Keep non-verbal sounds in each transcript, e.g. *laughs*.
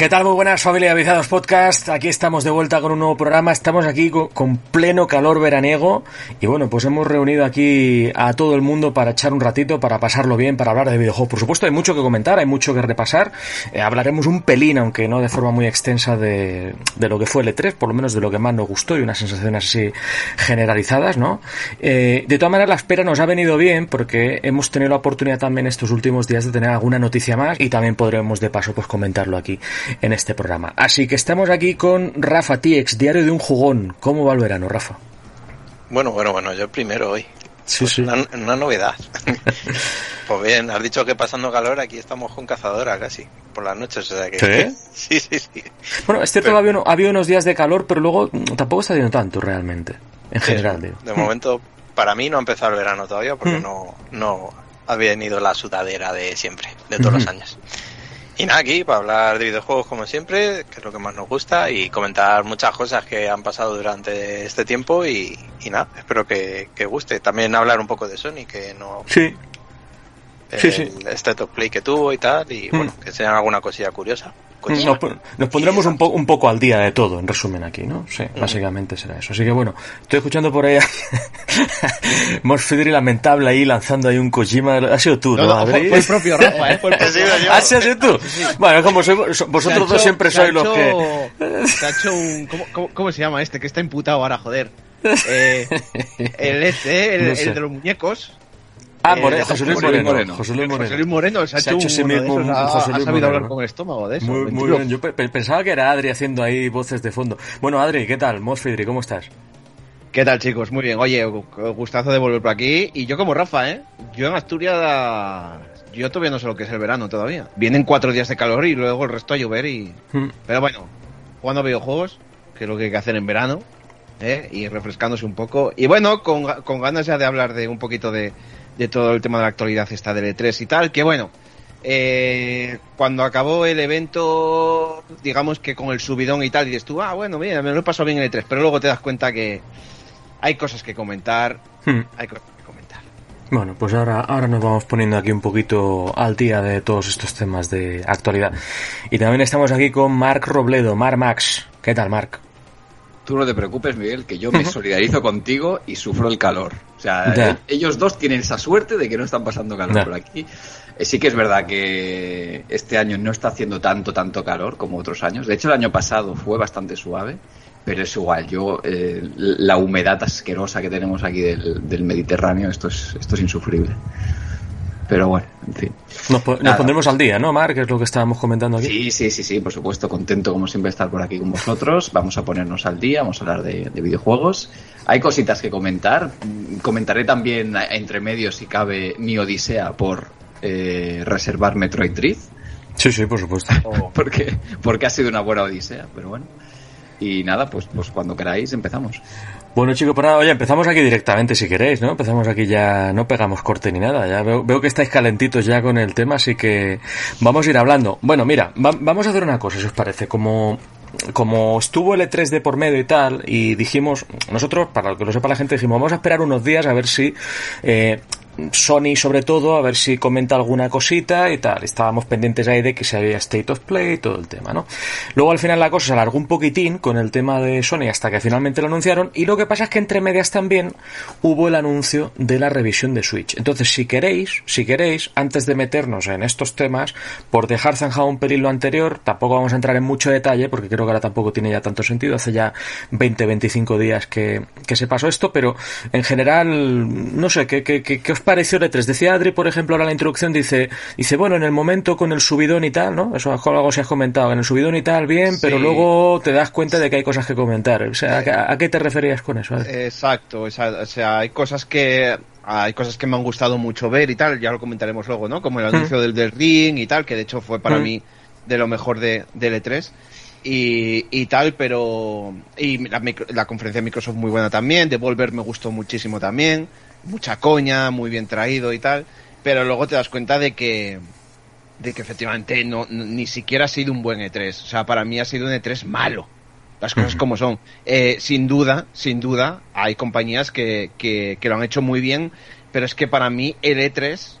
¿Qué tal? Muy buenas familia Avizados Podcast. Aquí estamos de vuelta con un nuevo programa. Estamos aquí con, pleno calor veraniego y bueno, pues hemos reunido aquí a todo el mundo para echar un ratito, para pasarlo bien, para hablar de videojuegos. Por supuesto, hay mucho que comentar, hay mucho que repasar. Eh, hablaremos un pelín, aunque no de forma muy extensa, de, de, lo que fue el E3, por lo menos de lo que más nos gustó y unas sensaciones así generalizadas, ¿no? Eh, de todas maneras, la espera nos ha venido bien porque hemos tenido la oportunidad también estos últimos días de tener alguna noticia más y también podremos de paso pues comentarlo aquí en este programa. Así que estamos aquí con Rafa TX, Diario de un Jugón. ¿Cómo va el verano, Rafa? Bueno, bueno, bueno, yo primero hoy. Sí, pues sí. Una, una novedad. *laughs* pues bien, has dicho que pasando calor aquí estamos con cazadora casi por las noches. O sea que, ¿Sí? *laughs* sí, sí, sí. Bueno, es cierto que había, unos días de calor, pero luego tampoco está haciendo tanto realmente. En general, digo. De momento, para mí no ha empezado el verano todavía porque Mm. no, no ha venido la sudadera de siempre, de todos los años. Y nada, aquí para hablar de videojuegos como siempre, que es lo que más nos gusta, y comentar muchas cosas que han pasado durante este tiempo y, y nada, espero que, que guste. También hablar un poco de Sony, que no Sí, Sí, el sí. State of Play que tuvo y tal, y Mm. bueno, que sean alguna cosilla curiosa. Nos, pon- nos pondremos un, po- un poco al día de todo, en resumen aquí, ¿no? Sí, básicamente será eso. Así que bueno, estoy escuchando por ahí a *laughs* Mosfidri lamentable ahí lanzando ahí un Kojima. Ha sido tú, ¿no, No, no, Adri? fue, fue el propio Rafa, ¿eh? Fue el *laughs* propio yo. ¿Ah, sí, has sido tú? Bueno, como soy- vosotros dos siempre sois los que... Se ha hecho un... ¿cómo, cómo, cómo se llama este? Que está imputado ahora, joder. Eh, *laughs* el este, el, No el de los muñecos. Ah, eh, More- de José Luis Moreno. Moreno. José Luis Moreno. José Luis Moreno se ha Se ha hecho, esos, un ha, José ha Luis sabido hablar Moreno. con el estómago de eso. Muy, bien, yo pe- pe- pensaba que era Adri haciendo ahí voces de fondo. Bueno, Adri, ¿qué tal? Mosfidri, ¿cómo estás? ¿Qué tal, chicos? Muy bien. Oye, gu- gustazo de volver por aquí. Y yo como Rafa, ¿eh? Yo en Asturias... Yo todavía no sé lo que es el verano todavía. Vienen cuatro días de calor y luego el resto a llover y... Hmm. Pero bueno, jugando a videojuegos, que es lo que hay que hacer en verano, ¿eh? y refrescándose un poco. Y bueno, con ganas ya de hablar de un poquito de, de todo el tema de la actualidad esta del E3 y tal, que bueno, eh, cuando acabó el evento, digamos que con el subidón y tal, y dices tú, ah, bueno, mira, me lo he pasado bien en el E3, pero luego te das cuenta que hay cosas que comentar, Hmm. hay cosas que comentar. Bueno, pues ahora, ahora nos vamos poniendo aquí un poquito al día de todos estos temas de actualidad. Y también estamos aquí con Marc Robledo, Mar Max. ¿Qué tal, Marc? Tú no te preocupes, Miguel, que yo me *laughs* solidarizo contigo y sufro el calor. O sea, eh, ellos dos tienen esa suerte de que no están pasando calor por aquí. Eh, sí que es verdad que este año no está haciendo tanto, tanto calor como otros años. De hecho, el año pasado fue bastante suave, pero es igual. Yo, eh, la humedad asquerosa que tenemos aquí del, del Mediterráneo, esto es, esto es insufrible. Pero bueno, en fin. Nos, po- nos Nada. pondremos al día, ¿no, Marc? Que es lo que estábamos comentando aquí. Sí, sí, sí, sí, por supuesto, contento como siempre estar por aquí con vosotros. Vamos a ponernos al día, vamos a hablar de, de videojuegos. Hay cositas que comentar. Mm, Comentaré también entre medios, si cabe, mi odisea por eh, reservar Metroid Dread, Sí, sí, por supuesto. *laughs* porque, porque ha sido una buena odisea, pero bueno. Y nada, pues, pues cuando queráis empezamos. Bueno, chicos, pues nada, oye, empezamos aquí directamente si queréis, ¿no? Empezamos aquí ya, no pegamos corte ni nada. Ya veo, veo que estáis calentitos ya con el tema, así que vamos a ir hablando. Bueno, mira, va- vamos a hacer una cosa, si os parece. Como, como estuvo el E3 de por medio y tal, y dijimos, nosotros, para que lo sepa la gente, dijimos, vamos a esperar unos días a ver si, eh, Sony sobre todo, a ver si comenta alguna cosita y tal. Estábamos pendientes ahí de que se había State of Play y todo el tema, ¿no? Luego al final la cosa se alargó un poquitín con el tema de Sony hasta que finalmente lo anunciaron y lo que pasa es que entre medias también hubo el anuncio de la revisión de Switch. Entonces, si queréis, si queréis, antes de meternos en estos temas, por dejar zanjado un pelín lo anterior, tampoco vamos a entrar en mucho detalle porque creo que ahora tampoco tiene ya tanto sentido. Hace ya 20, 25 días que, que se pasó esto, pero en general, no sé, ¿qué, qué, qué, qué os pareció el E3? Decía Adri, por ejemplo, ahora en la introducción, dice, dice, bueno, en el momento con el subidón y tal, ¿no? Eso es algo si has comentado, en el subidón y tal, bien, pero luego te das cuenta de que hay cosas que comentar. O sea, ¿a, qué- a qué te referías con eso? Adri? Exacto, o sea, o sea, hay cosas que hay cosas que me han gustado mucho ver y tal, ya lo comentaremos luego, ¿no? Como el anuncio del, del ring y tal, que de hecho fue para Mm. mí de lo mejor de, del E3 y, y tal, pero y la, la conferencia de Microsoft muy buena también, Devolver me gustó muchísimo también, mucha coña, muy bien traído y tal, pero luego te das cuenta de que de que efectivamente no, no- ni siquiera ha sido un buen E3, o sea, para mí ha sido un E3 malo las cosas como son. Eh, sin duda, sin duda, hay compañías que, que, que lo han hecho muy bien, pero es que para mí el E3,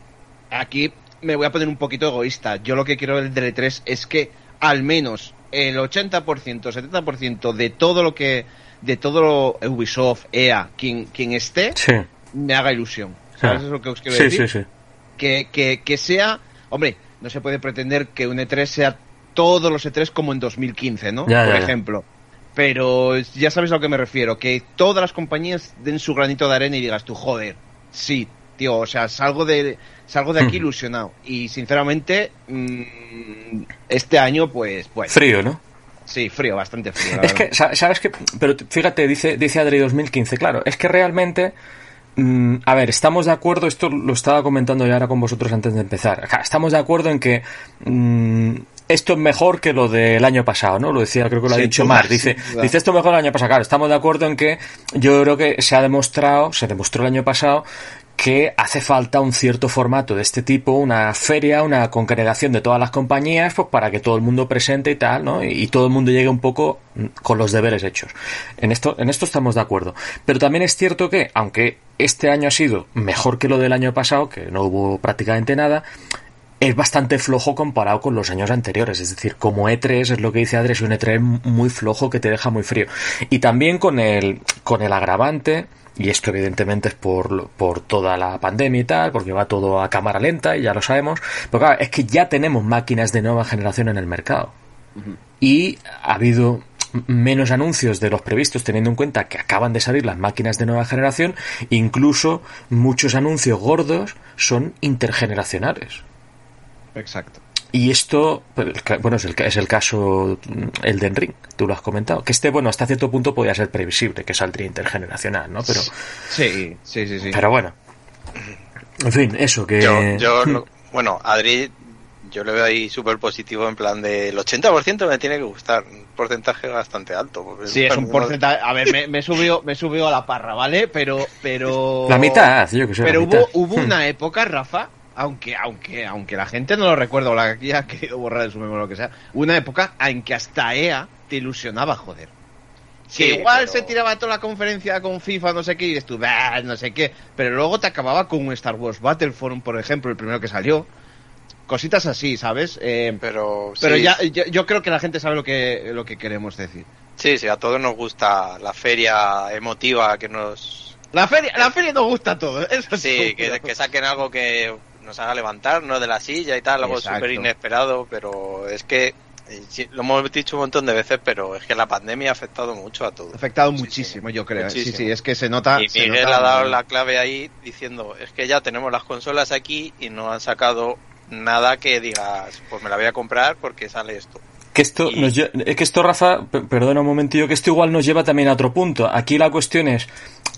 aquí me voy a poner un poquito egoísta. Yo lo que quiero del E3 es que al menos el 80%, 70% de todo lo que, de todo lo Ubisoft, EA, quien, quien esté, Sí. Me haga ilusión. ¿Sabes lo que os quiero Sí, decir? sí, sí. Que, que, que sea, hombre, no se puede pretender que un E3 sea todos los E3 como en 2015, ¿no? Ya, Por ya, ya. ejemplo. Pero ya sabes a lo que me refiero, que todas las compañías den su granito de arena y digas tú, joder, sí, tío, o sea, salgo de, salgo de aquí Hmm. ilusionado. Y sinceramente, mm, este año, pues, pues, Frío, ¿no? sí, frío, bastante frío. Es verdad. que, sa- ¿sabes qué? Pero fíjate, dice, dice Adri 2015, claro, es que realmente, mm, a ver, estamos de acuerdo, esto lo estaba comentando ya ahora con vosotros antes de empezar, estamos de acuerdo en que mm, esto es mejor que lo del año pasado, ¿no? Lo decía, creo que lo ha dicho Mar, dice, dice esto es mejor el año pasado, claro, estamos de acuerdo en que yo creo que se ha demostrado, se demostró el año pasado, que hace falta un cierto formato de este tipo, una feria, una congregación de todas las compañías, pues para que todo el mundo presente y tal, ¿no? Y, todo el mundo llegue un poco mm, con los deberes hechos. En esto, en esto estamos de acuerdo. Pero también es cierto que, aunque este año ha sido mejor que lo del año pasado, que no hubo prácticamente nada, es bastante flojo comparado con los años anteriores. Es decir, como E3 es lo que dice Adri, es un E3 muy flojo que te deja muy frío. Y también con el, con el agravante, y esto evidentemente es por, por toda la pandemia y tal, porque va todo a cámara lenta y ya lo sabemos, pero claro, es que ya tenemos máquinas de nueva generación en el mercado. Y ha habido menos anuncios de los previstos teniendo en cuenta que acaban de salir las máquinas de nueva generación, incluso muchos anuncios gordos son intergeneracionales. Exacto. Y esto, pues, bueno, es el, ca- es el caso mm, Elden Ring, tú lo has comentado. Que este, bueno, hasta cierto punto podía ser previsible que saldría intergeneracional, ¿no? Pero, Sí, sí, sí, sí. pero bueno. En fin, eso que. Yo, yo lo- bueno, Adri, yo le veo ahí súper positivo en plan del 80% me tiene que gustar, un porcentaje bastante alto. Sí, es un porcentaje. A ver, me, me subió, me subió a la parra, ¿vale? Pero, pero. La mitad, yo que sé. Pero la hubo, mitad. hubo Hmm. una época, Rafa, aunque, aunque, aunque la gente no lo recuerda o la que ha querido borrar de su memoria o lo que sea, una época en que hasta EA te ilusionaba, joder. Sí, que igual pero- se tiraba toda la conferencia con FIFA, no sé qué, y dices tú, "Bah, no sé qué, pero luego te acababa con un Star Wars Battlefront, por ejemplo, el primero que salió. Cositas así, ¿sabes? Eh, Pero, pero sí, ya, yo, yo creo que la gente sabe lo que, lo que queremos decir. Sí, sí, a todos nos gusta la feria emotiva que nos... La feria, la feria nos gusta a todos, eso Sí, que, que saquen algo que nos haga levantarnos de la silla y tal, algo súper inesperado, pero es que, eh, sí, lo hemos dicho un montón de veces, pero es que la pandemia ha afectado mucho a todos. Ha afectado Muchísimo. muchísimo, yo creo. ¿eh? Sí, Muchísimo. sí, es que se nota. Y se Miguel nota ha dado la clave ahí diciendo, es que ya tenemos las consolas aquí y no han sacado nada que digas, pues me la voy a comprar porque sale esto. Que esto, Y- nos que esto, Rafa, perdona un momentillo, que esto igual nos lleva también a otro punto. Aquí la cuestión es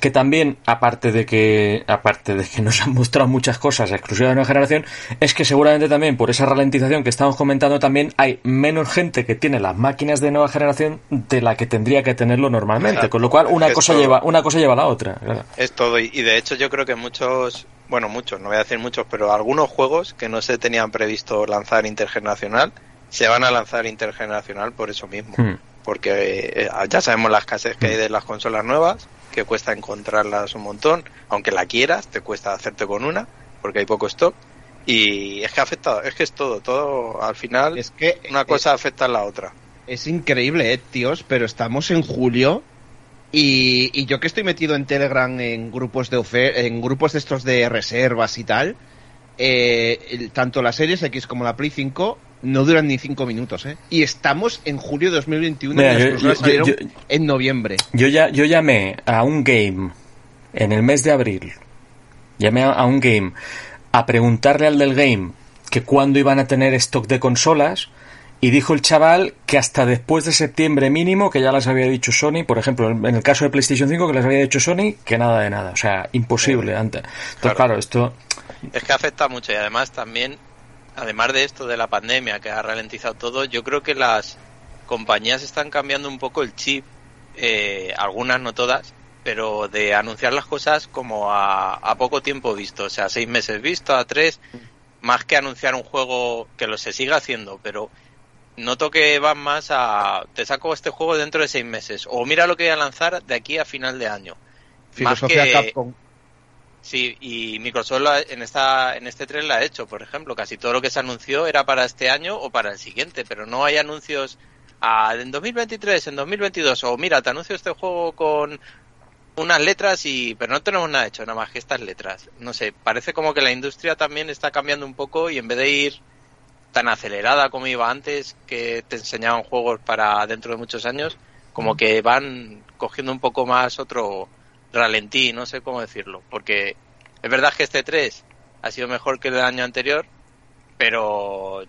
que también, aparte de que, aparte de que nos han mostrado muchas cosas exclusivas de nueva generación, es que seguramente también por esa ralentización que estamos comentando también hay menos gente que tiene las máquinas de nueva generación de la que tendría que tenerlo normalmente. Exacto. Con lo cual una Es cosa todo. lleva, una cosa lleva a la otra. claro. Es todo. Y, y de hecho yo creo que muchos, bueno, muchos, no voy a decir muchos, pero algunos juegos que no se tenían previsto lanzar intergeneracional, se van a lanzar intergeneracional por eso mismo. Hmm. Porque eh, ya sabemos las escasez que hay de las consolas nuevas, que cuesta encontrarlas un montón, aunque la quieras, te cuesta hacerte con una, porque hay poco stock. Y es que afecta, es que es todo, todo al final, Es que una cosa afecta a la otra. es increíble, eh, tíos, pero estamos en julio y, y yo que estoy metido en Telegram en grupos de ofer en grupos de estos de reservas y tal, eh, el- tanto la Series X como la Play 5 no duran ni 5 minutos, ¿eh? Y estamos en julio de 2021 Mira, y las yo- consolas yo- salieron yo- en noviembre. Yo ya, yo llamé a un game en el mes de abril. Llamé a, a un game a preguntarle al del game que cuándo iban a tener stock de consolas y dijo el chaval que hasta después de septiembre mínimo, que ya las había dicho Sony, por ejemplo, en el caso de PlayStation 5 que les había dicho Sony, que nada de nada, o sea, imposible antes. Entonces, Claro. claro, esto Es que afecta mucho y además también, además de esto de la pandemia que ha ralentizado todo, yo creo que las compañías están cambiando un poco el chip, eh, algunas no todas, pero de anunciar las cosas como a, a poco tiempo visto, o sea, seis meses visto, a tres, más que anunciar un juego que lo se siga haciendo, pero noto que van más a te saco este juego dentro de seis meses o mira lo que voy a lanzar de aquí a final de año. Más Filosofía que- Capcom. Sí, y Microsoft en esta en este tren la ha hecho, por ejemplo, casi todo lo que se anunció era para este año o para el siguiente, pero no hay anuncios ah, en 2023, en 2022 o mira, te anuncio este juego con unas letras y pero no tenemos nada hecho, nada más que estas letras. No sé, parece como que la industria también está cambiando un poco y en vez de ir tan acelerada como iba antes, que te enseñaban juegos para dentro de muchos años, como que van cogiendo un poco más otro ralentí, no sé cómo decirlo, porque es verdad que este 3 ha sido mejor que el del año anterior, pero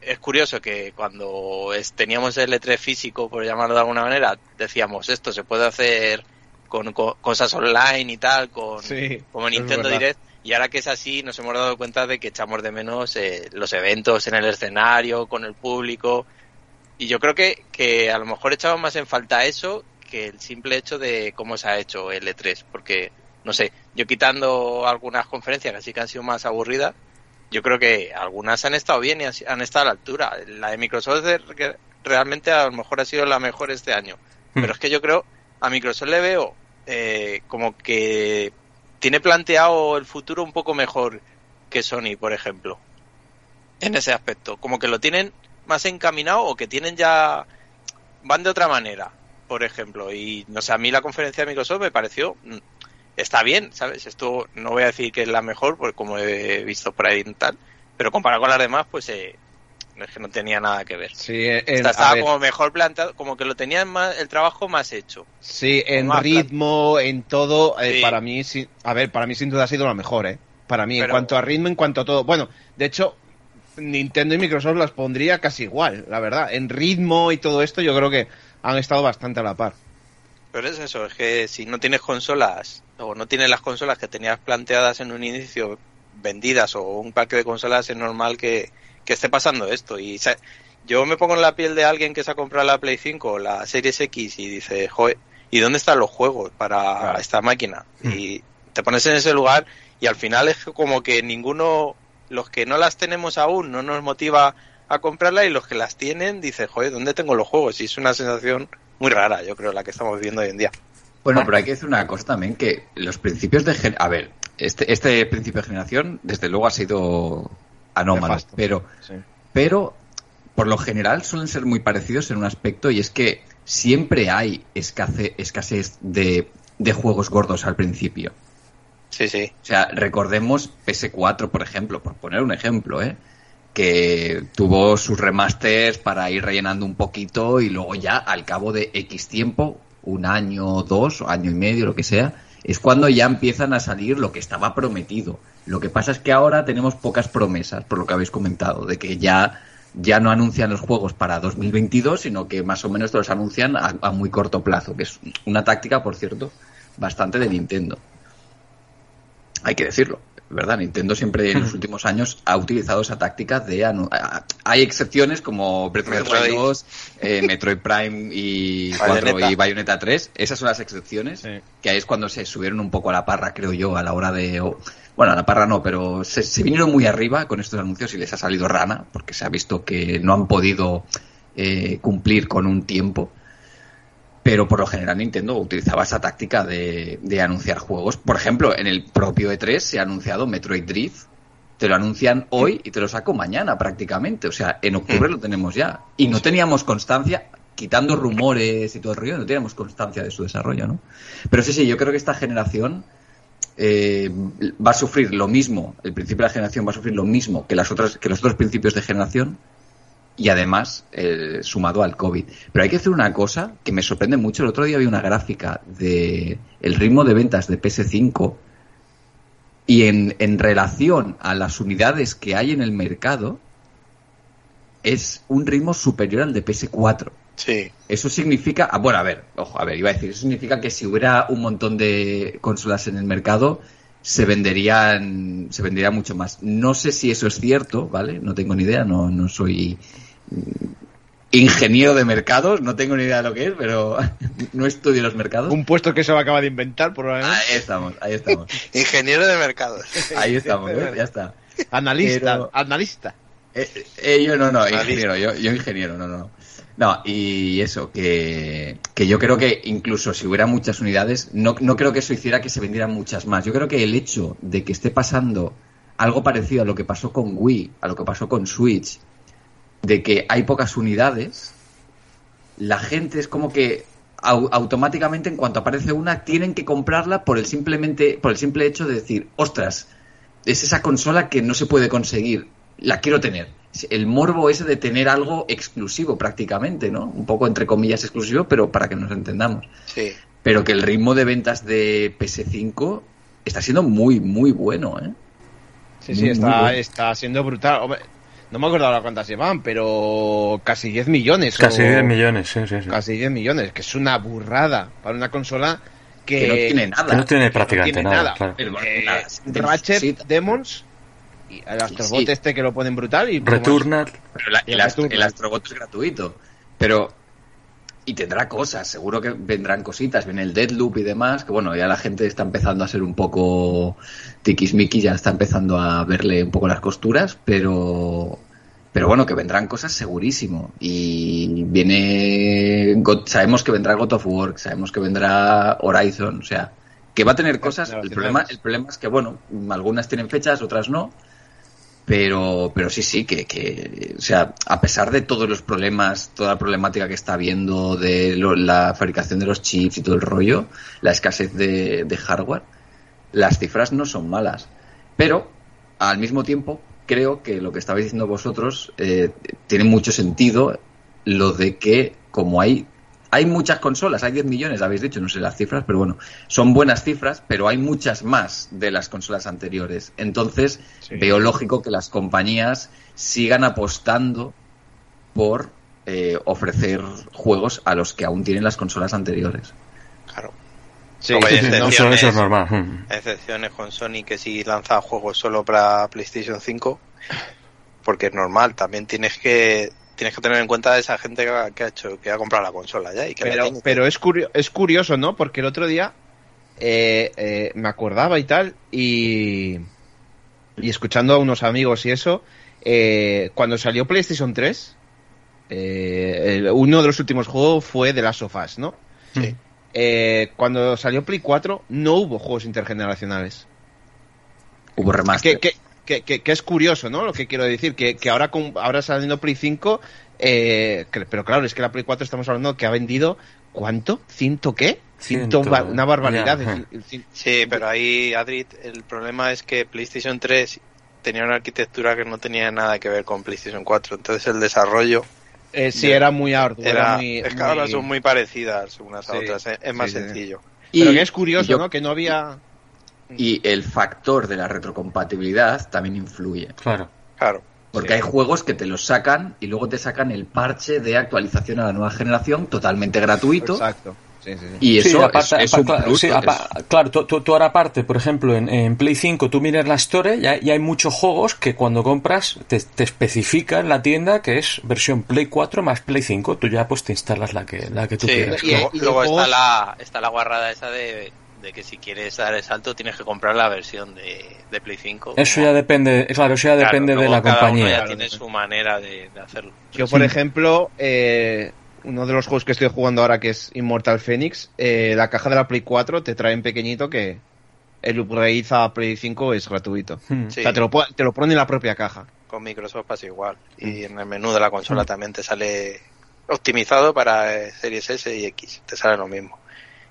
es curioso que cuando teníamos el E3 físico, por llamarlo de alguna manera, decíamos esto se puede hacer con, co- cosas online y tal, con Sí, como Nintendo. Direct. Y ahora que es así, nos hemos dado cuenta de que echamos de menos eh, los eventos en el escenario, con el público. Y yo creo que, que a lo mejor echamos más en falta eso que el simple hecho de cómo se ha hecho el E3. Porque, no sé, yo quitando algunas conferencias que sí que han sido más aburridas, yo creo que algunas han estado bien y han, estado a la altura. La de Microsoft realmente a lo mejor ha sido la mejor este año. Hmm. Pero es que yo creo, a Microsoft le veo eh, como que tiene planteado el futuro un poco mejor que Sony, por ejemplo. En ese aspecto. Como que lo tienen más encaminado o que tienen ya... Van de otra manera, por ejemplo. Y no sé, a mí la conferencia de Microsoft me pareció... mm, Está bien, ¿sabes? Esto no voy a decir que es la mejor, porque como he visto por ahí y tal. Pero comparado con las demás, pues eh, es que no tenía nada que ver. Sí, en, Esta estaba ver, como mejor planteado, como que lo tenían más, el trabajo más hecho. sí, en ritmo, en todo, eh, Sí. para mí, sí, a ver, para mí sin duda ha sido la mejor, ¿eh? Para mí, en cuanto a ritmo, en cuanto a todo. Bueno, de hecho, Nintendo y Microsoft las pondría casi igual, la verdad. En ritmo y todo esto, yo creo que han estado bastante a la par. Pero es eso, es que si no tienes consolas o no tienes las consolas que tenías planteadas en un inicio vendidas o un parque de consolas, es normal que, que esté pasando esto. Y yo me pongo en la piel de alguien que se ha comprado la Play 5 o la Series X y dice, joder, ¿y dónde están los juegos para Claro. esta máquina? Mm. Y te pones en ese lugar y al final es como que ninguno, los que no las tenemos aún, no nos motiva a comprarla y los que las tienen dicen, joder, ¿dónde tengo los juegos? Y es una sensación muy rara, yo creo, la que estamos viviendo hoy en día. Bueno, pero hay que decir una cosa también, que los principios de... A ver, este, este principio de generación, desde luego, ha sido anómalo, pero, Sí. pero por lo general suelen ser muy parecidos en un aspecto y es que siempre hay escasez, escasez de, de juegos gordos al principio. Sí, sí. O sea, recordemos PS4, por ejemplo, por poner un ejemplo, ¿eh? Que tuvo sus remasters para ir rellenando un poquito y luego ya al cabo de X tiempo, un año, dos, año y medio, lo que sea, es cuando ya empiezan a salir lo que estaba prometido. Lo que pasa es que ahora tenemos pocas promesas, por lo que habéis comentado, de que ya, ya no anuncian los juegos para 2022, sino que más o menos los anuncian a muy corto plazo, que es una táctica, por cierto, bastante de Nintendo hay que decirlo, ¿verdad? Nintendo siempre en los últimos años ha utilizado esa táctica de... anu- a- Hay excepciones como Breath of the Wild Metroid. 2, eh, Metroid Prime y 4 Bayonetta. y Bayonetta 3. Esas son las excepciones, Sí. que ahí es cuando se subieron un poco a la parra, creo yo, a la hora de... o- bueno, a la parra no, pero se, se vinieron muy arriba con estos anuncios y les ha salido rana, porque se ha visto que no han podido eh, cumplir con un tiempo pero por lo general Nintendo utilizaba esa táctica de, de anunciar juegos. Por ejemplo, en el propio E3 se ha anunciado Metroid Drift. Te lo anuncian hoy y te lo saco mañana prácticamente. O sea, en octubre lo tenemos ya. Y no teníamos constancia, quitando rumores y todo el rollo, no teníamos constancia de su desarrollo, ¿no? Pero sí, sí, yo creo que esta generación eh, va a sufrir lo mismo, el principio de la generación va a sufrir lo mismo que, las otras, que los otros principios de generación, y además eh, sumado al COVID. Pero hay que hacer una cosa que me sorprende mucho. El otro día vi una gráfica de el ritmo de ventas de PS5 y en, en relación a las unidades que hay en el mercado es un ritmo superior al de PS4. Sí. Eso significa, ah, bueno, a ver, ojo, a ver, iba a decir, eso significa que si hubiera un montón de consolas en el mercado, se venderían, se vendería mucho más. No sé si eso es cierto, ¿vale? No tengo ni idea, no, no soy ingeniero de mercados, no tengo ni idea de lo que es, pero *laughs* no estudio los mercados. Un puesto que se va a acabar de inventar, probablemente. Ahí estamos, ahí estamos, *laughs* Ingeniero de mercados. ahí estamos, ¿ves? ya está. Analista, Pero- analista. Eh, eh, yo no, no, ingeniero, yo, yo ingeniero, no, no. No, y eso, que, que yo creo que incluso si hubiera muchas unidades, no, no creo que eso hiciera que se vendieran muchas más. Yo creo que el hecho de que esté pasando algo parecido a lo que pasó con Wii, a lo que pasó con Switch, de que hay pocas unidades, la gente es como que au- automáticamente en cuanto aparece una tienen que comprarla por el simplemente por el simple hecho de decir, ostras, es esa consola que no se puede conseguir, la quiero tener. El morbo ese de tener algo exclusivo prácticamente, ¿no? Un poco entre comillas exclusivo, pero para que nos entendamos. Sí. Pero que el ritmo de ventas de PS5 está siendo muy, muy bueno, ¿eh? Sí, sí, muy está, bueno. está siendo brutal. Hombre, no me acuerdo ahora cuántas llevan, pero casi 10 millones. Casi o- 10 millones, sí, sí, sí. Casi 10 millones, que es una burrada para una consola que, Que no tiene nada. Que no tiene prácticamente tiene nada, nada. claro. Pero, Eh, nada, Ratchet, sí, Demons y el Astrobot sí. este que lo ponen brutal y. Returnal. Pero la- el, el Astrobot es gratuito. Pero. Y tendrá cosas, seguro que vendrán cositas. Viene el Deadloop y demás. Que bueno, ya la gente está empezando a ser un poco tiquismiquis, ya está empezando a verle un poco las costuras. Pero. Pero bueno, que vendrán cosas segurísimo. Y viene. God- sabemos que vendrá God of War, sabemos que vendrá Horizon. O sea, que va a tener cosas. El problema, el problema es que, bueno, algunas tienen fechas, otras no. Pero, pero sí, sí, que, que, o sea, a pesar de todos los problemas, toda la problemática que está habiendo de lo- la fabricación de los chips y todo el rollo, la escasez de, hardware, las cifras no son malas. Pero, al mismo tiempo, creo que lo que estabais diciendo vosotros eh, tiene mucho sentido lo de que, como hay hay muchas consolas, hay 10 millones, habéis dicho, no sé las cifras, pero bueno, son buenas cifras, pero hay muchas más de las consolas anteriores. Entonces, Sí. veo lógico que las compañías sigan apostando por eh, ofrecer juegos a los que aún tienen las consolas anteriores. Claro. Sí, hay no, Eso, eso es excepciones, normal. excepciones con Sony que sí lanza juegos solo para PlayStation 5, porque es normal. También tienes que tienes que tener en cuenta a esa gente que ha, que ha hecho que ha comprado la consola ya y que pero, pero es, curio- es curioso, ¿no? Porque el otro día eh, eh, me acordaba y tal, y, y escuchando a unos amigos y eso, eh, cuando salió PlayStation 3, eh, el- uno de los últimos juegos fue The Last of Us, ¿no? Sí. Eh, cuando salió Play 4 no hubo juegos intergeneracionales. Hubo remaster. Que, que, que, que- que es curioso, ¿no? Lo que quiero decir, que, que ahora, con, ahora saliendo Play 5, eh, que- pero claro, es que la Play 4 estamos hablando que ha vendido, ¿cuánto? ¿Ciento qué? Ciento, una barbaridad. Sí, pero ahí, Adrit, el problema es que PlayStation 3 tenía una arquitectura que no tenía nada que ver con PlayStation 4. Entonces el desarrollo eh, sí, era muy arduo. Era, era... muy, es que ahora muy- son muy parecidas unas a Sí, otras. Es, es más sí, sí. sencillo. Pero Y- que es curioso, yo- ¿no? Que no había... Y el factor de la retrocompatibilidad también influye. Claro. Claro. Porque Sí. hay juegos que te los sacan y luego te sacan el parche de actualización a la nueva generación totalmente gratuito. Exacto. Sí, sí, sí. Y eso aparte- es, un aparte- claro, tú, tú- tú ahora aparte, por ejemplo, en, en Play 5 tú miras la Store y hay, y hay muchos juegos que cuando compras te, te especifica en la tienda que es versión Play 4 más Play 5. Tú ya pues te instalas la que, la que tú Sí, quieras. y- luego, y luego juegos- está, la, está la guarrada esa de, de que si quieres dar el salto tienes que comprar la versión de, de Play 5. Eso ya depende, claro, eso ya Claro, depende de la cada uno compañía. ya Claro, tiene su manera de, de hacerlo. Yo, por Sí. ejemplo, eh, uno de los juegos que estoy jugando ahora, que es Immortal Phoenix, eh, la caja de la Play 4 te trae en pequeñito que el upgrade a Play 5 es gratuito. Hmm. Sí. O sea, te lo, te lo pone en la propia caja. Con Microsoft pasa igual. Y en el menú de la consola también te sale optimizado para eh, Series S y X. Te sale lo mismo.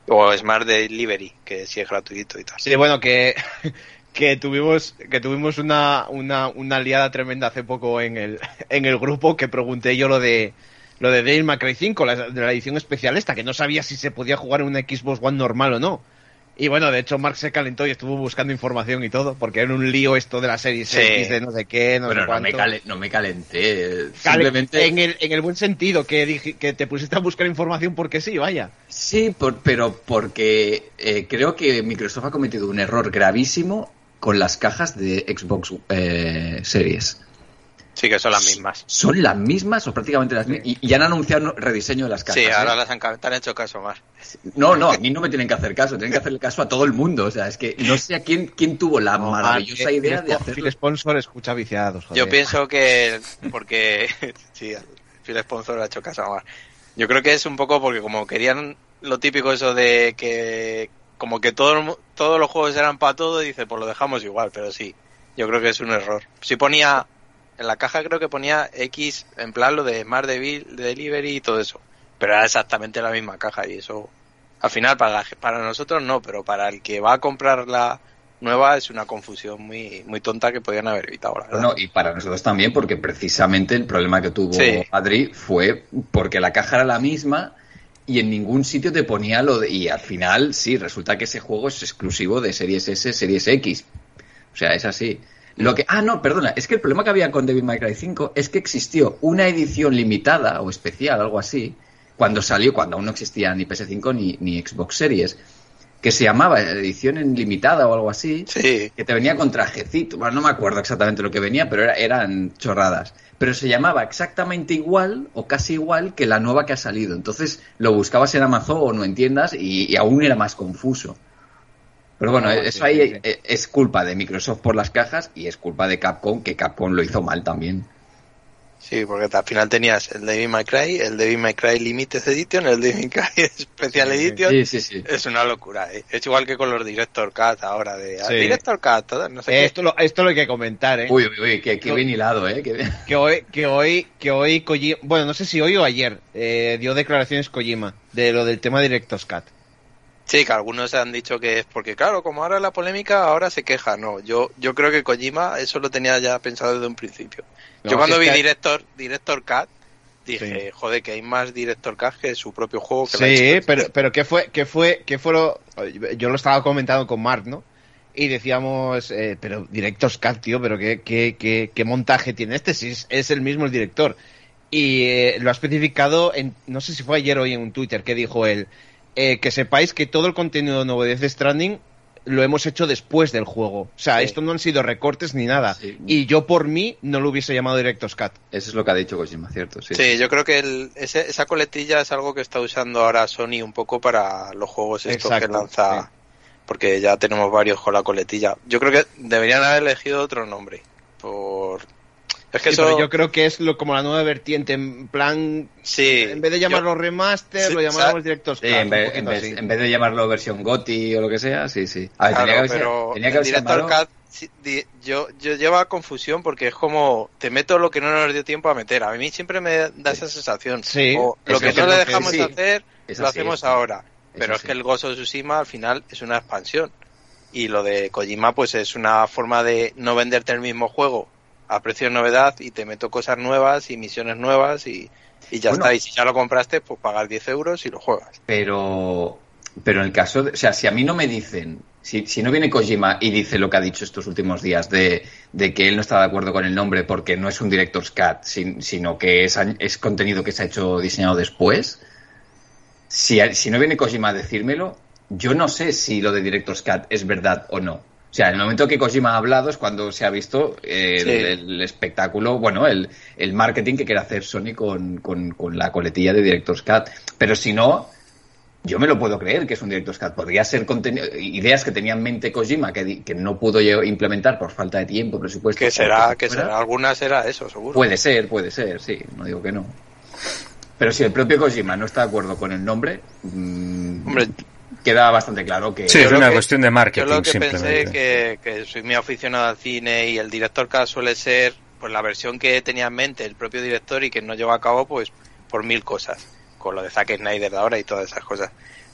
O Smart Delivery, que sí es gratuito y tal. Sí, bueno, que, *laughs* que tuvimos, que tuvimos una, una, una liada tremenda hace poco en el, *laughs* en el grupo que pregunté yo lo de lo de May Cry 5, la, de la edición especial esta, que no sabía si se podía jugar en una Xbox One normal o no. Y bueno, de hecho Mark se calentó y estuvo buscando información y todo, porque era un lío esto de la serie Sí. X, de no sé qué, no Pero sé no me, cuánto. no me calenté. Cale- Simplemente. En el, en el buen sentido, que, dije, que te pusiste a buscar información porque sí, vaya. Sí, por- pero porque eh, creo que Microsoft ha cometido un error gravísimo con las cajas de Xbox eh, Series. Sí, que son las mismas. Son las mismas o prácticamente las mismas. Y, y han anunciado un rediseño de las cajas. Sí, ahora ¿eh? las han, ca- te han hecho caso más. No, no, a mí no me tienen que hacer caso, tienen que hacerle caso a todo el mundo. O sea, es que no sé a quién, quién tuvo la maravillosa Ah, idea de hacerlo. Phil Sponsor escucha viciados, joder. Yo pienso que porque *laughs* sí, Phil Sponsor ha hecho caso a Mark. Yo creo que es un poco porque como querían lo típico eso de que como que todo, todos los juegos eran para todo, dice, pues lo dejamos igual, pero sí, yo creo que es un error. Si ponía, en la caja creo que ponía X, en plan lo de Smart Delivery y todo eso, pero era exactamente la misma caja y eso, al final para, para nosotros no, pero para el que va a comprar la nueva es una confusión muy, muy tonta que podían haber evitado. La verdad. No, y para nosotros también, porque precisamente el problema que tuvo Sí. Adri fue porque la caja era la misma y en ningún sitio te ponía lo de... Y al final, sí, resulta que ese juego es exclusivo de Series S, Series X. O sea, es así. Lo que... Ah, no, perdona. Es que el problema que había con Devil May Cry 5 es que existió una edición limitada o especial, algo así, cuando salió, cuando aún no existía ni PS5 ni, ni Xbox Series, que se llamaba edición en limitada o algo así, Sí, que te venía con trajecito. Bueno, no me acuerdo exactamente lo que venía, pero era- eran chorradas. Pero se llamaba exactamente igual o casi igual que la nueva que ha salido. Entonces lo buscabas en Amazon o en tiendas y, y aún era más confuso. Pero bueno, eso sí, ahí es culpa de Microsoft por las cajas y es culpa de Capcom, que Capcom lo hizo mal también. sí, porque al final tenías el Devil May Cry, el Devil May Cry Limited Edition, el Devil May Cry *laughs* Special. Edition. Sí, sí, sí. Es una locura, ¿eh? Es igual que con los Director Cut ahora, de ah, Sí. Director Cut, todo, no sé Eh, qué. esto, lo, esto lo hay que comentar, ¿eh? Uy, uy, uy, qué, qué bien hilado, ¿eh? Qué- Que hoy, que hoy, que hoy Kojima, bueno, no sé si hoy o ayer, eh, dio declaraciones Kojima de lo del tema Directos Cat. Sí, que algunos han dicho que es porque, claro, como ahora la polémica, ahora se queja. No, yo, yo creo que Kojima eso lo tenía ya pensado desde un principio. No, yo cuando vi que- Director, Director Cut, dije, Sí. joder, que hay más Director Cut que su propio juego que Sí, pero, pero ¿qué fue, qué fue, qué fue lo, yo lo estaba comentando con Mark, ¿no? Y decíamos, eh, pero Directos Cat, tío, pero qué, qué, qué, qué montaje tiene este, si es, es el mismo el director. Y eh, lo ha especificado en, no sé si fue ayer o hoy en un Twitter, que dijo él, eh, que sepáis que todo el contenido nuevo de Death Stranding lo hemos hecho después del juego. O sea, Sí. esto no han sido recortes ni nada. Sí. Y yo por mí no lo hubiese llamado Directos Cat. Eso es lo que ha dicho Kojima, ¿cierto? Sí. Sí, yo creo que el- ese- esa coletilla es algo que está usando ahora Sony un poco para los juegos estos Exacto, que lanza, sí. porque ya tenemos varios con la coletilla. Yo creo que deberían haber elegido otro nombre. Por es que Sí, eso pero yo creo que es lo, como la nueva vertiente, en plan, sí, en vez de llamarlo remaster, Sí, lo llamaremos Directos Sí, en, vez, poquito en, vez, así. en vez de llamarlo versión GOTI o lo que sea, sí, sí. A ver, Claro, tenía que pero tenía que Director di- yo, yo lleva confusión porque es como te meto lo que no nos dio tiempo a meter. A mí siempre me da esa sensación. Sí, o lo es que que no le que- dejamos sí, hacer, es lo así, hacemos es. ahora. Pero es que el Gozo de Tsushima al final es una expansión. Y lo de Kojima pues es una forma de no venderte el mismo juego a precio de novedad y te meto cosas nuevas y misiones nuevas y, y ya Bueno. está. Y si ya lo compraste, pues pagar 10 euros y lo juegas. Pero, pero en el caso, de, o sea, si a mí no me dicen, si, si no viene Kojima y dice lo que ha dicho estos últimos días de, de que él no está de acuerdo con el nombre porque no es un Director's Cut, sin- sino que es, es contenido que se ha hecho diseñado después, si, si no viene Kojima a decírmelo, yo no sé si lo de Director's Cut es verdad o no. O sea, el momento que Kojima ha hablado es cuando se ha visto eh, Sí. el, espectáculo, bueno, el, el marketing que quiere hacer Sony con, con- con la coletilla de Director's Cut. Pero si no, yo me lo puedo creer que es un Director's Cut. Podría ser contenido, ideas que tenía en mente Kojima que, que no pudo implementar por falta de tiempo, presupuesto. Que será, que fuera. será, algunas será eso, seguro. Puede ser, puede ser, sí, no digo que no. Pero si el propio Kojima no está de acuerdo con el nombre, mm, Hombre, queda bastante claro que... Sí, Yo es una que- cuestión de Yo marketing lo que simplemente. pensé que, que soy muy aficionado al cine y el director Cut suele ser pues la versión que tenía en mente el propio director y que no llevó a cabo pues por mil cosas, con lo de Zack Snyder de ahora y todas esas cosas.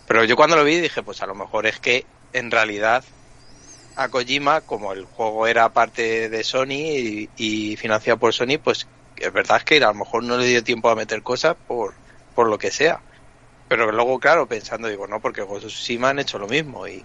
Pero yo cuando lo vi dije, pues a lo mejor es que en realidad a Kojima, como el juego era parte de Sony y, y financiado por Sony, pues es verdad es que a lo mejor no le dio tiempo a meter cosas por, por lo que sea. Pero luego, claro, pensando, digo, no, porque Ghost of Tsushima han hecho lo mismo y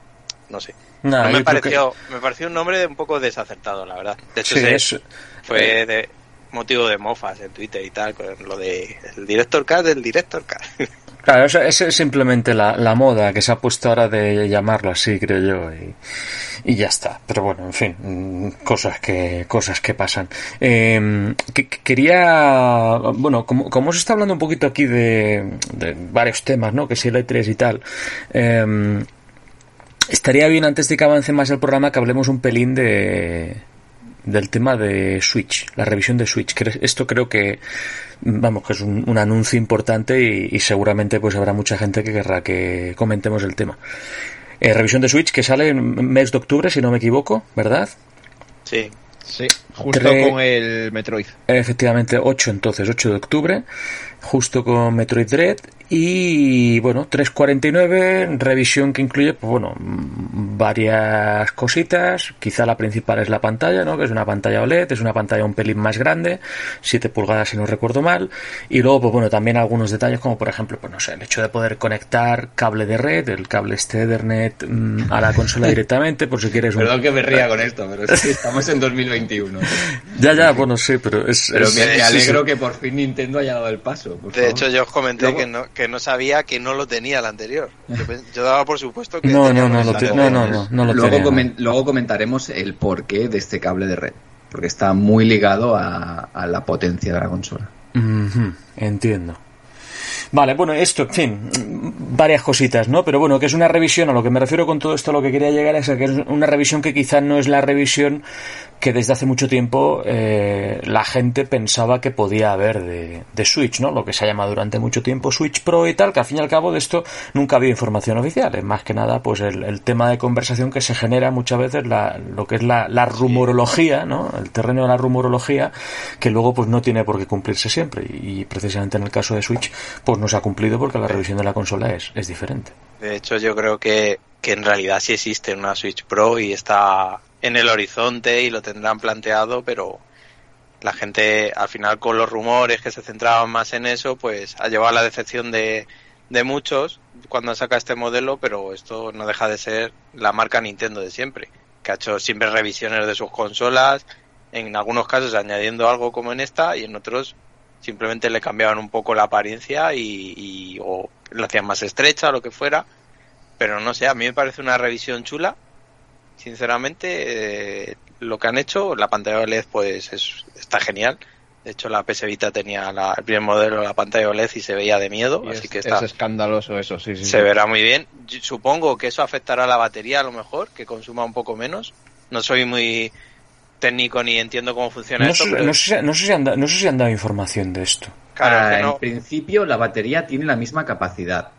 no sé. Nah, No me que- pareció, me pareció un nombre un poco desacertado, la verdad. De hecho, Sí, se- es- fue de motivo de mofas en Twitter y tal, con lo de el director Cut del director Cut. *laughs* Claro, eso, es simplemente la, la moda que se ha puesto ahora de llamarlo así, creo yo, y, ya está. Pero bueno, en fin, mm, cosas que cosas que pasan. Eh, que- que quería, bueno, como, como se está hablando un poquito aquí de, varios temas, ¿no? Que si el E3 y tal. eh, estaría bien antes de que avance más el programa que hablemos un pelín de del tema de Switch, la revisión de Switch. Esto creo que, vamos, que es un, anuncio importante y, seguramente pues habrá mucha gente que querrá que comentemos el tema. Eh, revisión de Switch que sale en mes de octubre, si no me equivoco, ¿verdad? Sí. Sí, justo con el Metroid. Efectivamente, 8 entonces, 8 de octubre, justo con Metroid Dread y bueno, 349, revisión que incluye, pues bueno, varias cositas. Quizá la principal es la pantalla, ¿no? Que es una pantalla OLED, es una pantalla un pelín más grande, 7 pulgadas si no recuerdo mal. Y luego, pues bueno, también algunos detalles como por ejemplo, pues no sé, el hecho de poder conectar cable de red, el cable este Ethernet mm, a la consola *laughs* directamente, por si quieres un... Perdón que me ría con esto, pero *laughs* estamos en 2021. ya, ya, bueno, sí, pero es... Pero me, alegro que por fin Nintendo haya dado el paso. de hecho, yo os comenté que no que no sabía que no lo tenía el anterior. *laughs* Yo, daba por supuesto que. No, no, no, lo no, no, no, lo luego, luego comentaremos el porqué de este cable de red. Porque está muy ligado a, la potencia de la consola. Entiendo. Vale, bueno, esto, en fin, varias cositas, ¿no? Pero bueno, que es una revisión, a lo que me refiero con todo esto, lo que quería llegar es a que es una revisión que quizá no es la revisión que desde hace mucho tiempo eh, la gente pensaba que podía haber de, de, Switch, ¿no? Lo que se ha llamado durante mucho tiempo Switch Pro y tal, que al fin y al cabo de esto nunca había información oficial. Es más que nada, pues el, el tema de conversación que se genera muchas veces, la, lo que es la, la, rumorología, ¿no? El terreno de la rumorología, que luego pues no tiene por qué cumplirse siempre. Y, precisamente en el caso de Switch, pues no se ha cumplido porque la revisión de la consola es, es diferente. De hecho, yo creo que, que en realidad sí existe una Switch Pro y está en el horizonte y lo tendrán planteado, pero la gente al final con los rumores que se centraban más en eso, pues ha llevado a la decepción de, de muchos cuando saca este modelo, pero esto no deja de ser la marca Nintendo de siempre, que ha hecho siempre revisiones de sus consolas, en algunos casos añadiendo algo como en esta y en otros simplemente le cambiaban un poco la apariencia y, y o la hacían más estrecha o lo que fuera, pero no sé, a mí me parece una revisión chula sinceramente, eh, lo que han hecho, la pantalla OLED pues es, está genial. De hecho, la PS Vita tenía el primer modelo, la pantalla OLED y se veía de miedo, así que está, es escandaloso eso, sí, sí. Se verá muy bien. supongo que eso afectará a la batería a lo mejor, que consuma un poco menos. No soy muy técnico ni entiendo cómo funciona esto. no, sé, si han, no sé si han dado información de esto. Claro, En principio, la batería tiene la misma capacidad.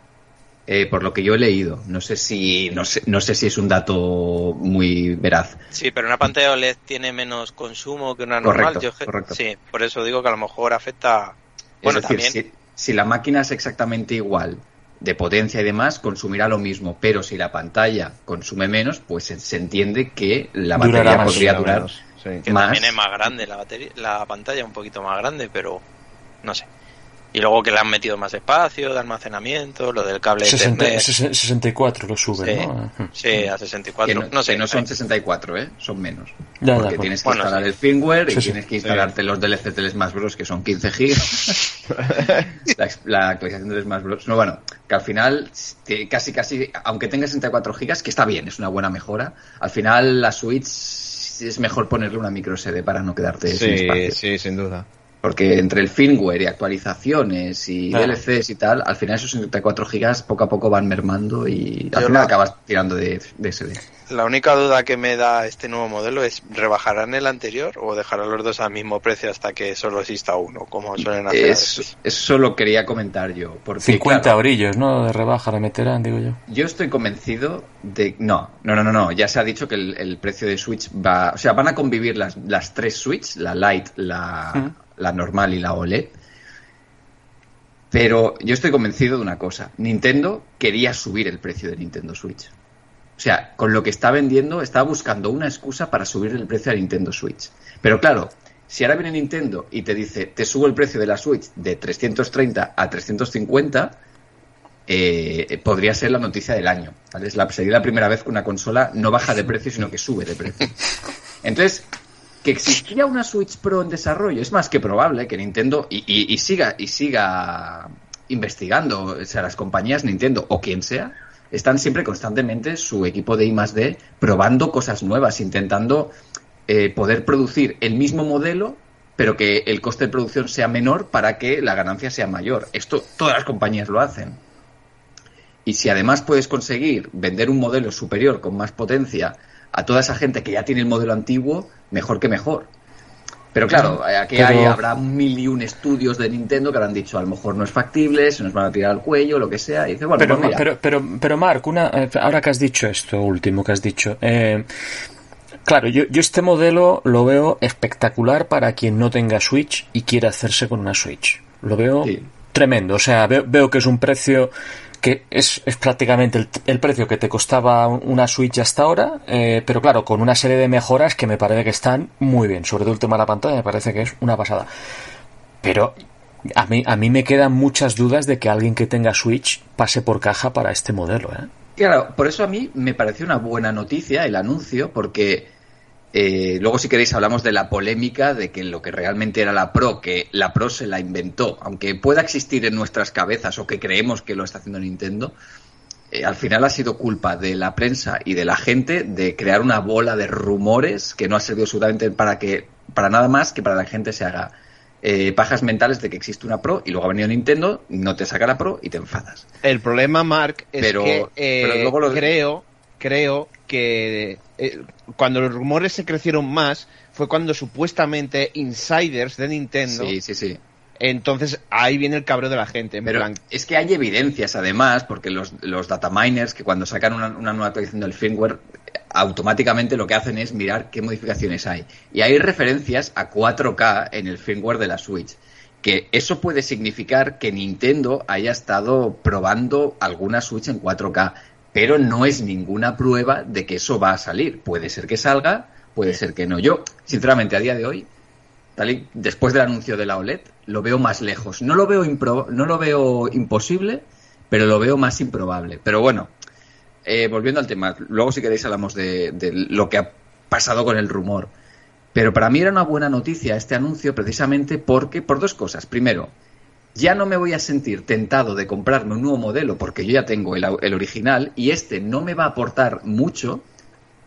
Eh, por lo que yo he leído. No sé si no sé, no sé si es un dato muy veraz. Sí, pero una pantalla OLED tiene menos consumo que una normal. Correcto, Sí, por eso digo que a lo mejor afecta. Bueno, también... si, la máquina es exactamente igual de potencia y demás, consumirá lo mismo, pero si la pantalla consume menos, pues se, entiende que la batería podría durar más. Que también es más grande la batería, la pantalla un poquito más grande, pero no sé. Y luego que le han metido más espacio de almacenamiento, lo del cable 64 lo sube, sí, ¿no? Sí, a 64. no, sé. no son 64, ¿eh? Son menos. porque tienes que instalar el firmware y tienes que instalarte los DLC del Smash Bros. que son 15 gigas. *laughs* la, actualización del Smash Bros. No, bueno, que al final, casi, casi, aunque tenga 64 gigas, que está bien, es una buena mejora, al final la Switch es mejor ponerle una micro SD para no quedarte sin espacio. Sí, sin duda. Porque entre el firmware y actualizaciones y DLCs y tal, al final esos 64 gigas poco a poco van mermando y al final acabas tirando de, de, SD. La única duda que me da este nuevo modelo es, ¿rebajarán el anterior o dejarán los dos al mismo precio hasta que solo exista uno, como suelen hacer? eso lo quería comentar yo. Porque, 50 orillos, ¿no? De rebaja le meterán, digo yo. Yo estoy convencido de... No, no, no, no, no. Ya se ha dicho que el, precio de Switch va... O sea, van a convivir las, las tres Switch, la Lite, la la normal y la OLED. Pero yo estoy convencido de una cosa. Nintendo quería subir el precio de Nintendo Switch. O sea, con lo que está vendiendo, está buscando una excusa para subir el precio de Nintendo Switch. Pero claro, si ahora viene Nintendo y te dice, te subo el precio de la Switch de 330 a 350, eh, podría ser la noticia del año. La, sería la primera vez que una consola no baja de precio, sino que sube de precio. *laughs* Entonces, que existía una Switch Pro en desarrollo. Es más que probable que Nintendo y, siga y siga investigando, o sea, las compañías Nintendo o quien sea, están siempre constantemente su equipo de I D probando cosas nuevas, intentando eh, poder producir el mismo modelo, pero que el coste de producción sea menor para que la ganancia sea mayor. Esto todas las compañías lo hacen. Y si además puedes conseguir vender un modelo superior con más potencia a toda esa gente que ya tiene el modelo antiguo, mejor que mejor. Pero claro, aquí hay, habrá mil y un estudios de Nintendo que habrán dicho a lo mejor no es factible, se nos van a tirar al cuello, lo que sea. Y dice, bueno, pero, pues pero, pero, pero, Mark, una, eh, ahora que has dicho esto último que has dicho, eh, claro, yo, yo este modelo lo veo espectacular para quien no tenga Switch y quiera hacerse con una Switch. Lo veo tremendo. O sea, veo, veo que es un precio que es, es prácticamente el, precio que te costaba una Switch hasta ahora, eh, pero claro, con una serie de mejoras que me parece que están muy bien. Sobre todo el tema de la pantalla me parece que es una pasada. Pero a mí, a mí me quedan muchas dudas de que alguien que tenga Switch pase por caja para este modelo. ¿eh? Claro, por eso a mí me pareció una buena noticia el anuncio, porque eh, luego, si queréis, hablamos de la polémica de que lo que realmente era la Pro, que la Pro se la inventó, aunque pueda existir en nuestras cabezas o que creemos que lo está haciendo Nintendo, eh, al final ha sido culpa de la prensa y de la gente de crear una bola de rumores que no ha servido absolutamente para que para nada más que para la gente se haga eh, pajas mentales de que existe una Pro y luego ha venido Nintendo, no te saca la Pro y te enfadas. El problema, Mark, es que luego creo, creo que eh, cuando los rumores se crecieron más fue cuando supuestamente insiders de Nintendo. Sí, sí, sí. Entonces ahí viene el cabreo de la gente. Pero es que hay evidencias además, porque los, los dataminers que cuando sacan una, nueva actualización del firmware, automáticamente lo que hacen es mirar qué modificaciones hay. Y hay referencias a 4K en el firmware de la Switch. Que eso puede significar que Nintendo haya estado probando alguna Switch en 4K pero no es ninguna prueba de que eso va a salir. Puede ser que salga, puede ser que no. Yo, sinceramente, a día de hoy, tal después del anuncio de la OLED, lo veo más lejos. No lo veo, no lo veo imposible, pero lo veo más improbable. Pero bueno, eh, volviendo al tema, luego si queréis hablamos de, de lo que ha pasado con el rumor. Pero para mí era una buena noticia este anuncio precisamente porque, por dos cosas. Primero, ya no me voy a sentir tentado de comprarme un nuevo modelo porque yo ya tengo el, original y este no me va a aportar mucho,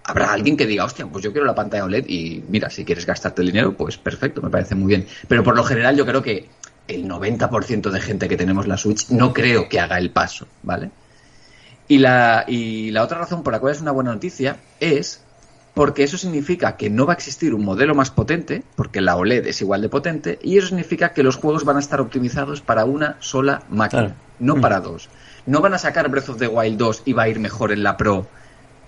habrá alguien que diga, hostia, pues yo quiero la pantalla OLED y mira, si quieres gastarte el dinero, pues perfecto, me parece muy bien. Pero por lo general yo creo que el 90% de gente que tenemos la Switch no creo que haga el paso, ¿vale? Y la, y la otra razón por la cual es una buena noticia es porque eso significa que no va a existir un modelo más potente, porque la OLED es igual de potente, y eso significa que los juegos van a estar optimizados para una sola máquina, no para mm. dos. No van a sacar Breath of the Wild 2 y va a ir mejor en la Pro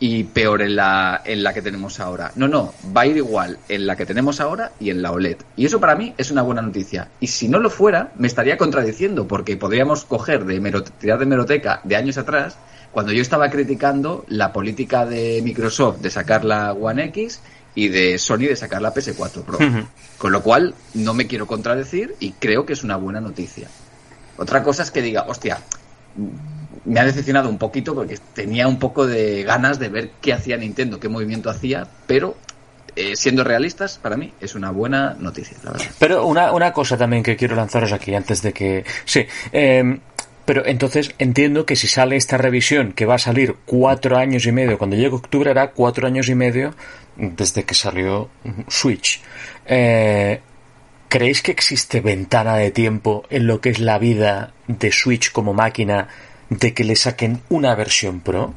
y peor en la, en la que tenemos ahora. No, no, va a ir igual en la que tenemos ahora y en la OLED. Y eso para mí es una buena noticia. Y si no lo fuera, me estaría contradiciendo, porque podríamos coger de tirar de meroteca de años atrás cuando yo estaba criticando la política de Microsoft de sacar la One X y de Sony de sacar la PS4 Pro. Con lo cual, no me quiero contradecir y creo que es una buena noticia. Otra cosa es que diga, hostia, me ha decepcionado un poquito porque tenía un poco de ganas de ver qué hacía Nintendo, qué movimiento hacía, pero eh, siendo realistas, para mí es una buena noticia, la verdad. Pero una, una cosa también que quiero lanzaros aquí antes de que... Sí, eh, pero entonces entiendo que si sale esta revisión, que va a salir cuatro años y medio, cuando llegue octubre hará cuatro años y medio desde que salió Switch. Eh, ¿Creéis que existe ventana de tiempo en lo que es la vida de Switch como máquina de que le saquen una versión Pro?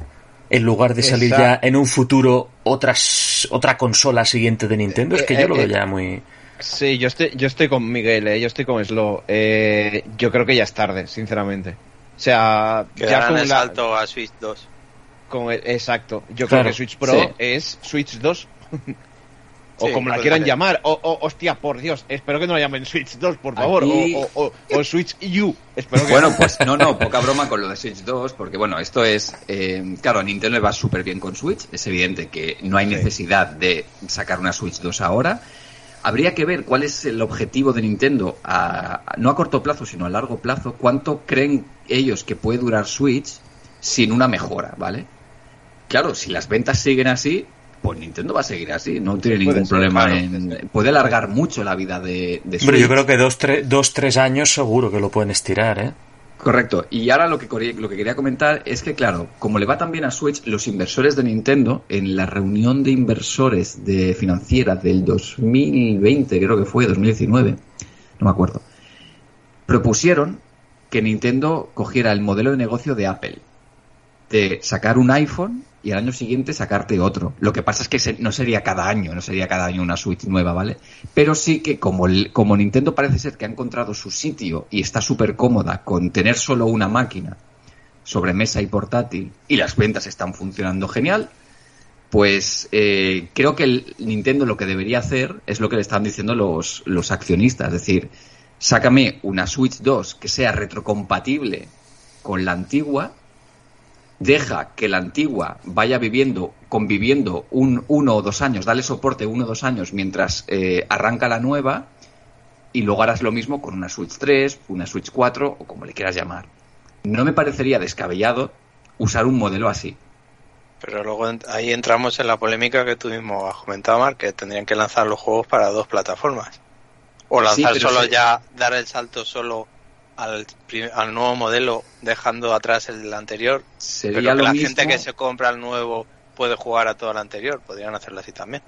En lugar de salir ya en un futuro otras, otra consola siguiente de Nintendo. Es que yo lo veo eh, ya muy... Sí, yo estoy, yo estoy con Miguel, ¿eh? yo estoy con Slow. Eh, yo creo que ya es tarde, sinceramente. O sea, ya con el salto a Switch 2. Con exacto. Yo creo que Switch Pro es Switch 2. *laughs* o como la quieran llamar. O, hostia, por Dios, espero que no la llamen Switch 2, por favor. *laughs* O, Switch U. Espero que bueno, pues no, no, *laughs* poca broma con lo de Switch 2, porque bueno, esto es. Eh, claro, a Nintendo le va súper bien con Switch. Es evidente que no hay necesidad de sacar una Switch 2 ahora. Habría que ver cuál es el objetivo de Nintendo, a, no a corto plazo, sino a largo plazo, cuánto creen ellos que puede durar Switch sin una mejora, ¿vale? Claro, si las ventas siguen así, pues Nintendo va a seguir así, no tiene ningún problema en... Puede alargar mucho la vida de, de Switch. Pero yo creo que dos, dos, tres años seguro que lo pueden estirar, ¿eh? Correcto. Y ahora lo que, lo que quería comentar es que, claro, como le va tan bien a Switch, los inversores de Nintendo, en la reunión de inversores de financiera del 2020, creo que fue, 2019, no me acuerdo, propusieron que Nintendo cogiera el modelo de negocio de Apple, de sacar un iPhone y al año siguiente sacarte otro. Lo que pasa es que no sería cada año, no sería cada año una Switch nueva, ¿vale? Pero sí que como, como Nintendo parece ser que ha encontrado su sitio y está súper cómoda con tener solo una máquina sobre mesa y portátil y las ventas están funcionando genial, pues eh, creo que el Nintendo lo que debería hacer es lo que le están diciendo los, los accionistas, es decir, sácame una Switch 2 que sea retrocompatible con la antigua deja que la antigua vaya viviendo, conviviendo un uno o dos años, dale soporte uno o dos años mientras eh, arranca la nueva y luego harás lo mismo con una Switch 3, una Switch 4 o como le quieras llamar. No me parecería descabellado usar un modelo así. Pero luego ahí entramos en la polémica que tú mismo has comentado, Mark, que tendrían que lanzar los juegos para dos plataformas. O lanzar solo ya, dar el salto solo al, al, nuevo modelo dejando atrás el anterior. Sería pero que la gente que se compra el nuevo puede jugar a todo el anterior. Podrían hacerlo así también.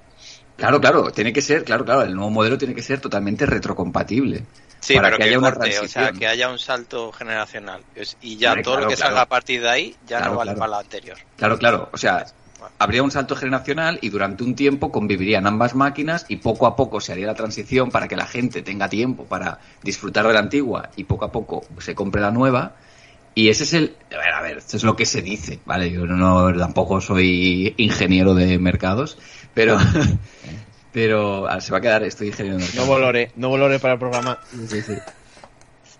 Claro, claro, tiene que ser, claro, claro, el nuevo modelo tiene que ser totalmente retrocompatible. Sí, para que, haya una o sea, que haya un salto generacional. Y ya todo lo que salga a partir de ahí ya no vale para la anterior. Claro, claro, o sea, habría un salto generacional y durante un tiempo convivirían ambas máquinas y poco a poco se haría la transición para que la gente tenga tiempo para disfrutar de la antigua y poco a poco se compre la nueva. Y ese es el. A ver, a ver, eso es lo que se dice, ¿vale? Yo no, tampoco soy ingeniero de mercados, pero. *laughs* pero se va a quedar, estoy ingeniero de mercados. No volore, no volore para el programa. Sí, sí.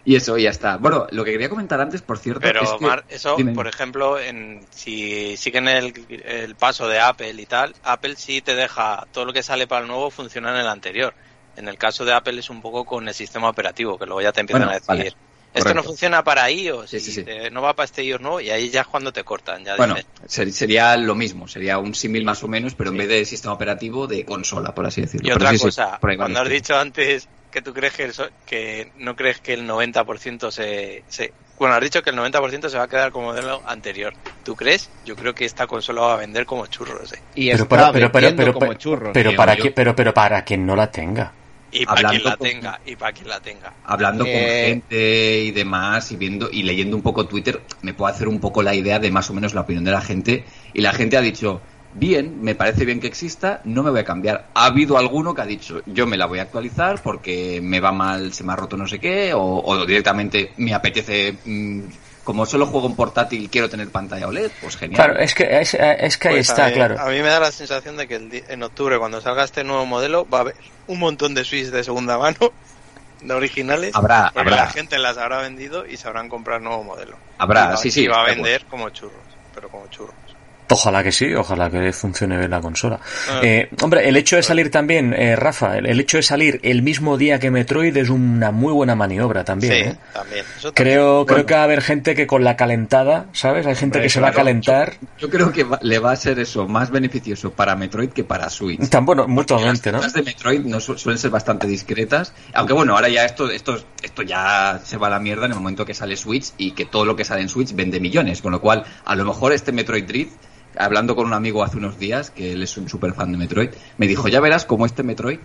Y eso ya está. Bueno, lo que quería comentar antes, por cierto. Pero, eso, por ejemplo, en, si siguen el, el paso de Apple y tal, Apple sí te deja todo lo que sale para el nuevo funciona en el anterior. En el caso de Apple es un poco con el sistema operativo, que luego ya te empiezan a decir. Esto no funciona para iOS, sí, no va para este iOS no, y ahí ya es cuando te cortan. Ya bueno, sería lo mismo, sería un símil más o menos, pero en vez de sistema operativo, de consola, por así decirlo. Y otra cosa, cuando has dicho antes que tú crees que, que no crees que el 90% se, se, Bueno, has dicho que el 90% se va a quedar como modelo anterior. ¿Tú crees? Yo creo que esta consola va a vender como churros. ¿eh? Y pero, para, pero, pero, como churros. Pero, para, que, pero, pero para quien no la tenga. Y para quien la tenga, y para quien la tenga. Hablando con eh, gente y demás, y viendo y leyendo un poco Twitter, me puedo hacer un poco la idea de más o menos la opinión de la gente. Y la gente ha dicho, bien, me parece bien que exista, no me voy a cambiar. Ha habido alguno que ha dicho, yo me la voy a actualizar porque me va mal, se me ha roto no sé qué, o, directamente me apetece, mm, como solo juego en portátil, quiero tener pantalla OLED, pues genial. Claro, es que, es, que ahí pues está, claro. A mí me da la sensación de que en octubre, cuando salga este nuevo modelo, va a haber un montón de Switch de segunda mano. *laughs* De originales, habrá, porque la gente las habrá vendido y sabrán comprar nuevo modelo. Habrá, sí, sí. Y va a vender como churros, pero como churros. Ojalá que sí, ojalá que funcione bien la consola. Ah. Eh, hombre, el hecho de salir también, eh, Rafa, el, hecho de salir el mismo día que Metroid es una muy buena maniobra también. Sí, ¿eh? también. creo, creo que va a haber gente que con la calentada, ¿sabes? Hay gente que se va a calentar. Yo, creo que le va a ser eso más beneficioso para Metroid que para Switch. Tan bueno, mutuamente, ¿no? Las de Metroid no suelen ser bastante discretas, aunque bueno, ahora ya esto, esto, esto ya se va a la mierda en el momento que sale Switch y que todo lo que sale en Switch vende millones, con lo cual a lo mejor este Metroid Dread hablando con un amigo hace unos días, que él es un super fan de Metroid, me dijo, ya verás cómo este Metroid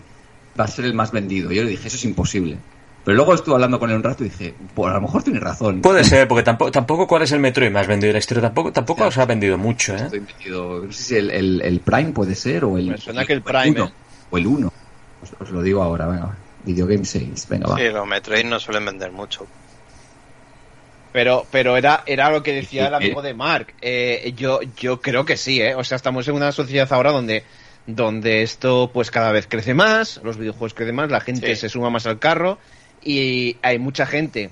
va a ser el más vendido. Y yo le dije, eso es imposible. Pero luego estuve hablando con él un rato y dije, pues a lo mejor tiene razón. Puede ser, porque tampoco, tampoco cuál es el Metroid más vendido de la historia, tampoco, tampoco se ha vendido mucho, ¿eh? no sé si el, el, Prime puede ser, o el... suena que el Prime, ¿eh? O el 1. Os, lo digo ahora, venga, Video Game 6, venga, va. Sí, los Metroid no suelen vender mucho. Pero, pero era, era lo que decía el amigo de Mark. Eh, yo, yo creo que sí, ¿eh? O sea, estamos en una sociedad ahora donde, donde esto pues cada vez crece más, los videojuegos crecen más, la gente se suma más al carro y hay mucha gente,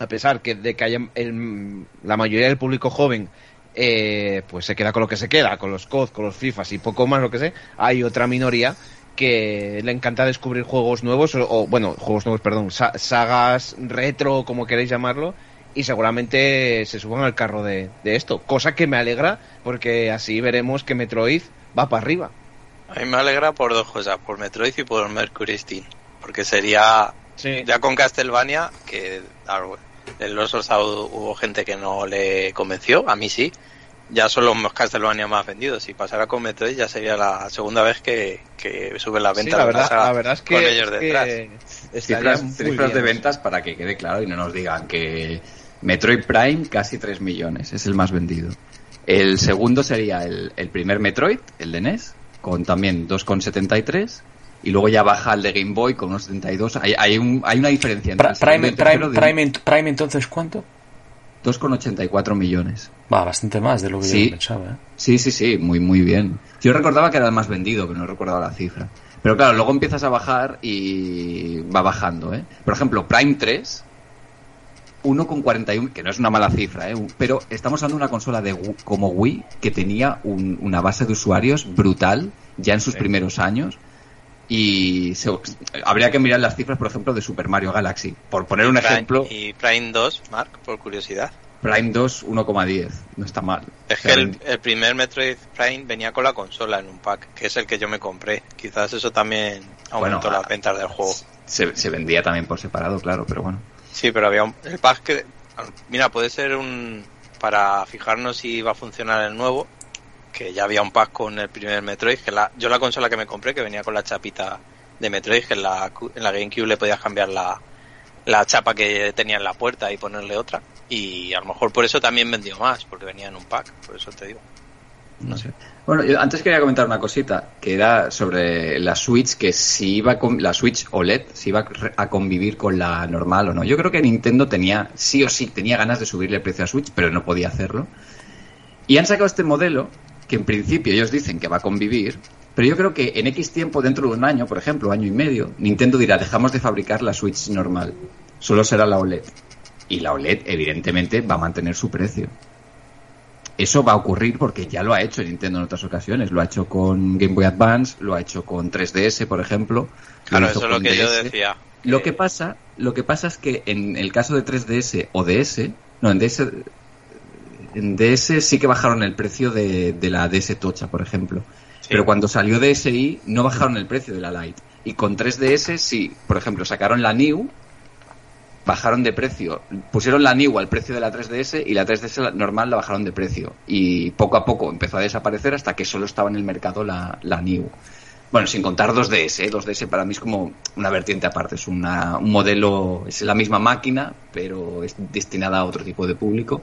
a pesar que de que haya la mayoría del público joven eh, pues se queda con lo que se queda, con los COD, con los FIFAs y poco más lo que sé, hay otra minoría que le encanta descubrir juegos nuevos, o, o bueno, juegos nuevos, perdón, sagas retro, como queréis llamarlo, y seguramente se suban al carro de, esto, cosa que me alegra porque así veremos que Metroid va para arriba. A mí me alegra por dos cosas, por Metroid y por Mercury Steam, porque sería ya con Castlevania, que en los hubo gente que no le convenció, a mí sí, ya son los Castlevania más vendidos. Si pasara con Metroid ya sería la segunda vez que, que sube la venta la, verdad, la, verdad, es que, con ellos detrás. cifras, de ventas para que quede claro y no nos digan que Metroid Prime casi 3 millones, es el más vendido. El segundo sería el, el primer Metroid, el de NES, con también 2,73. Y luego ya baja el de Game Boy con unos 72. Hay, hay, un, hay una diferencia entre el Prime, el tercero Prime, de Prime, Prime, entonces, ¿cuánto? 2,84 millones. Va, bastante más de lo que Sí. yo pensaba, ¿eh? Sí, sí, sí, muy, muy bien. Yo recordaba que era el más vendido, pero no recordaba la cifra. Pero claro, luego empiezas a bajar y va bajando, ¿eh? Por ejemplo, Prime 3, 1,41, que no es una mala cifra, ¿eh? Pero estamos hablando de una consola de Wii- como Wii que tenía un- una base de usuarios brutal ya en sus primeros años. Y se- habría que mirar las cifras, por ejemplo, de Super Mario Galaxy. Por poner un Prime- ejemplo, Y Prime 2, Mark, por curiosidad. Prime 2, 1,10. No está mal. Es que el, el primer Metroid Prime venía con la consola en un pack, que es el que yo me compré. Quizás eso también aumentó Bueno, las ventas del juego. se, se vendía también por separado, claro, pero bueno. Sí, pero había un el pack que mira, puede ser un para fijarnos si va a funcionar el nuevo, que ya había un pack con el primer Metroid, que la yo la consola que me compré que venía con la chapita de Metroid, que en la en la GameCube le podías cambiar la la chapa que tenía en la puerta y ponerle otra y a lo mejor por eso también vendió más, porque venía en un pack, por eso te digo. No sé. Bueno, yo antes quería comentar una cosita, que era sobre la Switch, que si iba con la Switch OLED, si iba a convivir con la normal o no. Yo creo que Nintendo tenía, sí o sí, tenía ganas de subirle el precio a Switch, pero no podía hacerlo. Y han sacado este modelo, que en principio ellos dicen que va a convivir, pero yo creo que en X tiempo, dentro de un año, por ejemplo, año y medio, Nintendo dirá, dejamos de fabricar la Switch normal, solo será la OLED. Y la OLED, evidentemente, va a mantener su precio. Eso va a ocurrir porque ya lo ha hecho Nintendo en otras ocasiones. Lo ha hecho con Game Boy Advance, lo ha hecho con 3DS, por ejemplo. Claro, eso es lo que yo decía. Lo que pasa, lo que pasa es que en el caso de 3DS o DS, no, en DS, en DS sí que bajaron el precio de, de la DS Tocha, por ejemplo. Sí. Pero cuando salió DSi no bajaron el precio de la Lite. Y con 3DS sí, por ejemplo, sacaron la New, bajaron de precio, pusieron la New al precio de la 3DS y la 3DS la- normal la bajaron de precio. Y poco a poco empezó a desaparecer hasta que solo estaba en el mercado la, la New. Bueno, sin contar 2DS, ¿eh? 2DS para mí es como una vertiente aparte, es una, un modelo, es la misma máquina, pero es destinada a otro tipo de público.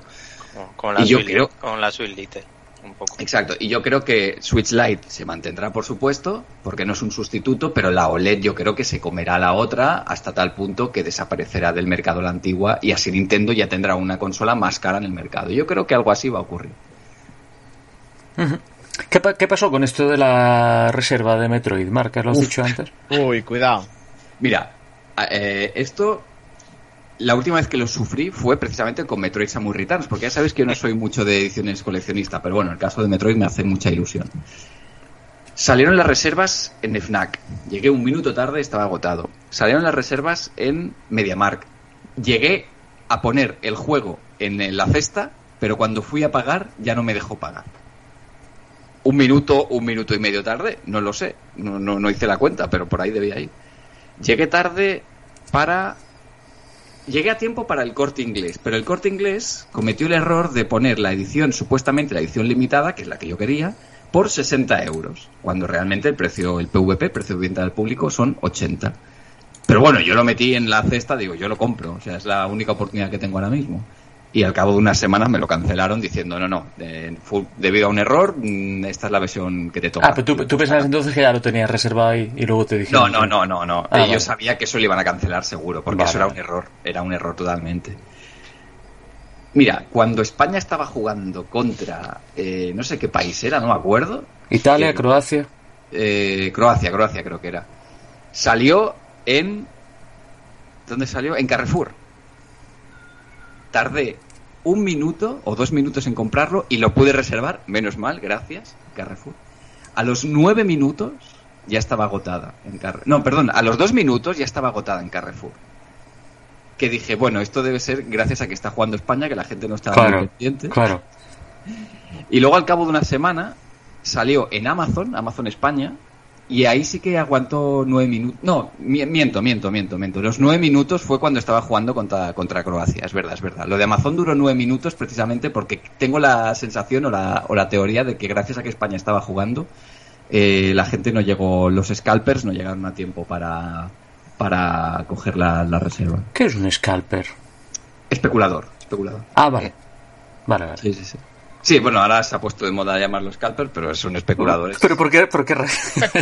Con, con la Y yo Switch, creo- con la Switch Lite, un poco. Exacto, y yo creo que Switch Lite se mantendrá, por supuesto, porque no es un sustituto, pero la OLED yo creo que se comerá la otra hasta tal punto que desaparecerá del mercado la antigua y así Nintendo ya tendrá una consola más cara en el mercado. Yo creo que algo así va a ocurrir. ¿Qué, pa- qué pasó con esto de la reserva de Metroid, Mark? ¿Lo has Uf. dicho antes? Uy, cuidado. Mira, eh, esto la última vez que lo sufrí fue precisamente con Metroid Samus Returns, porque ya sabes que yo no soy mucho de ediciones coleccionista, pero bueno, el caso de Metroid me hace mucha ilusión. Salieron las reservas en FNAC. Llegué un minuto tarde, estaba agotado. Salieron las reservas en MediaMark. Llegué a poner el juego en la cesta, pero cuando fui a pagar ya no me dejó pagar. Un minuto, un minuto y medio tarde, no lo sé. No, no, no hice la cuenta, pero por ahí debía ir. Llegué tarde para Llegué a tiempo para el corte inglés, pero el corte inglés cometió el error de poner la edición, supuestamente la edición limitada, que es la que yo quería, por 60 euros, cuando realmente el precio, el PVP, el precio de venta al público, son 80. Pero bueno, yo lo metí en la cesta, digo, yo lo compro, o sea, es la única oportunidad que tengo ahora mismo. Y al cabo de unas semanas me lo cancelaron diciendo, no, no, eh, fue debido a un error, mm, esta es la versión que te toca. Ah, pero tú, tú pensabas entonces que ya lo tenías reservado ahí y luego te No, dijeron... no, no, no, no. Ah, Eh, Yo vale. sabía que eso lo iban a cancelar seguro, porque Vale. eso era un error, era un error totalmente. Mira, cuando España estaba jugando contra, eh, no sé qué país era, no me acuerdo. Italia, Croacia... eh, Croacia, Croacia creo que era. Salió en... ¿Dónde salió? En Carrefour. Tardé un minuto o dos minutos en comprarlo y lo pude reservar, menos mal, gracias, Carrefour. A los nueve minutos ya estaba agotada en Carrefour. No, perdón, a los dos minutos ya estaba agotada en Carrefour. Que dije, bueno, esto debe ser gracias a que está jugando España, que la gente no muy Claro, pendiente. claro. Y luego al cabo de una semana salió en Amazon, Amazon España, y ahí sí que aguantó nueve minutos. No, mi- miento, miento, miento, miento. Los nueve minutos fue cuando estaba jugando contra, contra Croacia, es verdad, es verdad. Lo de Amazon duró nueve minutos precisamente porque tengo la sensación o la, o la teoría de que gracias a que España estaba jugando, eh, la gente no llegó, los scalpers no llegaron a tiempo para, para coger la, la reserva. ¿Qué es un scalper? Especulador, especulador. Ah, vale. Vale, vale. Sí, sí, sí. Sí, bueno, ahora se ha puesto de moda llamarlo scalper, pero son especuladores. Pero ¿por qué? ¿Por qué?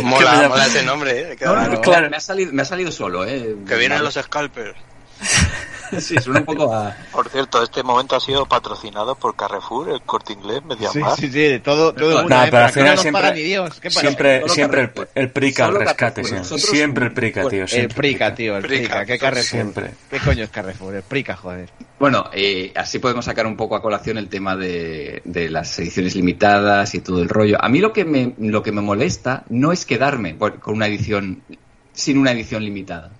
mola, *laughs* mola ese nombre, ¿eh? No, no, no, claro. me, ha salido, me ha salido solo, ¿eh? Que vienen los scalpers. *laughs* sí, suena un poco a... Por cierto, este momento ha sido patrocinado por Carrefour, el Corte Inglés, Mediamar. Sí, sí, sí, todo, todo no, pero al final siempre, Dios. siempre, siempre el, el, prica al rescate, siempre el prica, tío. El prica, tío, el prica, ¿qué Carrefour? Siempre. ¿Qué coño es Carrefour? El prica, joder. Bueno, eh, así podemos sacar un poco a colación el tema de, de, las ediciones limitadas y todo el rollo. A mí lo que me, lo que me molesta no es quedarme con una edición sin una edición limitada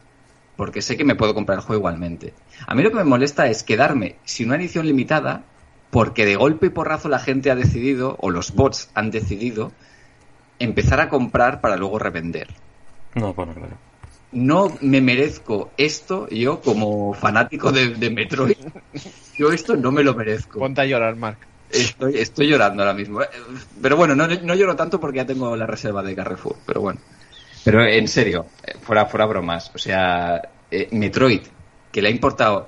porque sé que me puedo comprar el juego igualmente. A mí lo que me molesta es quedarme sin una edición limitada porque de golpe y porrazo la gente ha decidido, o los bots han decidido, empezar a comprar para luego revender. No, bueno, claro. No me merezco esto, yo como fanático de, Metroid, yo esto no me lo merezco. Ponte a llorar, Mark. Estoy, estoy llorando ahora mismo. Pero bueno, no, no lloro tanto porque ya tengo la reserva de Carrefour, pero bueno. Pero en serio, fuera, fuera bromas. O sea, eh, Metroid, que le ha importado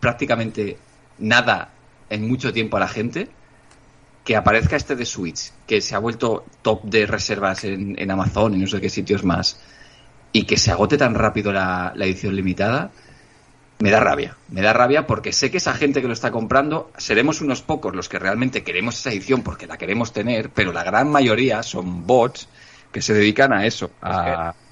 prácticamente nada en mucho tiempo a la gente, que aparezca este de Switch, que se ha vuelto top de reservas en, Amazon y no sé qué sitios más, y que se agote tan rápido la, edición limitada, me da rabia. Me da rabia porque sé que esa gente que lo está comprando, seremos unos pocos los que realmente queremos esa edición porque la queremos tener, pero la gran mayoría son bots que se dedican a eso.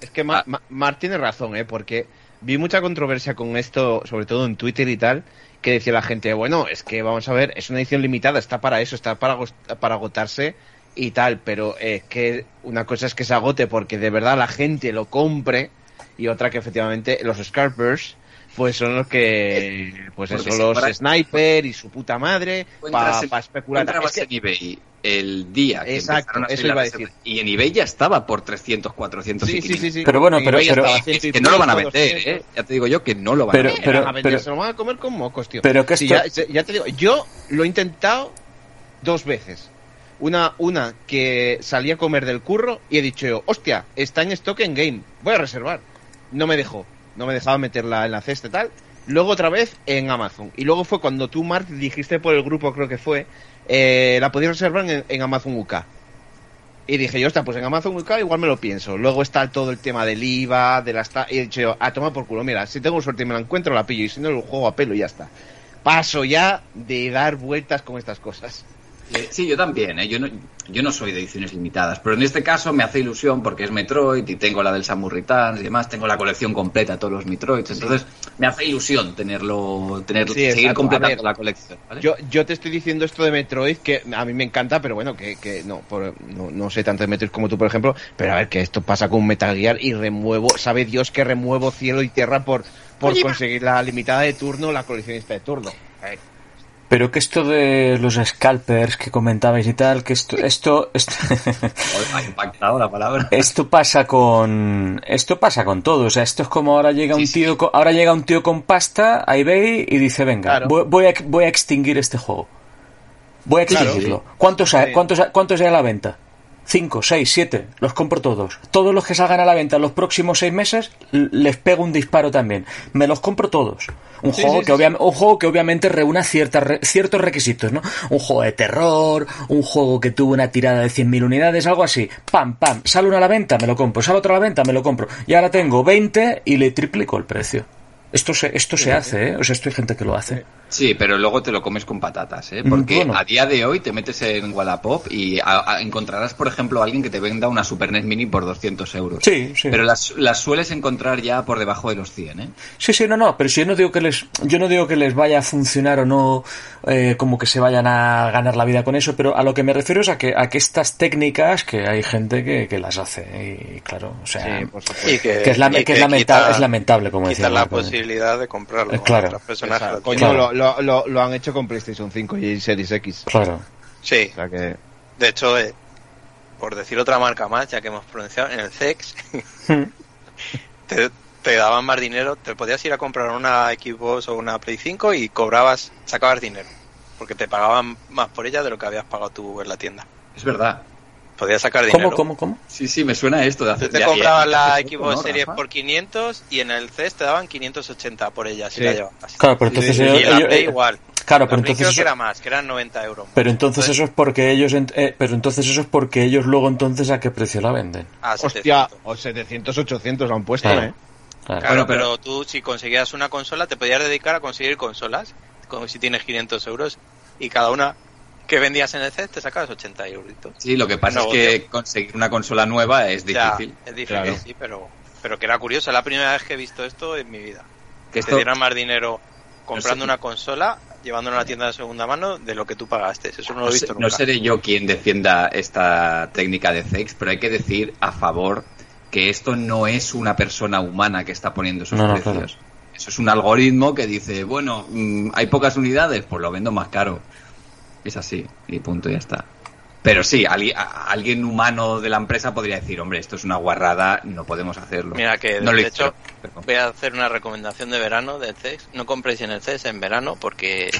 Es que, Mar, tiene razón, ¿eh? porque vi mucha controversia con esto, sobre todo en Twitter y tal, que decía la gente, bueno, es que vamos a ver, es una edición limitada, está para eso, está para, para agotarse y tal, pero es que una cosa es que se agote porque de verdad la gente lo compre y otra que efectivamente los Scarpers pues son los que pues son los sniper y su puta madre para especular el día que Exacto, eso iba a decir. Y en eBay ya estaba por 300, 400 sí, sí, sí, Pero bueno, pero, que no lo van a vender, ¿eh? Ya te digo yo que no lo van a vender. Pero, pero, se lo van a comer con mocos, tío. Pero que ya, ya, te digo, yo lo he intentado dos veces. Una, una que salí a comer del curro y he dicho yo, hostia, está en stock en game, voy a reservar. No me dejó, no me dejaba meterla en la cesta y tal. Luego otra vez en Amazon. Y luego fue cuando tú, Mark, dijiste por el grupo, creo que fue, eh, la podías reservar en, Amazon UK. Y dije yo, está, pues en Amazon UK igual me lo pienso. Luego está todo el tema del IVA, de las... Y he dicho yo, a tomar por culo, mira, si tengo suerte y me la encuentro, la pillo. Y si no, lo juego a pelo y ya está. Paso ya de dar vueltas con estas cosas. Eh, sí, yo también, ¿eh? yo, no, yo no soy de ediciones limitadas, pero en este caso me hace ilusión porque es Metroid y tengo la del Samus Returns y demás, tengo la colección completa de todos los Metroids, entonces me hace ilusión tenerlo, tener, seguir completando la colección. Yo, yo te estoy diciendo esto de Metroid que a mí me encanta, pero bueno, que, que no, no, no, sé tanto de Metroid como tú, por ejemplo, pero a ver, que esto pasa con Metal Gear y remuevo, sabe Dios que remuevo cielo y tierra por, por conseguir la limitada de turno, la coleccionista de turno. Pero que esto de los scalpers que comentabais y tal, que esto, esto, esto, *laughs* ha impactado la palabra. Esto pasa con, esto pasa con todo. O sea, esto es como ahora llega un tío, ahora llega un tío con pasta a eBay y dice, venga, voy, a, voy a extinguir este juego. Voy a extinguirlo. ¿Cuántos, hay, cuántos, cuántos hay a la venta? 5, 6, 7, los compro todos. Todos los que salgan a la venta en los próximos 6 meses, les pego un disparo también. Me los compro todos. Un, juego, que un juego que obviamente reúna ciertas, ciertos requisitos, ¿no? Un juego de terror, un juego que tuvo una tirada de 100.000 unidades, algo así. Pam, pam, sale uno a la venta, me lo compro. Sale otro a la venta, me lo compro. Y ahora tengo 20 y le triplico el precio. Esto se, esto se hace, ¿eh? O sea, esto hay gente que lo hace. Sí, pero luego te lo comes con patatas, ¿eh? Porque a día de hoy te metes en Wallapop y encontrarás, por ejemplo, a alguien que te venda una Super NES Mini por 200 euros. Sí, sí. Pero las, las sueles encontrar ya por debajo de los 100, ¿eh? Sí, sí, no, no, pero si yo no digo que les, yo no digo que les vaya a funcionar o no, eh, como que se vayan a ganar la vida con eso, pero a lo que me refiero es a que, a que estas técnicas, que hay gente que, que las hace, y claro, o sea, que, es, es, lamentable, como decía. la posibilidad de comprarlo. claro. otras personas lo, lo, han hecho con PlayStation 5 y Series X. Claro. Sí. De hecho, eh, por decir otra marca más, ya que hemos pronunciado, en el CEX hmm. *laughs* te, daban más dinero, te podías ir a comprar una Xbox o una Play 5 y cobrabas, sacabas dinero, porque te pagaban más por ella de lo que habías pagado tú en la tienda. Es verdad. Podías sacar dinero. ¿Cómo, cómo, cómo? Sí, sí, me suena esto de hacer. Tú te comprabas la Xbox Series por 500 y en el CES te daban 580 por ella si la llevabas. Claro, pero entonces y, igual. Claro, pero entonces creo eso- que era más, que eran 90 euros. más. Pero entonces eso es porque ellos, eh, pero entonces eso es porque ellos luego entonces a qué precio la venden. Ah, Hostia, 700. o 700, 800 lo han puesto, Claro. ¿eh? Claro. Claro, pero... pero- tú si conseguías una consola te podías dedicar a conseguir consolas, como si tienes 500 euros y cada una que vendías en el CES te sacabas 80 euros. Sí, lo que pasa es que conseguir una consola nueva es Ya, difícil. es difícil, Claro. sí, pero, pero que era curioso, es la primera vez que he visto esto en mi vida. Que esto- te dieran más dinero comprando No sé. una consola, llevándola a una tienda de segunda mano de lo que tú pagaste. Eso no lo No, he visto no nunca. seré yo quien defienda esta técnica de CEX, pero hay que decir a favor que esto no es una persona humana que está poniendo esos No, no, precios. Eso es un algoritmo que dice, bueno, mm, hay pocas unidades, pues lo vendo más caro. Es así, y punto, ya está. Pero sí, ali- a- alguien humano de la empresa podría decir, hombre, esto es una guarrada, no podemos hacerlo. Mira que no lo de hecho hicieron, pero- voy a hacer una recomendación de verano del CES. No compréis en el CES en verano porque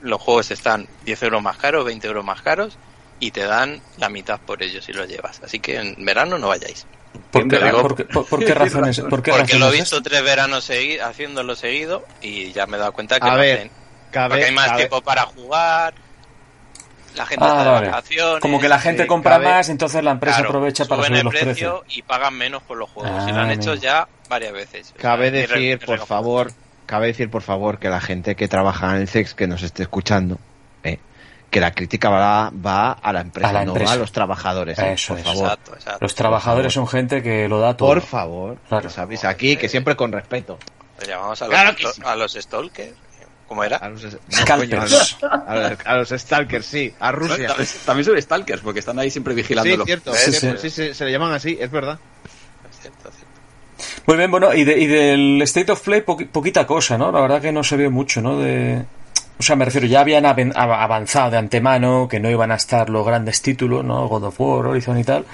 los juegos están 10 euros más caros, 20 euros más caros y te dan la mitad por ellos si los llevas. Así que en verano no vayáis. ¿Por qué, digo- por qué- por- por qué *laughs* razones? ¿Por qué Porque lo he visto es? tres veranos segui- haciéndolo seguido y ya me he dado cuenta que A no ver, hacen. Cabe, Porque hay más cabe- tiempo para jugar, la gente Ah, está de vale. vacaciones. Como que la gente sí, compra cabe- más, entonces la empresa Claro, aprovecha para subir el los precio precios. y pagan menos por los juegos. y lo Ah, han hecho amigo. ya varias veces. O Cabe sea, mi re- decir, por favor, cabe decir, por favor, que la gente que trabaja en el CEX, que nos esté escuchando, eh, que la crítica va, va a la empresa, A la no empresa. va a los trabajadores. eh, Eso por es. favor. Exacto, exacto. Los trabajadores son gente que lo da todo. Por favor, Claro. lo sabéis aquí, que siempre con respeto. Lo llamamos a los, Claro que sí. a los Stalkers. ¿Cómo era? A los, no, coño, a los, *laughs* a los- a los Stalkers, sí, a Rusia. También- También son stalkers, porque están ahí siempre Sí, vigilándolo. cierto, Sí, sí, sí. sí, sí, se le llaman así, es verdad. Cierto, cierto. Muy bien, bueno, y, de- y del State of Play poqui- poquita cosa, ¿no? La verdad que no se vio mucho, ¿no? De... O sea, me refiero, ya habían avanzado de antemano que no iban a estar los grandes títulos, ¿no? God of War, Horizon y tal.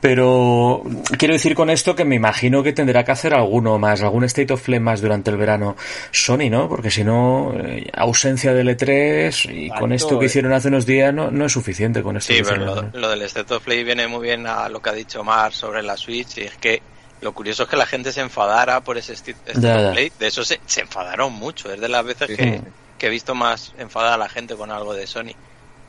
Pero quiero decir con esto que me imagino que tendrá que hacer alguno más, algún State of Play más durante el verano Sony, ¿no? Porque si no, eh, ausencia del E3 y con esto que eh. hicieron hace unos días no, no es suficiente con esto. Sí, pero lo, lo del State of Play viene muy bien a lo que ha dicho Mar sobre la Switch y es que lo curioso es que la gente se enfadara por ese State State Ya, of ya. Play. De eso se, se enfadaron mucho. Es de las veces Sí, que, sí. Que he visto más enfadada a la gente con algo de Sony.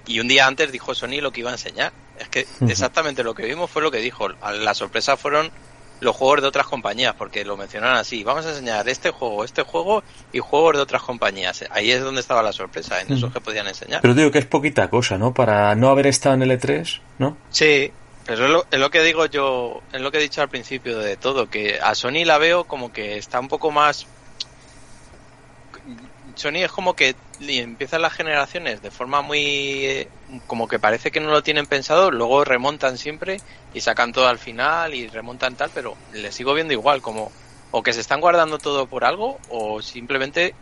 Y un día antes dijo Sony lo que iba a enseñar. Es que exactamente lo que vimos fue lo que dijo. La sorpresa fueron los juegos de otras compañías, porque lo mencionaron así. Vamos a enseñar este juego, este juego y juegos de otras compañías. Ahí es donde estaba la sorpresa, en esos que podían enseñar. Pero digo que es poquita cosa, ¿no? Para no haber estado en el E3, ¿no? Sí, pero es lo, es lo que digo yo, es lo que he dicho al principio de todo, que a Sony la veo como que está un poco más... Sony es como que empiezan las generaciones de forma muy... eh, como que parece que no lo tienen pensado, luego remontan siempre y sacan todo al final y remontan tal, pero le sigo viendo igual, como o que se están guardando todo por algo o simplemente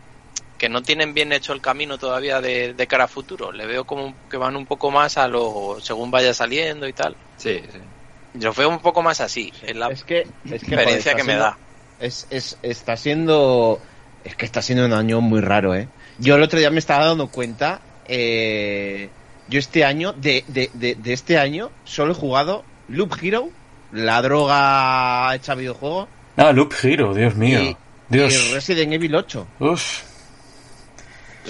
que no tienen bien hecho el camino todavía de, de cara a futuro. Le veo como que van un poco más a lo según vaya saliendo y tal. Sí, sí. Yo veo un poco más así. Es la Es que, es que experiencia joder, que me siendo- da. Es, es, está siendo. Es que está siendo un año muy raro, ¿eh? Yo el otro día me estaba dando cuenta. eh, yo este año, de, de, de, de este año, solo he jugado Loop Hero, la droga hecha videojuego, Ah, Loop Hero, Dios mío. y, Dios. y Resident Evil 8. Uf.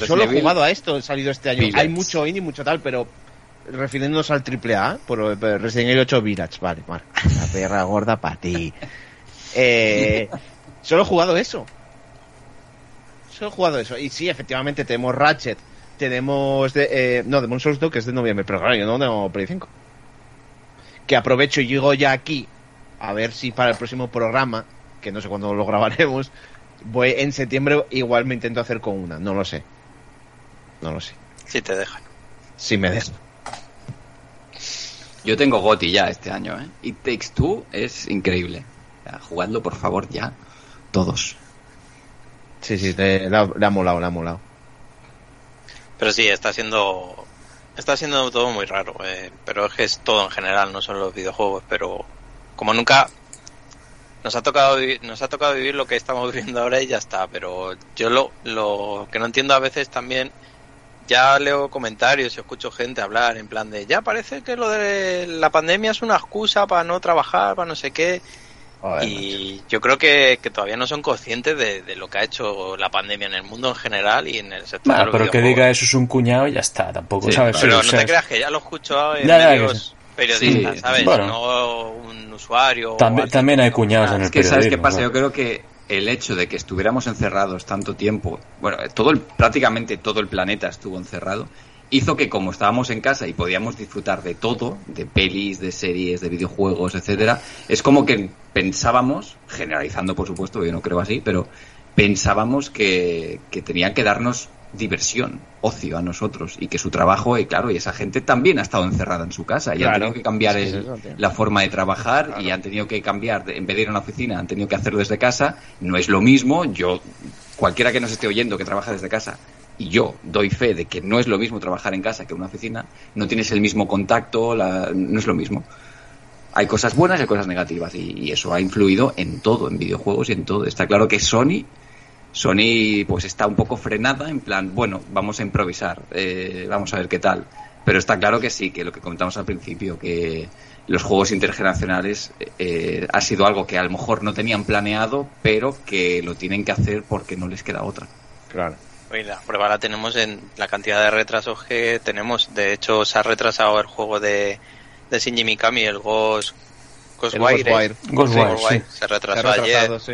Solo he Evil- jugado a esto, he salido este año. Village. Hay mucho indie, mucho tal, pero refiriéndonos al triple A, por, por Resident Evil 8 Village, vale, vale. La perra gorda para ti. *laughs* Eh, solo he jugado eso. Solo he jugado eso. Y sí, efectivamente, tenemos Ratchet, tenemos... De, eh, no, Demon Souls 2, que es de noviembre, pero claro, yo no tengo Play 5. Que aprovecho y llego ya aquí, a ver si para el próximo programa, que no sé cuándo lo grabaremos, voy en septiembre igual me intento hacer con una, no lo sé. No lo sé. Si te dejan. Si me dejo. Yo tengo Goti ya este año, ¿eh? It Takes Two es increíble. O sea, jugadlo, por favor, ya. Todos. Sí, sí, le, ha, le ha molado, le ha molado. Pero sí, está siendo está siendo todo muy raro. eh, pero es que es todo en general, no solo los videojuegos. Pero como nunca nos ha tocado nos ha tocado vivir lo que estamos *laughs* viviendo ahora y ya está. Pero yo lo, lo que no entiendo a veces también ya leo comentarios y escucho gente hablar en plan de ya parece que lo de la pandemia es una excusa para no trabajar, para no sé qué. Joder, y yo creo que, que todavía no son conscientes de, de lo que ha hecho la pandemia en el mundo en general y en el sector Bueno, pero que diga eso es un cuñado y ya está, tampoco, Sí, ¿sabes? Pero Sí, no sea, te creas que ya lo escucho en Ya, medios periodistas, Sí, ¿sabes? bueno. No un usuario. También- también hay cuñados en el Es que, ¿sabes qué pasa? Yo creo que el hecho de que estuviéramos encerrados tanto tiempo, bueno, todo el, prácticamente todo el planeta estuvo encerrado, hizo que como estábamos en casa y podíamos disfrutar de todo, de pelis, de series, de videojuegos, etcétera, es como que pensábamos, generalizando por supuesto, yo no creo así, pero pensábamos que, que tenían que darnos diversión, ocio a nosotros y que su trabajo, y claro, y esa gente también ha estado encerrada en su casa y Claro. han tenido que cambiar Es que eso, la forma de trabajar y han tenido que cambiar, de- en vez de ir a una oficina, han tenido que hacerlo desde casa. No es lo mismo, yo, cualquiera que nos esté oyendo que trabaja desde casa, y yo doy fe de que no es lo mismo trabajar en casa que en una oficina, no tienes el mismo contacto, la- no es lo mismo. Hay cosas buenas y hay cosas negativas y, eso ha influido en todo, en videojuegos y en todo. Está claro que Sony, Sony pues está un poco frenada en plan, bueno, vamos a improvisar, eh, vamos a ver qué tal. Pero está claro que sí, que lo que comentamos al principio, que los juegos intergeneracionales eh, ha sido algo que a lo mejor no tenían planeado, pero que lo tienen que hacer porque no les queda otra. Claro. Oye, la prueba la tenemos en la cantidad de retrasos que tenemos. De hecho, se ha retrasado el juego de, de Shinji Mikami, el Ghost, Ghostwire. Ghostwire. Ghostwire, Ghostwire. sí. Se Se ha retrasó ayer retrasado, sí.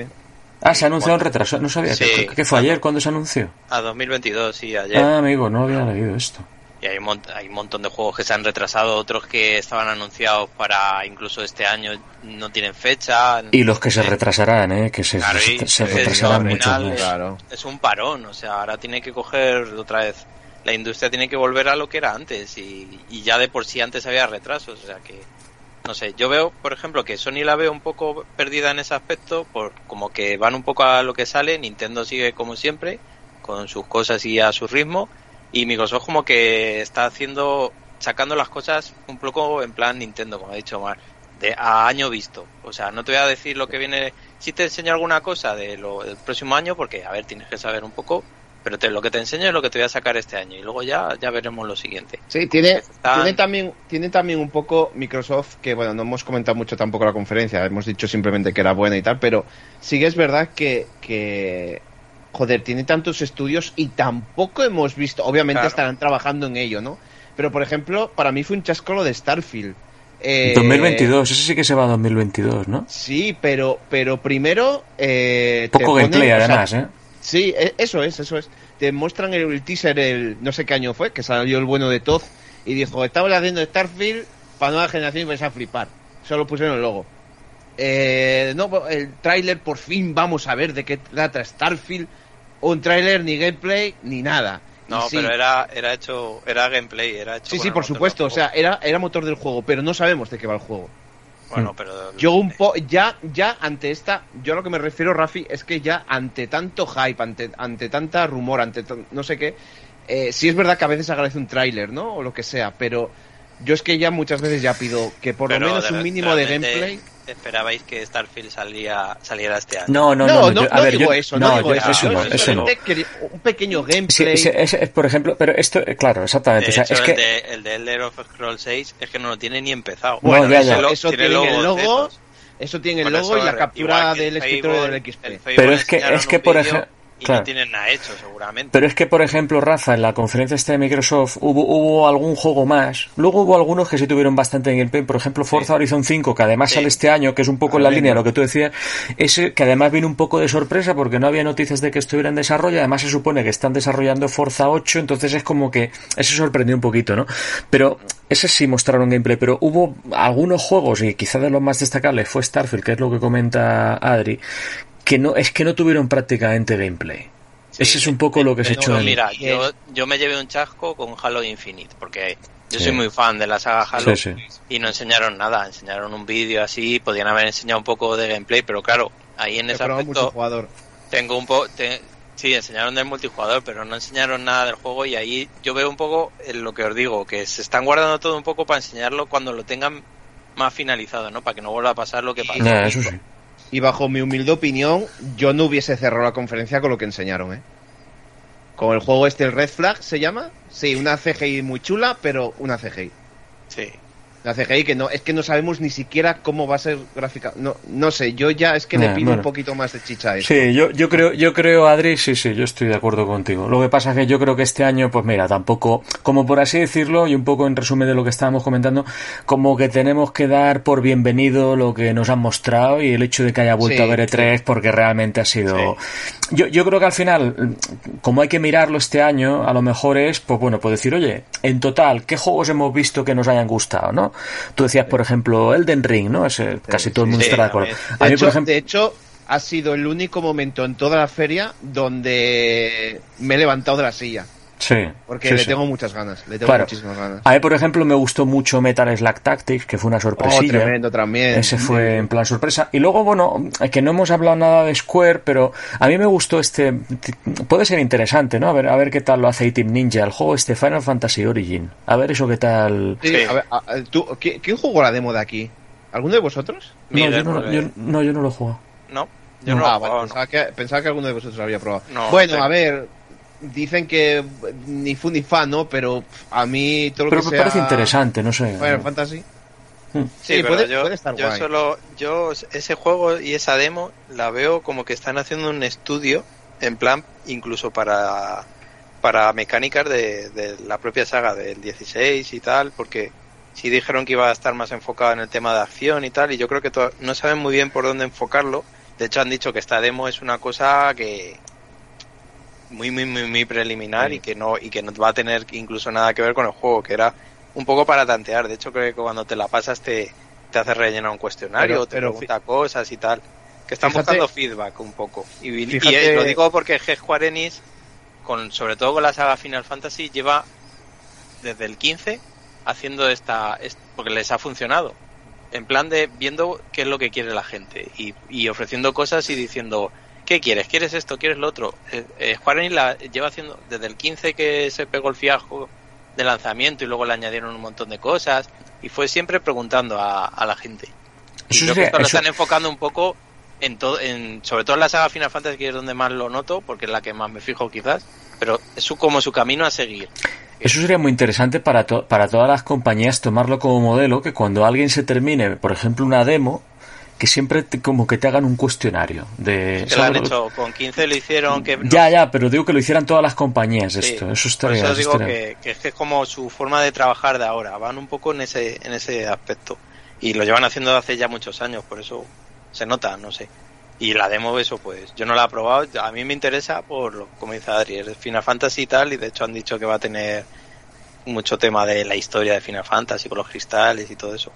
Ah, se ha anunciado un retraso, no sabía. Sí. ¿Qué, fue ayer cuando se anunció? a 2022, sí, ayer. Ah, amigo, no había leído esto. Y hay un, mont- hay un montón de juegos que se han retrasado, otros que estaban anunciados para incluso este año no tienen fecha. Y los que se Eh, retrasarán, ¿eh? Que se, Claro, se, retrasarán mucho final más. Claro. es un parón, o sea, ahora tiene que coger otra vez, la industria tiene que volver a lo que era antes y, y ya de por sí antes había retrasos, o sea que, no sé, yo veo, por ejemplo, que Sony la veo un poco perdida en ese aspecto, por como que van un poco a lo que sale, Nintendo sigue como siempre, con sus cosas y a su ritmo, y Microsoft como que está haciendo, sacando las cosas un poco en plan Nintendo, como ha dicho Mar, de a año visto. O sea, no te voy a decir lo que viene, si te enseño alguna cosa de lo, del próximo año, porque a ver, tienes que saber un poco, pero te, lo que te enseño es lo que te voy a sacar este año y luego ya, ya veremos lo siguiente. Sí, tiene, Están- tiene, también, tiene también un poco Microsoft, que bueno, no hemos comentado mucho tampoco la conferencia, hemos dicho simplemente que era buena y tal, pero sí que es verdad que, que joder, tiene tantos estudios y tampoco hemos visto, obviamente Claro. estarán trabajando en ello, ¿no? Pero por ejemplo, para mí fue un chasco lo de Starfield. Eh, 2022, ese sí que se va a 2022, ¿no? Sí, pero, pero primero... Eh, te Poco ponen- gameplay o sea, además, ¿eh? Sí, e- eso es, eso es. Te muestran el, el teaser, el no sé qué año fue, que salió el bueno de Todd y dijo, estamos haciendo Starfield para nueva generación y vais a flipar. Solo pusieron el logo. Eh, no, el tráiler por fin vamos a ver de qué trata Starfield. Un tráiler, ni gameplay, ni nada. No, sí, pero era, era hecho, era gameplay, era hecho Sí, sí, por supuesto, o sea, era, era motor del juego, pero no sabemos de qué va el juego. bueno, pero Yo un po ya, ya ante esta, yo a lo que me refiero, Rafi, es que ya ante tanto hype, ante, ante tanta rumor, ante no sé qué, eh, sí es verdad que a veces agradece un tráiler, ¿no? O lo que sea, pero yo es que ya muchas veces ya pido que por pero lo menos de- un mínimo de gameplay. Esperabais que Starfield salía, saliera este año. No, no, No, no. no, yo- a no ver, digo yo- eso, no, digo yo- eso. eso eso no. un pequeño Sí, gameplay. sí, es, es- por ejemplo, pero esto, claro, exactamente. De o sea, hecho, es el, que de, el de Elder of Scrolls 6 es que no lo tiene ni empezado. Bueno, ya, ya. lo- eso tiene, el logo, eso tiene el logo y la captura del el escritorio del XP. Pero es que- es que, por vídeo ej- Y claro. no tienen nada hecho, seguramente. Pero es que, por ejemplo, Rafa, en la conferencia esta de Microsoft hubo, hubo algún juego más. Luego hubo algunos que sí tuvieron bastante gameplay. Por ejemplo, Forza Horizon 5, que además Sí. sale este año, que es un poco en la línea de lo que tú decías. Ese que además vino un poco de sorpresa porque no había noticias de que estuviera en desarrollo. Además, se supone que están desarrollando Forza 8. Entonces es como que ese sorprendió un poquito, ¿no? Pero ese sí mostraron gameplay. Pero hubo algunos juegos, y quizás de los más destacables fue Starfield, que es lo que comenta Adri, que no, es que no tuvieron prácticamente gameplay. Sí, Ese es un poco lo que se no, echó Yo, en... mira, Eh, yo, yo me llevé un chasco con Halo Infinite, porque yo Sí. soy muy fan de la saga Halo Sí, sí. y no enseñaron nada, enseñaron un vídeo así, podían haber enseñado un poco de gameplay, pero claro, ahí en He ese aspecto multijugador. tengo un poco... Sí, enseñaron del multijugador, pero no enseñaron nada del juego y ahí yo veo un poco eh, lo que os digo, que se están guardando todo un poco para enseñarlo cuando lo tengan más finalizado, ¿no? Para que no vuelva a pasar lo que pasó. Nah, eso sí. Y bajo mi humilde opinión, yo no hubiese cerrado la conferencia con lo que enseñaron, ¿eh? Con el juego este, el Red Flag, ¿se llama? Sí, una CGI muy chula, pero una CGI. Sí. La CGI que no, es que no sabemos ni siquiera cómo va a ser gráfica. No, no sé, yo ya es que le Ya, pido bueno. un poquito más de chicha a esto. Sí, yo, yo creo, yo creo, Adri, sí, sí, yo estoy de acuerdo contigo. Lo que pasa es que yo creo que este año, pues mira, tampoco, como por así decirlo, y un poco en resumen de lo que estábamos comentando, como que tenemos que dar por bienvenido lo que nos han mostrado y el hecho de que haya vuelto Sí, a ver E3 porque realmente ha sido. Yo, yo creo que al final, como hay que mirarlo este año, a lo mejor es, pues bueno, pues decir, oye, en total, ¿qué juegos hemos visto que nos hayan gustado, no? Tú decías, por ejemplo, Elden Ring, ¿no? Ese, casi todo el mundo sí, estará de acuerdo. también. A De mí, hecho, por ejemplo, de hecho, ha sido el único momento en toda la feria donde me he levantado de la silla. Sí. Porque sí, le sí. tengo muchas ganas. Le tengo Claro. muchísimas ganas. A mí, por ejemplo, me gustó mucho Metal Slug Tactics, que fue una Oh, sorpresilla. tremendo también. Ese fue en plan sorpresa. Y luego, bueno, que no hemos hablado nada de Square, pero a mí me gustó este. Puede ser interesante, ¿no? A ver, a ver qué tal lo hace Team Ninja, el juego este Final Fantasy Origin. A ver eso qué tal. Sí, a ver, a- a- ¿tú, ¿quién, quién jugó la demo de aquí? ¿Alguno de vosotros? No, yo no, yo, no, yo no lo juego. No, yo no, ah, lo he vale, jugado, pensaba, que, pensaba que alguno de vosotros lo había probado. No, bueno, sí. a ver, dicen que ni fu ni fa, ¿no? Pero a mí todo lo Pero que me sea parece interesante, no sé. Final Fantasy. Hmm. Sí, Sí, pero puede- yo, puede estar yo guay. solo, yo ese juego y esa demo la veo como que están haciendo un estudio en plan incluso para para mecánicas de, de la propia saga del 16 y tal, porque sí dijeron que iba a estar más enfocado en el tema de acción y tal, y yo creo que to- no saben muy bien por dónde enfocarlo. De hecho han dicho que esta demo es una cosa que muy muy muy muy preliminar Sí. y que no y que no va a tener incluso nada que ver con el juego, que era un poco para tantear. De hecho, creo que cuando te la pasas te, te hace rellenar un cuestionario, Pero- te pero pregunta cosas y tal. Que están Fíjate- buscando feedback un poco. Y, Fíjate- eh, lo digo porque G con, sobre todo con la saga Final Fantasy, lleva desde el 15 haciendo esta. est- porque les ha funcionado. En plan de viendo qué es lo que quiere la gente y, y ofreciendo cosas y diciendo. ¿Qué quieres? ¿Quieres esto? ¿Quieres lo otro? Eh, eh, Square Enix la lleva haciendo desde el 15 que se pegó el fiajo de lanzamiento y luego le añadieron un montón de cosas y fue siempre preguntando a, a la gente. Y Eso creo que esto lo están enfocando un poco en todo, en, sobre todo en la saga Final Fantasy que es donde más lo noto, porque es la que más me fijo quizás, pero es su, como su camino a seguir. Eso sería muy interesante para, to- para todas las compañías tomarlo como modelo, que cuando alguien se termine, por ejemplo, una demo, que siempre te- como que te hagan un cuestionario de... Que lo han hecho con 15 lo hicieron que no- Ya, ya, pero digo que lo hicieran todas las compañías sí, esto. Eso por estaría... eso eso digo que, que es que es como su forma de trabajar de ahora, van un poco en ese, en ese aspecto. Y lo llevan haciendo hace ya muchos años, por eso se nota, no sé. Y la demo, eso pues, yo no la he probado, a mí me interesa por, lo, como dice Adri, es Final Fantasy y tal, y de hecho han dicho que va a tener mucho tema de la historia de Final Fantasy con los cristales y todo eso.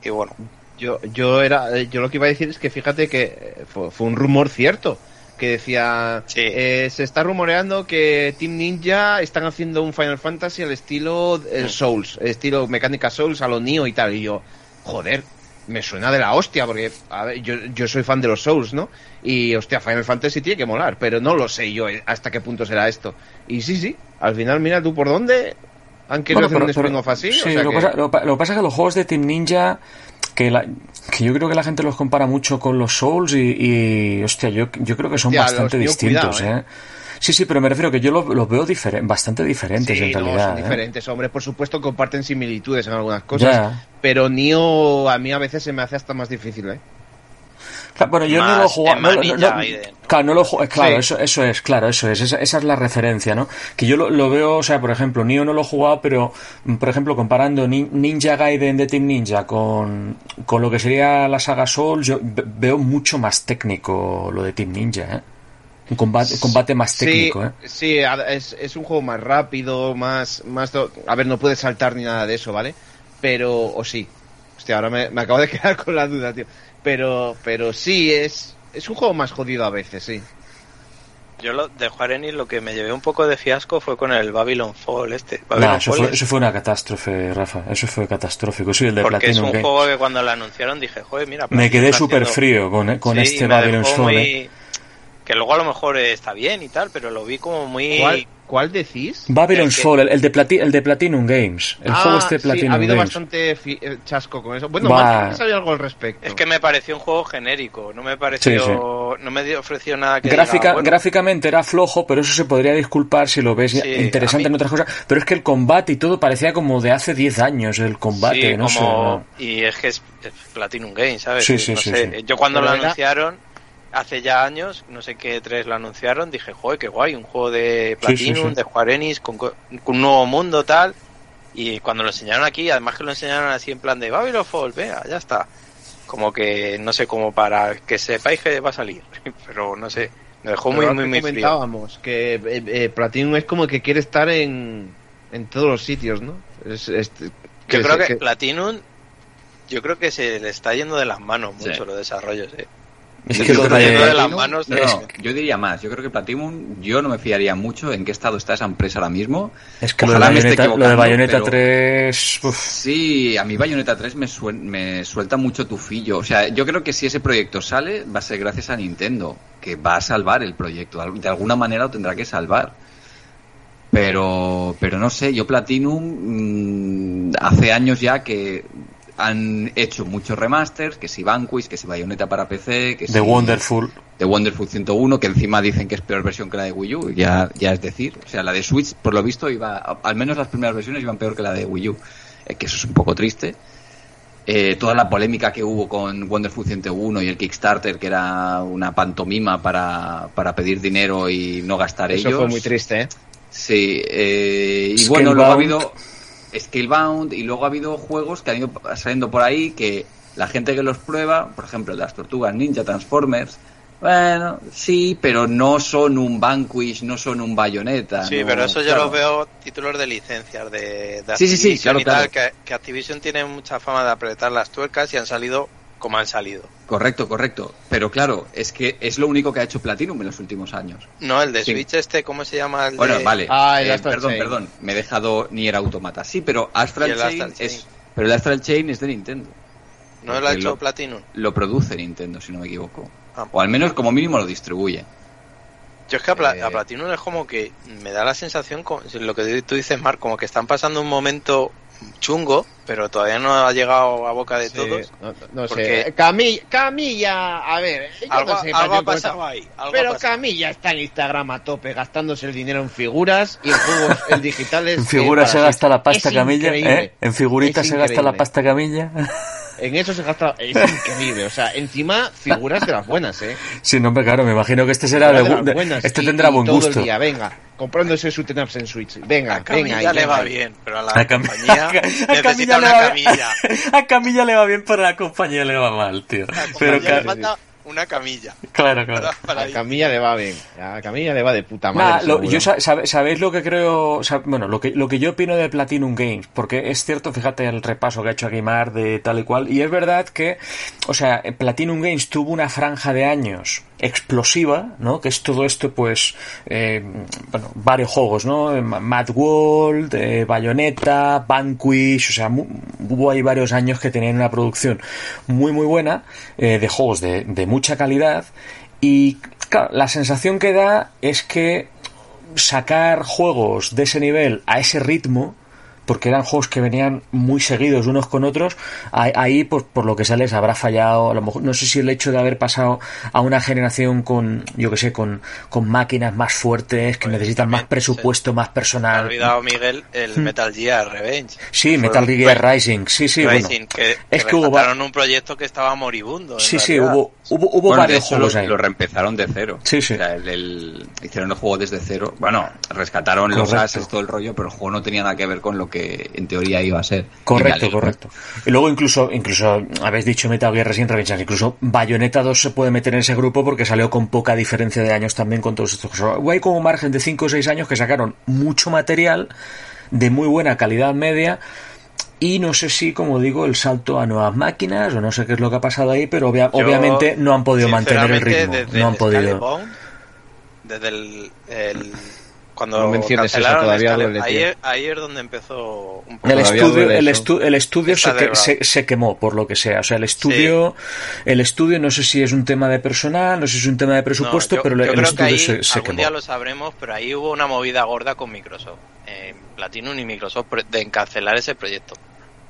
Y bueno, Yo, yo era, eh, yo lo que iba a decir es que fíjate que eh, fue, fue un rumor cierto que decía Sí. eh, se está rumoreando que Team Ninja están haciendo un Final Fantasy al estilo eh, Mm. Souls, estilo mecánica Souls a lo Neo y tal y yo, joder, me suena de la hostia porque a ver, yo, yo soy fan de los Souls, ¿no? Y hostia, Final Fantasy tiene que molar, pero no lo sé yo hasta qué punto será esto. Y sí, sí, al final mira tú por dónde han querido Bueno, hacer pero- un spin-off así, sí, o sea lo, que- pasa, lo, lo pasa es que los juegos de Team Ninja, que, la- que yo creo que la gente los compara mucho con los Souls y, y, hostia, yo, yo creo que son bastante distintos, cuidado, ¿eh? Sí, sí, pero me refiero que yo los, los veo diferen- bastante diferentes Sí, en no, realidad. son ¿eh? diferentes, hombre. Por supuesto comparten similitudes en algunas cosas. Ya. Pero Nio a mí a veces se me hace hasta más difícil, ¿eh? Bueno, yo no lo he jugado. en no- no- claro, no lo he jugado- Claro, Sí. eso, eso es, claro, eso es. Esa, esa es la referencia, ¿no? Que yo lo, lo veo, o sea, por ejemplo, Nio no lo he jugado, pero, mm, por ejemplo, comparando Nin- Ninja Gaiden de Team Ninja con, con lo que sería la saga Souls, yo ve- veo mucho más técnico lo de Team Ninja, ¿eh? Un combate, combate más técnico, sí, ¿eh? sí, es, es un juego más rápido, más, más... A ver, no puedes saltar ni nada de eso, ¿vale? Pero, o sí. Hostia, ahora me, me acabo de *laughs* quedar con la duda, tío. Pero, pero sí, es, es un juego más jodido a veces, sí. yo lo, de jugar Enix lo que me llevé un poco de fiasco fue con el Babylon Fall este. Babylon Nah, eso, Fall fue, es- eso fue una catástrofe, Rafa. Eso fue catastrófico. Soy el de porque es Platinum un Games. juego que cuando lo anunciaron dije, joder, mira. Me quedé súper haciendo- frío con, con Sí, este Babylon Fall, muy- ¿eh? Que luego a lo mejor está bien y tal, pero lo vi como muy... ¿Cuál, cuál decís? Babylon El que- Fall, el, el de Plati- el de Platinum Games. El Ah, juego este de sí, Platinum ha habido Games. bastante fi- eh, chasco con eso. Bueno, más había algo al respecto. Es que me pareció un juego genérico, no me pareció ofreció, no me ofreció nada que Gráfica, diga, bueno, gráficamente era flojo, pero eso se podría disculpar si lo ves Sí, interesante en otras cosas. Pero es que el combate y todo parecía como de hace 10 años el combate, sí, no sé. Y es que es, es Platinum Games, ¿sabes? Sí, sí, no sí, sé, sí. Yo cuando Pero lo era- anunciaron, hace ya años, no sé qué tres lo anunciaron, dije, joder, qué guay, un juego de Sí, sí, Platinum, sí. de Square Enix, con, co- con un nuevo mundo, tal. Y cuando lo enseñaron aquí, además que lo enseñaron así en plan de Babylon Fall, vea, ya está. Como que, no sé, como para que sepáis que va a salir. *laughs* Pero no sé, me dejó muy, Pero muy, muy que frío. comentábamos, que eh, eh, Platinum es como que quiere estar en, en todos los sitios, ¿no? Es, es- Yo creo se- que Platinum, yo creo que se le está yendo de las manos mucho Sí. los desarrollos, eh. Es Yo que lo de- de las manos de- no, yo diría más. Yo creo que Platinum, yo no me fiaría mucho en qué estado está esa empresa ahora mismo. Es que lo de Ojalá me esté Bayonetta, lo de Bayonetta pero- 3... uf, Sí, a mí Bayonetta 3 me, me suelta mucho tufillo. O sea, yo creo que si ese proyecto sale, va a ser gracias a Nintendo, que va a salvar el proyecto. De alguna manera lo tendrá que salvar. Pero, pero no sé, yo Platinum mm, hace años ya que han hecho muchos remasters, que si Vanquish, que si Bayonetta para PC, que de si Wonderful. de Wonderful 101, que encima dicen que es peor versión que la de Wii U, ya, ya es decir. O sea, la de Switch, por lo visto, iba, al menos las primeras versiones iban peor que la de Wii U, eh, que eso es un poco triste. Eh, toda la polémica que hubo con Wonderful 101 y el Kickstarter, que era una pantomima para, para pedir dinero y no gastar Eso ellos. fue muy triste, ¿eh? Sí, eh, y bueno, luego ha habido Scalebound y luego ha habido juegos que han ido saliendo por ahí que la gente que los prueba, por ejemplo, las tortugas ninja, Transformers, bueno, sí, pero no son un Vanquish, no son un Bayonetta. Sí, no- pero eso yo claro. lo veo títulos de licencias de, de Sí, sí, sí, claro, y tal, claro. Que, que Activision tiene mucha fama de apretar las tuercas y han salido como han salido. Correcto, correcto. Pero claro, es que es lo único que ha hecho Platinum en los últimos años. No, el de Sí. Switch este, ¿cómo se llama? El Bueno, de- vale. Ah, el eh, Astral perdón, Chain. perdón. Me he dejado Nier Automata. Sí, pero Astral, Chain, Astral Chain. es. Pero el Astral Chain es de Nintendo. ¿No lo ha porque hecho lo- Platinum? Lo produce Nintendo, si no me equivoco. Ah. O al menos como mínimo lo distribuye. Yo es que a, Pla- Eh. a Platinum es como que me da la sensación, lo que tú dices, Mark, como que están pasando un momento chungo, pero todavía no ha llegado a boca de Sí, todos. no, no porque- sé. Camilla, Camilla, a ver, yo Algo, no sé, algo ha pasado ahí. algo Pero pasado. Camilla está en Instagram a tope gastándose el dinero en figuras y en juegos en digitales. En eh, figuras se para gasta la pasta Es camilla. ¿eh? En figuritas se gasta la pasta camilla. *laughs* En eso se gasta. Es increíble. O sea, encima figuras de las buenas, ¿eh? Sí, no, hombre, claro, me imagino que este será de, de las buenas. este y- tendrá y buen todo gusto. el día, venga, comprándose su ups en Switch. Venga, A Camilla venga. y le va bien, pero a la A compañía *laughs* a necesita Camilla le va camilla. bien. *laughs* A Camilla le va bien, pero a la compañía le va mal, tío. Pero le falta una camilla. claro, claro. Para- para A ir. Camilla le va bien. A Camilla le va de puta madre. Nada, lo- yo sa- sabe- sabéis lo que creo, sab- bueno, lo que lo que yo opino de Platinum Games, porque es cierto, fíjate el repaso que ha hecho aquí Mar de tal y cual, y es verdad que, o sea, Platinum Games tuvo una franja de años explosiva, ¿no? Que es todo esto, pues, eh, bueno, varios juegos, ¿no? Mad World, eh, Bayonetta, Vanquish, o sea, mu- hubo ahí varios años que tenían una producción muy muy buena eh, de juegos de, de mucha calidad y claro, la sensación que da es que sacar juegos de ese nivel a ese ritmo porque eran juegos que venían muy seguidos unos con otros, ahí, pues, por lo que se les habrá fallado, a lo mejor, no sé si el hecho de haber pasado a una generación con, yo que sé, con, con máquinas más fuertes, que Pues necesitan más también, presupuesto, más Me ha personal. olvidado, Miguel, el Metal Gear Revenge. Sí, Metal Gear Rising, sí, sí, bueno. Rising, que, Es que que hubo un proyecto que estaba moribundo. Sí, sí, hubo, hubo, hubo Bueno, varios juegos lo, ahí. lo reempezaron de cero. Sí, sí. O sea, el- el- hicieron el juego desde cero. Bueno, rescataron los Correcto. ases, todo el rollo, pero el juego no tenía nada que ver con lo que en teoría iba a ser. Correcto, correcto. Y luego incluso, incluso habéis dicho Metal Gear Resident Revenge, incluso Bayonetta 2 se puede meter en ese grupo porque salió con poca diferencia de años también con todos estos juegos. Hay como margen de 5 o 6 años que sacaron mucho material de muy buena calidad media y no sé si, como digo, el salto a nuevas máquinas o no sé qué es lo que ha pasado ahí, pero obvia- Yo, obviamente no han podido mantener el ritmo. Desde No han podido. Desde el, el- cuando No menciones eso, todavía duele, ahí, ahí es donde empezó un poco El estudio, el, estu- el estudio se, que- se, se quemó, por lo que sea. O sea, el estudio, el estudio no sé si es un tema de personal, no sé si es un tema de presupuesto, No, yo- pero el, yo el creo que estudio ahí se, se algún quemó. día lo sabremos, pero ahí hubo una movida gorda con Microsoft. Eh, Platinum y Microsoft de encarcelar ese proyecto.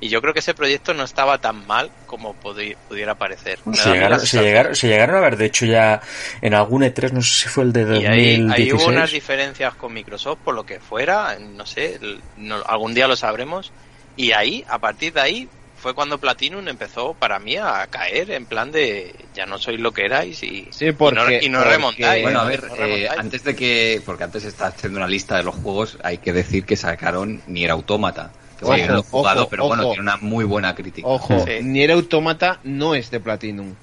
Y yo creo que ese proyecto no estaba tan mal como pudiera parecer. Se llegaron, se, llegaron, se llegaron a ver, de hecho, ya en algún E3, no sé si fue el de Y ahí, ahí 2016. hubo unas diferencias con Microsoft, por lo que fuera, no sé, no- algún día lo sabremos. Y ahí, a partir de ahí, fue cuando Platinum empezó para mí a caer en plan de ya no sois lo que erais y, Sí, y porque- no, y no porque- remontáis. Bueno, a no ver, eh, antes de que, porque antes está haciendo una lista de los juegos, hay que decir que sacaron Nier Automata. Que Ojo, no lo he jugado, ojo, pero bueno, tiene una muy buena crítica. Ojo, Sí. Nier Automata no es de Platinum.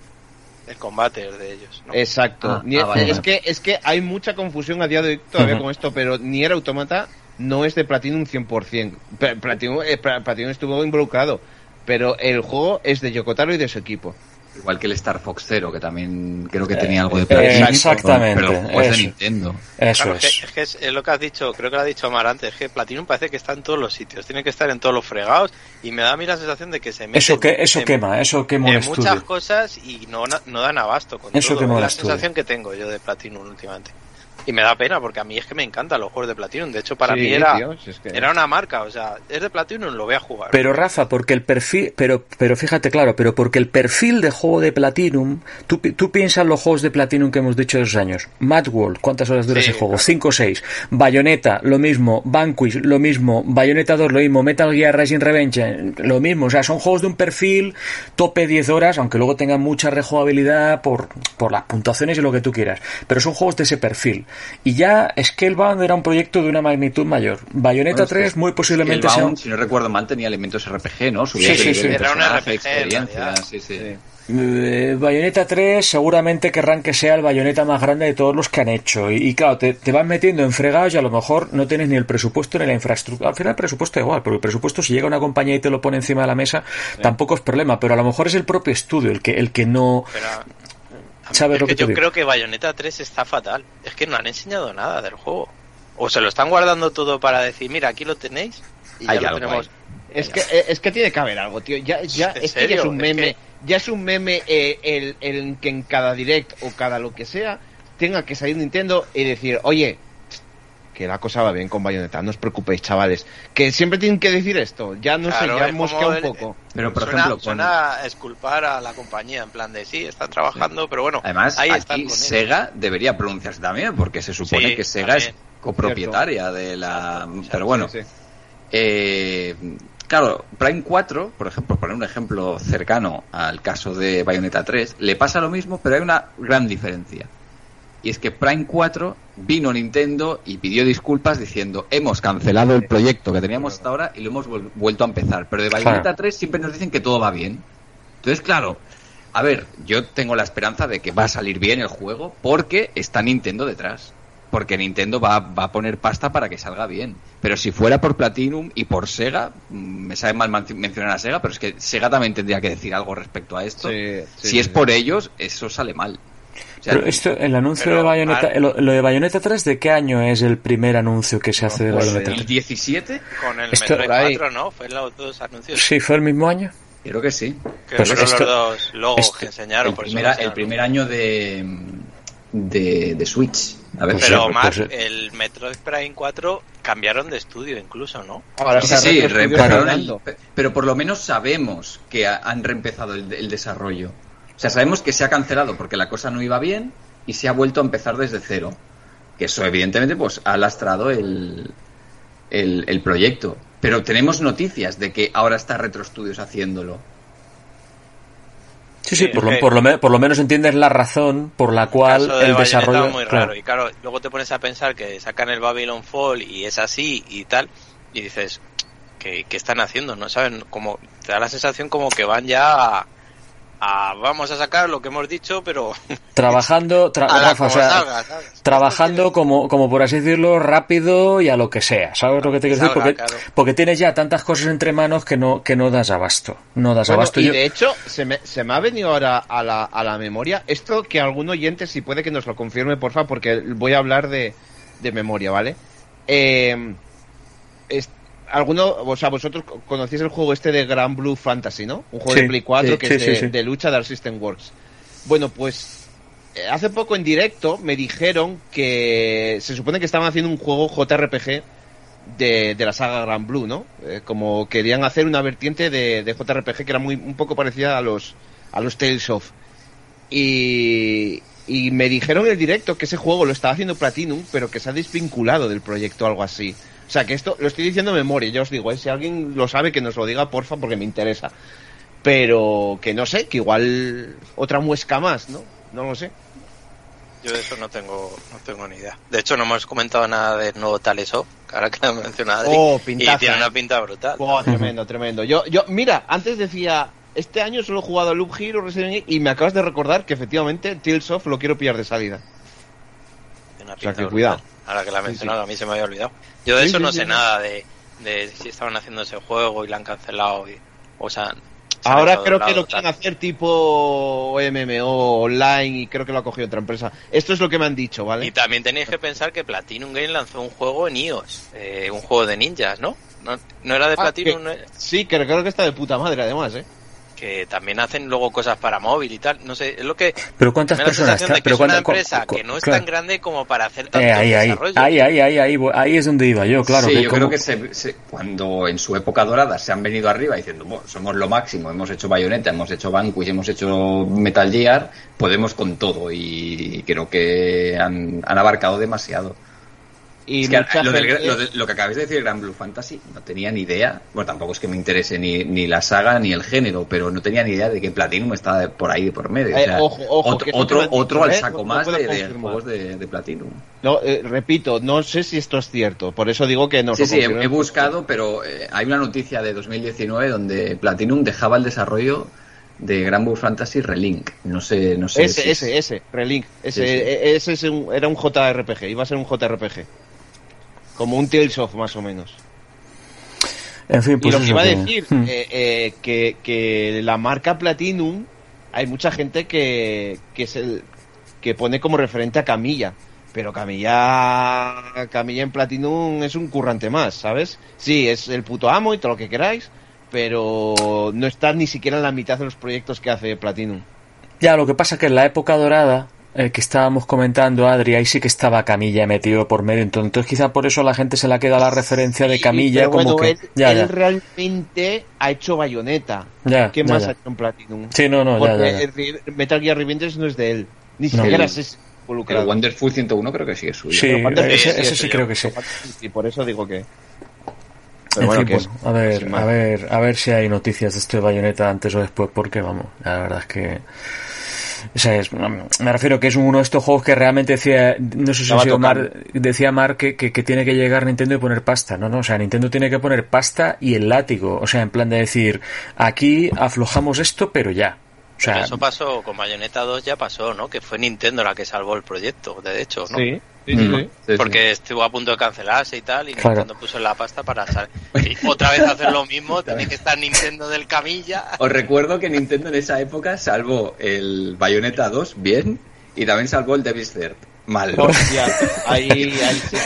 el combate es de ellos. ¿no? Exacto. Ah, Nier- ah, vale, es, vale. que, es que hay mucha confusión a día de hoy todavía con esto, pero Nier Automata no es de Platinum 100%. Pla- Platinum, eh, Pla- Platinum estuvo involucrado, pero el juego es de Yokotaro y de su equipo. Igual que el Star Fox Zero, que también creo que tenía algo de eh, Platinum, exactamente, Pero es de eso. Nintendo. Eso Claro, es, es. que, es que es- es lo que has dicho, creo que lo ha dicho Omar antes, es que Platinum parece que está en todos los sitios, tiene que estar en todos los fregados y me da a mí la sensación de que se mete Eso, que, eso en- quema, eso quema en muchas cosas y no, no dan abasto con Eso todo. Es la estudio. sensación que tengo yo de Platinum últimamente. Y me da pena porque a mí es que me encantan los juegos de Platinum. De hecho, para Sí, mí era, tío, si es que- era una marca. O sea, es de Platinum, lo voy a jugar. Pero Rafa, porque el perfil, pero, pero fíjate claro, pero porque el perfil de juego de Platinum, tú, pi- tú piensas en los juegos de Platinum que hemos dicho esos años. Mad World, ¿cuántas horas dura Sí, ese juego? claro. 5 o 6. Bayonetta, lo mismo. Vanquish, lo mismo. Bayonetta 2, lo mismo. Metal Gear Rising Revenge, lo mismo. O sea, son juegos de un perfil tope 10 horas, aunque luego tengan mucha rejugabilidad por, por las puntuaciones y lo que tú quieras. Pero son juegos de ese perfil. Y ya Scalebound era un proyecto de una magnitud mayor. Bayonetta Bueno, es que 3 muy posiblemente sea Scalebound, un... si no recuerdo mal, tenía elementos RPG, ¿no? Subía Sí, sí, sí. Era un personaje, RPG, en experiencia, sí, sí. Sí. Eh, Bayonetta 3 seguramente querrán que sea el bayoneta más grande de todos los que han hecho y, y claro, te, te van metiendo en fregados y a lo mejor no tienes ni el presupuesto ni la infraestructura al final el presupuesto da igual, porque el presupuesto si llega una compañía y te lo pone encima de la mesa tampoco es problema, pero a lo mejor es el propio estudio el que, el que no Pero, ¿Sabes es lo que que te yo digo? creo que Bayonetta 3 está fatal. Es que no han enseñado nada del juego. O se lo están guardando todo para decir, mira, aquí lo tenéis. Y Hay ya lo algo tenemos. Es que, eh, es que tiene que haber algo, tío. Ya, ya, ¿En es que ya serio? es un Es meme. que- Ya es un meme eh, el, el que en cada direct o cada lo que sea tenga que salir Nintendo y decir, oye, que la cosa va bien con Bayonetta, no os preocupéis, chavales. Que siempre tienen que decir esto. Ya no Claro, sé, ya mosquea un el- poco. Pero, por suena, ejemplo, con- suena a esculpar a la compañía en plan de sí, están trabajando, pero bueno, Además, ahí están aquí con él. Sega debería pronunciarse también, porque se supone Sí, que Sega es copropietaria de la... Exacto, Pero bueno, Sí, sí. eh, claro, Prime 4, por ejemplo, por poner un ejemplo cercano al caso de Bayonetta 3, le pasa lo mismo, pero hay una gran diferencia. Y es que Prime 4 vino Nintendo y pidió disculpas diciendo hemos cancelado el proyecto que teníamos hasta ahora y lo hemos vuel- vuelto a empezar. Pero de Bayonetta Claro. 3 siempre nos dicen que todo va bien. Entonces, claro, a ver, yo tengo la esperanza de que va a salir bien el juego porque está Nintendo detrás. Porque Nintendo va, va a poner pasta para que salga bien. Pero si fuera por Platinum y por Sega, mm, me sabe mal mencionar a Sega, pero es que Sega también tendría que decir algo respecto a esto. Sí, sí, si es sí. por ellos, eso sale mal. Sea, Pero esto, el anuncio Pero, de Bayonetta, ah, lo, lo de Bayonetta 3, ¿de qué año es el primer anuncio que se hace de pues, Bayonetta el 3? 17, Con el Esto- Metroid por ahí. 4, ¿no? Fue los dos anuncios. Sí, fue el mismo año. creo que sí. Que Pues fueron esto- los dos logos esto- que enseñaron. El, por primera- enseñaron. el primer año de, de, de Switch. A ver, Pues Pero sí, Omar, pues, el Metroid Prime 4 cambiaron de estudio incluso, ¿no? Ahora Sí, sí, sí, el- pero por lo menos sabemos que ha- han reempezado el, el desarrollo. O sea, sabemos que se ha cancelado porque la cosa no iba bien y se ha vuelto a empezar desde cero. Que eso, evidentemente, pues ha lastrado el, el, el proyecto. Pero tenemos noticias de que ahora está Retro Studios haciéndolo. Sí, sí, Sí, por, lo, por, lo, me- por lo menos entiendes la razón por la cual caso de el desarrollo... es muy claro. raro. Y claro, luego te pones a pensar que sacan el Babylon Fall y es así y tal, y dices, ¿qué, qué están haciendo? ¿No saben? Como, te da la sensación como que van ya a, a- vamos a sacar lo que hemos dicho, pero *laughs* Trabajando, tra- a la Rafa, o como sea, salga, ¿sabes? trabajando como, como por así decirlo, rápido y a lo que sea. ¿Sabes lo que te quiero decir? Porque, claro. porque tienes ya tantas cosas entre manos que no, que no das abasto. No das Bueno, abasto. y Yo- de hecho, se me, se me ha venido ahora a la, a la memoria esto que algún oyente, si puede que nos lo confirme, porfa, porque voy a hablar de, de memoria, ¿vale? Eh, alguno, o sea, vosotros conocéis el juego este de Grand Blue Fantasy, ¿no? Un juego Sí, de Play 4 sí, que sí, es de, lucha de Art System Works. Bueno, pues eh, hace poco en directo me dijeron que se supone que estaban haciendo un juego JRPG de, de la saga Grand Blue, ¿no? Eh, como querían hacer una vertiente de, de JRPG que era muy un poco parecida a los a los Tales of. Y, y me dijeron en el directo que ese juego lo estaba haciendo Platinum, pero que se ha desvinculado del proyecto o algo así. O sea, que esto lo estoy diciendo de memoria, ya os digo, ¿eh? si alguien lo sabe que nos lo diga, porfa, porque me interesa. Pero que no sé, que igual otra muesca más, ¿no? No lo sé. Yo de eso no tengo, no tengo ni idea. De hecho, no hemos comentado nada del nuevo Tales of, que ahora que lo he mencionado. Oh, y pintaza, tiene eh. una pinta brutal. Buah, tremendo, tremendo. Yo, yo, mira, antes decía, este año solo he jugado a Loop Hero, Resident Evil, y me acabas de recordar que efectivamente Tales of lo quiero pillar de salida. O sea, que cuidado. Ahora que la he Sí, mencionado, a mí se me había olvidado. Yo de Sí, eso sí, no sí, sé sí. nada de, de si estaban haciendo ese juego y la han cancelado. y- o sea, se Ahora creo que lo quieren hacer tipo MMO online y creo que lo ha cogido otra empresa. Esto es lo que me han dicho, Y ¿vale? también tenéis que pensar que Platinum Game lanzó un juego en iOS, eh, un juego de ninjas, ¿no? No, no era de Ah, Platinum, que- ¿no? Sí, que creo que está de puta madre además, ¿eh? Que también hacen luego cosas para móvil y tal. No sé, es lo que Pero ¿cuántas personas sensación de que Pero es una cuánta- empresa cu- que no es claro. tan grande como para hacer tanto Eh, ahí, ahí, desarrollo. ahí, ahí, ahí, ahí, ahí es donde iba yo, claro. sí, que yo como- creo que se- se- cuando en su época dorada se han venido arriba diciendo, bueno, somos lo máximo, hemos hecho Bayonetta, hemos hecho Vanquish, hemos hecho Metal Gear, podemos con todo y creo que han, han abarcado demasiado. Y Es que mucha lo, del- gente- lo de- lo que acabáis de decir, Gran Blue Fantasy, no tenía ni idea. Bueno, tampoco es que me interese ni, ni la saga ni el género, pero no tenía ni idea de que Platinum estaba por ahí de por medio. O Eh, sea, ojo, ojo, otro, otro, te al saco No- más de, de juegos de, de Platinum. No, eh, repito, no sé si esto es cierto, por eso digo que no. Sí, sí, he, he buscado, pero eh, hay una noticia de 2019 donde Platinum dejaba el desarrollo de Gran Blue Fantasy Relink. No sé, no sé. Ese, si- ese, ese, Relink. Ese, Sí, sí. e- ese es un- era un JRPG, iba a ser un JRPG. Como un Tales of, más o menos. En fin, Y pues lo que iba a decir, Hmm. eh, eh, que, que la marca Platinum, hay mucha gente que, que es el que pone como referente a Camilla. Pero Camilla, Camilla en Platinum es un currante más, ¿sabes? Sí, es el puto amo y todo lo que queráis, pero no está ni siquiera en la mitad de los proyectos que hace Platinum. Ya, lo que pasa que en la época dorada eh, que estábamos comentando, Adri, ahí sí que estaba Camilla metido por medio. Entonces, quizá por eso a la gente se le ha quedado la referencia de Sí, Camilla pero como bueno, que... él, ya, él ya, realmente ha hecho Bayonetta. ya, ¿Qué ya, más ya. ha hecho en Platinum? Sí, no, no, ya, Porque Metal Gear Revengeance no es de él. Ni No. siquiera es involucrado. Wonderful 101 creo que sí es suyo. Sí, Pero Wonderful ese, sí, ese creo que sí. Y por eso digo que. En Pero bueno, fin, que bueno, a ver, a ver, a ver si hay noticias de esto de Bayonetta antes o después, porque vamos, la verdad es que o sea, es- me refiero que es uno de estos juegos que realmente decía, no sé si ha sido. Mar, decía Mar que, que, que tiene que llegar Nintendo y poner pasta, no, no, o sea, Nintendo tiene que poner pasta y el látigo, o sea, en plan de decir, aquí aflojamos esto, pero ya. O Pero sea, eso pasó con Bayonetta 2, ya pasó, ¿no? Que fue Nintendo la que salvó el proyecto, de hecho, ¿no? Sí, sí, sí, sí. Sí, sí. Porque estuvo a punto de cancelarse y tal, y Claro. Nintendo puso la pasta para sal- y otra vez hacer lo mismo, *laughs* tiene que estar Nintendo del camilla. Os recuerdo que Nintendo en esa época salvó el Bayonetta 2 bien y también salvó el Devil's Third mal. Hostia, ahí, ahí *laughs* sí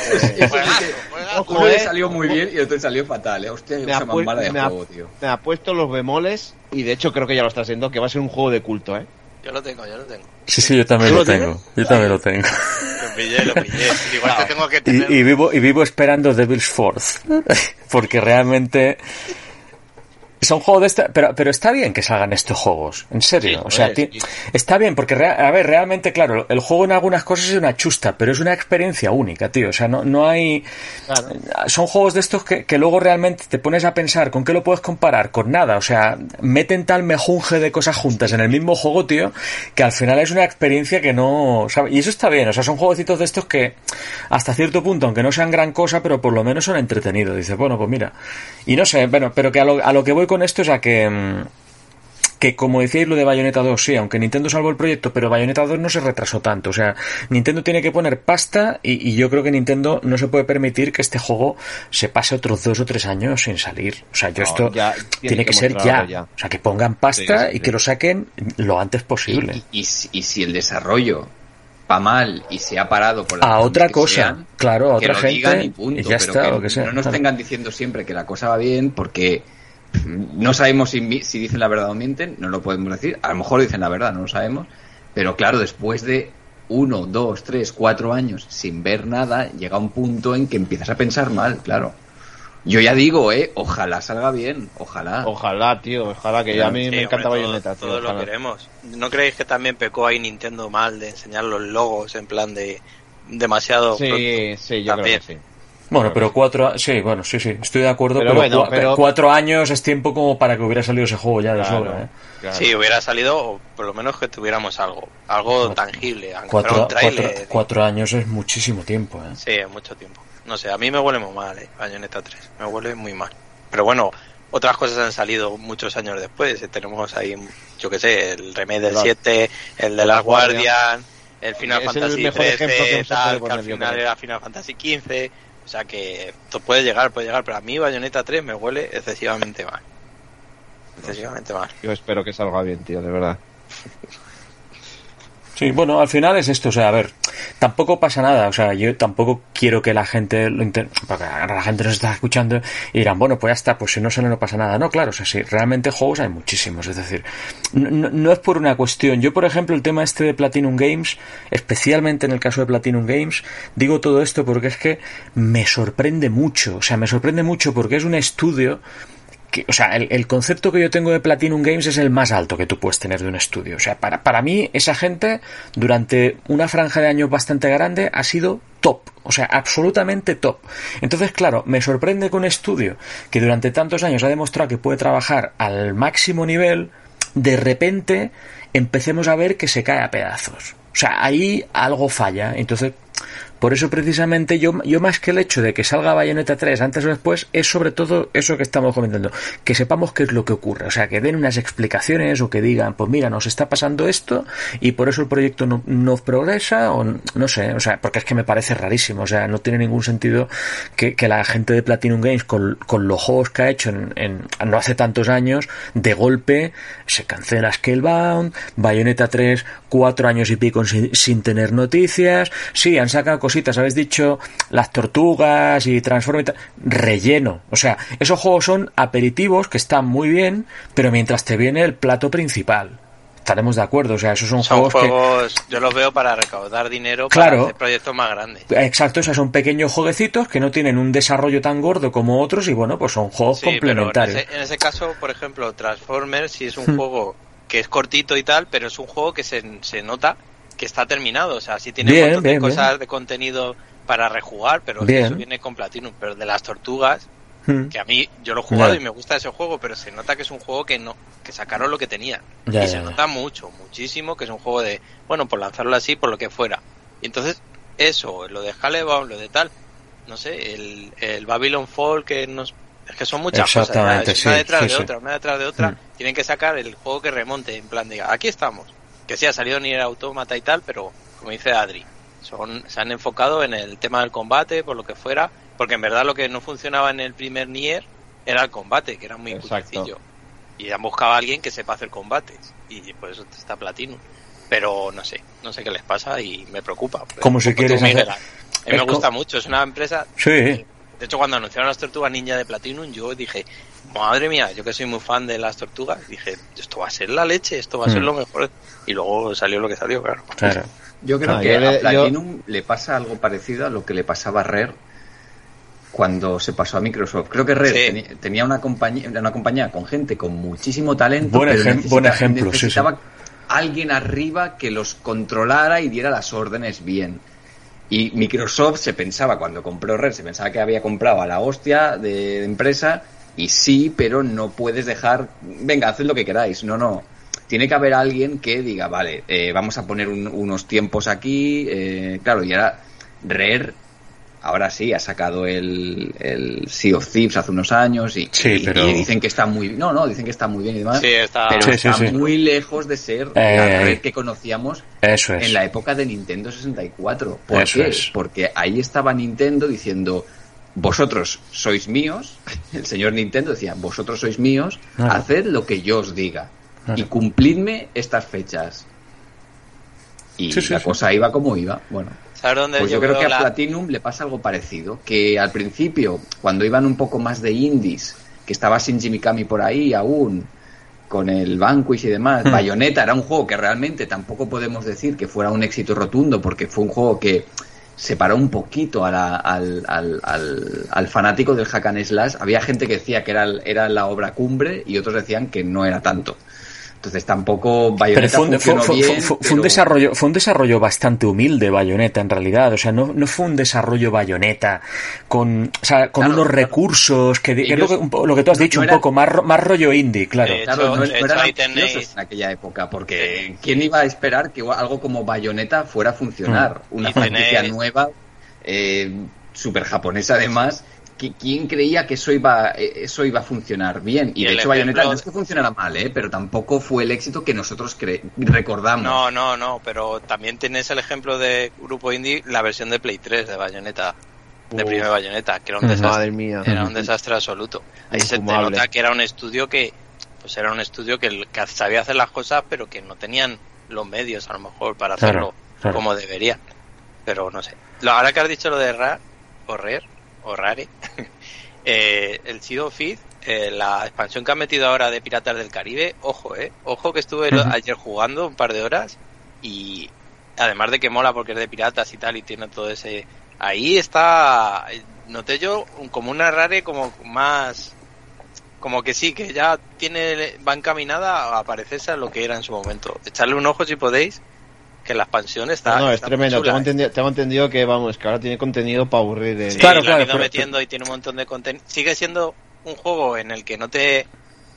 Uno le eh, salió muy ojo. bien y el otro le salió fatal, ¿eh? Hostia, Me ha más pu- mala de me ha- juego, tío. Me ha puesto los bemoles y de hecho creo que ya lo está haciendo, que va a ser un juego de culto, ¿eh? Yo lo tengo, yo lo tengo. sí, sí, yo también ¿Tú lo tengo, yo también lo tengo. Lo pillé, lo pillé. *laughs* Igual que tengo que tener... Y, y vivo y vivo esperando Devil's Fourth *laughs* porque realmente son juegos de esta, pero pero está bien que salgan estos juegos, en serio, Sí, o sea, sí. está bien porque a ver, realmente claro, el juego en algunas cosas es una chusta, pero es una experiencia única, tío, o sea, no no hay Claro. son juegos de estos que, que luego realmente te pones a pensar con qué lo puedes comparar, con nada, o sea, meten tal mejunje de cosas juntas en el mismo juego, tío, que al final es una experiencia que no, ¿sabe? y eso está bien, o sea, son jueguecitos de estos que hasta cierto punto, aunque no sean gran cosa, pero por lo menos son entretenidos, dices, bueno, pues mira, y no sé, bueno, pero que a lo, a lo que voy con esto es a que mm, que como decíais lo de Bayonetta 2, sí, aunque Nintendo salvó el proyecto, pero Bayonetta 2 no se retrasó tanto. O sea, Nintendo tiene que poner pasta y, y yo creo que Nintendo no se puede permitir que este juego se pase otros dos o tres años sin salir. O sea, yo No, esto ya, tiene, que, ser ya. O sea, que pongan pasta Sí, sí, y que lo saquen lo antes posible. Y, y si- y si el desarrollo va mal y se ha parado por las a otra cosa, sean, claro, a que otra lo gente digan y punto, y ya pero está, que lo que sea. no nos claro. tengan diciendo siempre que la cosa va bien porque no sabemos si, si dicen la verdad o mienten, no lo podemos decir, a lo mejor dicen la verdad, no lo sabemos, pero claro, después de uno, dos, tres, cuatro años sin ver nada, llega un punto en que empiezas a pensar mal, claro. Yo ya digo, eh, ojalá salga bien, ojalá. Ojalá, tío, ojalá que a mí Sí, me hombre, encanta todo- Bayonetta, tío. Todos lo queremos. ¿No creéis que también pecó ahí Nintendo mal de enseñar los logos en plan de demasiado Sí, pronto? sí, yo También. creo que sí. Bueno, pero cuatro, sí, bueno, sí, sí, estoy de acuerdo, Pero pero, bueno, cua- pero- cuatro años es tiempo como para que hubiera salido ese juego ya de Claro, sobra, ¿eh? claro. Sí, hubiera salido, o por lo menos que tuviéramos algo, algo tangible, aunque fuera Cuatro, un tráiler. cuatro- cuatro años es muchísimo tiempo, ¿eh? Sí, es mucho tiempo. No sé, a mí me huele muy mal, eh, Bayonetta 3. Me huele muy mal. Pero bueno, otras cosas han salido muchos años después. Eh, Tenemos ahí, yo que sé, el remake del Las- 7, el de las Guardian. El Final el Fantasy ejemplo que 13, se puede tal, que poner, al final era Final Fantasy 15. O sea que esto puede llegar, puede llegar. Pero a mí Bayonetta 3 me huele excesivamente mal. Excesivamente mal. Yo espero que salga bien, tío, de verdad. *laughs* Sí, bueno, al final es esto, o sea, a ver, tampoco pasa nada, o sea, yo tampoco quiero que la gente lo inter... porque la gente nos está escuchando y dirán, bueno, pues ya está, pues si no sale no pasa nada. No, claro, o sea, sí, realmente juegos hay muchísimos, es decir, no es por una cuestión. Yo, por ejemplo, el tema este de Platinum Games, especialmente en el caso de Platinum Games, digo todo esto porque es que me sorprende mucho, o sea, me sorprende mucho porque es un estudio o sea, el, el concepto que yo tengo de Platinum Games es el más alto que tú puedes tener de un estudio. O sea, para, para mí, esa gente, durante una franja de años bastante grande, ha sido top. O sea, absolutamente top. Entonces, claro, me sorprende que un estudio que durante tantos años ha demostrado que puede trabajar al máximo nivel, de repente empecemos a ver que se cae a pedazos. O sea, ahí algo falla. Entonces, por eso precisamente yo, yo más que el hecho de que salga Bayonetta 3 antes o después, es sobre todo eso que estamos comentando, que sepamos qué es lo que ocurre, o sea, que den unas explicaciones o que digan, pues mira, nos está pasando esto y por eso el proyecto no, no progresa o no sé, o sea, porque es que me parece rarísimo, o sea, no tiene ningún sentido que, que la gente de Platinum Games con, con los juegos que ha hecho en, en- no hace tantos años, de golpe se cancela Scalebound, Bayonetta 3, cuatro años y pico sin, sin tener noticias, sí, han sacado cositas, habéis dicho las tortugas y Transform y tal, relleno, o sea, esos juegos son aperitivos que están muy bien, pero mientras te viene el plato principal. Estaremos de acuerdo, o sea, esos son, Son juegos, que yo los veo para recaudar dinero Claro. para hacer proyectos más grandes. Exacto, o sea, son pequeños jueguecitos que no tienen un desarrollo tan gordo como otros y bueno, pues son juegos Sí, pero en complementarios. ese, en ese caso, por ejemplo, Transformers sí es un Hmm. juego que es cortito y tal, pero es un juego que se, se nota que está terminado. O sea, sí tiene Bien, un montón bien, de cosas de contenido para rejugar, pero eso viene con Platinum. Pero de las tortugas, Hmm. que a mí yo lo he jugado y me gusta ese juego, pero se nota que es un juego que no que sacaron lo que tenían. Ya, y se nota mucho, muchísimo, que es un juego de, bueno, por lanzarlo así, por lo que fuera. Y entonces, eso, lo de Halebound, lo de tal, no sé, el, el Babylon Fall, que nos... Es que son muchas cosas, una detrás sí, de sí. otra, una detrás de otra. Mm. Tienen que sacar el juego que remonte, en plan de, aquí estamos. Que sí, ha salido Nier Automata y tal, pero, como dice Adri, son, se han enfocado en el tema del combate, por lo que fuera, porque en verdad lo que no funcionaba en el primer Nier era el combate, que era muy cutricillo. Y han buscado a alguien que sepa hacer combates. Y por eso está Platinum. Pero no sé, no sé qué les pasa y me preocupa. Como si quieres hacer- A mí me gusta mucho, es una empresa... Sí. De hecho, cuando anunciaron las tortugas ninja de Platinum, yo dije, madre mía, yo que soy muy fan de las tortugas, dije, esto va a ser la leche, esto va a ser Mm. lo mejor. Y luego salió lo que salió, claro. Claro. Yo creo Ah, que yo a Platinum le pasa algo parecido a lo que le pasaba a Rare cuando se pasó a Microsoft. Creo que Rare Sí. teni- tenía una compañía, una compañía con gente con muchísimo talento, Buen pero ejem- necesita- buen ejemplo, sí, sí. necesitaba alguien arriba que los controlara y diera las órdenes bien. Y Microsoft se pensaba, cuando compró Rare, se pensaba que había comprado a la hostia de, de empresa, y sí, pero no puedes dejar, venga, haced lo que queráis. No, no. Tiene que haber alguien que diga, vale, eh, vamos a poner un- unos tiempos aquí. eh, claro, y ahora Rare, ahora sí, ha sacado el, el Sea of Thieves hace unos años y, Sí, y- pero- y dicen que está muy No, no, dicen que está muy bien y demás. Sí, está... Pero Sí, está sí. muy lejos de ser Eh, la eh. Rare que conocíamos Eso es. en la época de Nintendo 64. ¿Por Eso qué? es. Porque ahí estaba Nintendo diciendo, vosotros sois míos, *laughs* el señor Nintendo decía, vosotros sois míos, Claro. haced lo que yo os diga Claro. y cumplidme estas fechas. Y la sí. cosa iba como iba. Bueno, ¿Sabes dónde pues yo, creo que a la- Platinum le pasa algo parecido, que al principio, cuando iban un poco más de indies, que estaba Shinji Mikami por ahí aún, con el Vanquish y demás, Hmm. Bayonetta era un juego que realmente tampoco podemos decir que fuera un éxito rotundo, porque fue un juego que separó un poquito a la- al, al, al, al fanático del hack and slash. Había gente que decía que era, era la obra cumbre y otros decían que no era tanto. Entonces tampoco Pero Bayonetta fue, un- fue- funcionó fue- bien, fue- fue un pero- desarrollo, fue un desarrollo bastante humilde Bayonetta en realidad. O sea, no, no fue un desarrollo Bayonetta con, o sea, con Claro, unos claro. recursos que, que es lo que, un po- lo que tú has dicho, no un era- poco más, ro- más rollo indie, claro. Eh, Claro, hecho- no, no hecho, eran tenéis- en aquella época, porque ¿quién iba a esperar que algo como Bayonetta fuera a funcionar? Una Y franquicia tenéis- nueva, eh, super japonesa además. ¿Qui- ¿Quién creía que eso iba, eh, eso iba a funcionar bien? Y, Y de hecho Bayonetta no es que funcionara mal, ¿eh? pero tampoco fue el éxito que nosotros cre- recordamos. No, no, no, pero también tienes el ejemplo de Grupo Indie, la versión de Play 3 de Bayonetta, de Uf. primer Bayonetta, que era un desastre. Madre mía. Era un desastre absoluto. Ahí se te nota que era un estudio que, pues era un estudio que, que sabía hacer las cosas, pero que no tenían los medios a lo mejor para Claro, hacerlo claro. como deberían. Pero no sé. Lo, ahora que has dicho lo de Ra, o Rare, o Rare, *laughs* eh, el Sea of Thieves, eh, la expansión que han metido ahora de Piratas del Caribe, ojo, eh, ojo que estuve ayer jugando un par de horas y además de que mola porque es de piratas y tal y tiene todo ese ahí está noté yo un- como una rare como más como que sí que ya tiene va encaminada a parecerse a lo que era en su momento. Echarle un ojo si podéis que la expansión está No, no, es está tremendo. chula, Tengo eh. entendido, tengo entendido que, vamos, que ahora tiene contenido para aburrir. eh. Sí, Claro, lo claro, han ido pero- metiendo y tiene un montón de contenido. Sigue siendo un juego en el que no te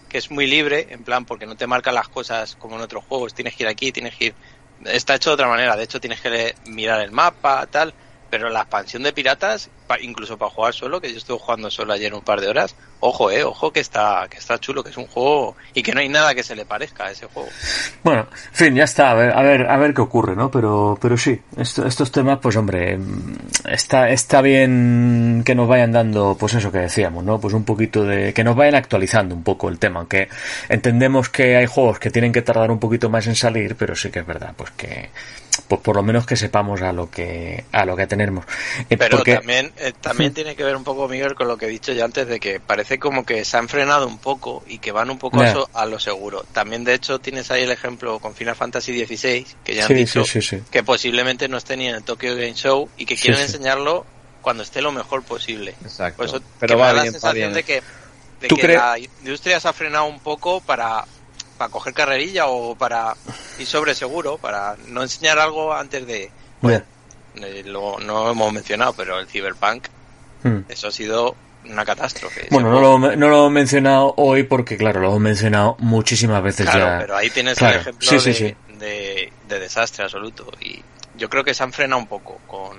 que es muy libre, en plan porque no te marcan las cosas como en otros juegos, tienes que ir aquí, tienes que ir está hecho de otra manera, de hecho tienes que le- mirar el mapa, tal, pero la expansión de piratas, pa- incluso para jugar solo, que yo estuve jugando solo ayer un par de horas, ojo, eh, ojo que está que está chulo, que es un juego y que no hay nada que se le parezca a ese juego. Bueno, en fin, ya está, a ver, a ver, a ver qué ocurre, ¿no? Pero, pero sí, esto- estos temas, pues hombre, mm, está, está bien que nos vayan dando, pues eso que decíamos, ¿no? Pues un poquito de, que nos vayan actualizando un poco el tema, aunque entendemos que hay juegos que tienen que tardar un poquito más en salir, pero sí que es verdad, pues que, pues por lo menos que sepamos a lo que, a lo que tenemos. Eh, Pero porque- también, eh, también tiene que ver un poco, Miguel, con lo que he dicho ya antes, de que parece como que se han frenado un poco y que van un poco eso- a lo seguro. También, de hecho, tienes ahí el ejemplo con Final Fantasy XVI, que ya han Sí, dicho sí, sí, sí. que posiblemente no esté ni en el Tokyo Game Show y que quieren sí. enseñarlo cuando esté lo mejor posible. Exacto. Por eso Pero que va me da la bien, sensación bien. de que, de ¿Tú que crees- la industria se ha frenado un poco para, para coger carrerilla o para ir sobre seguro, para no enseñar algo antes de... Ya. Eh, lo, no lo hemos mencionado, pero el Cyberpunk, Mm. eso ha sido una catástrofe. Bueno, no lo, no lo he mencionado hoy porque, claro, lo hemos mencionado muchísimas veces Claro, ya. pero ahí tienes Claro, el ejemplo sí, sí, de, sí. De, de desastre absoluto. Y yo creo que se han frenado un poco con...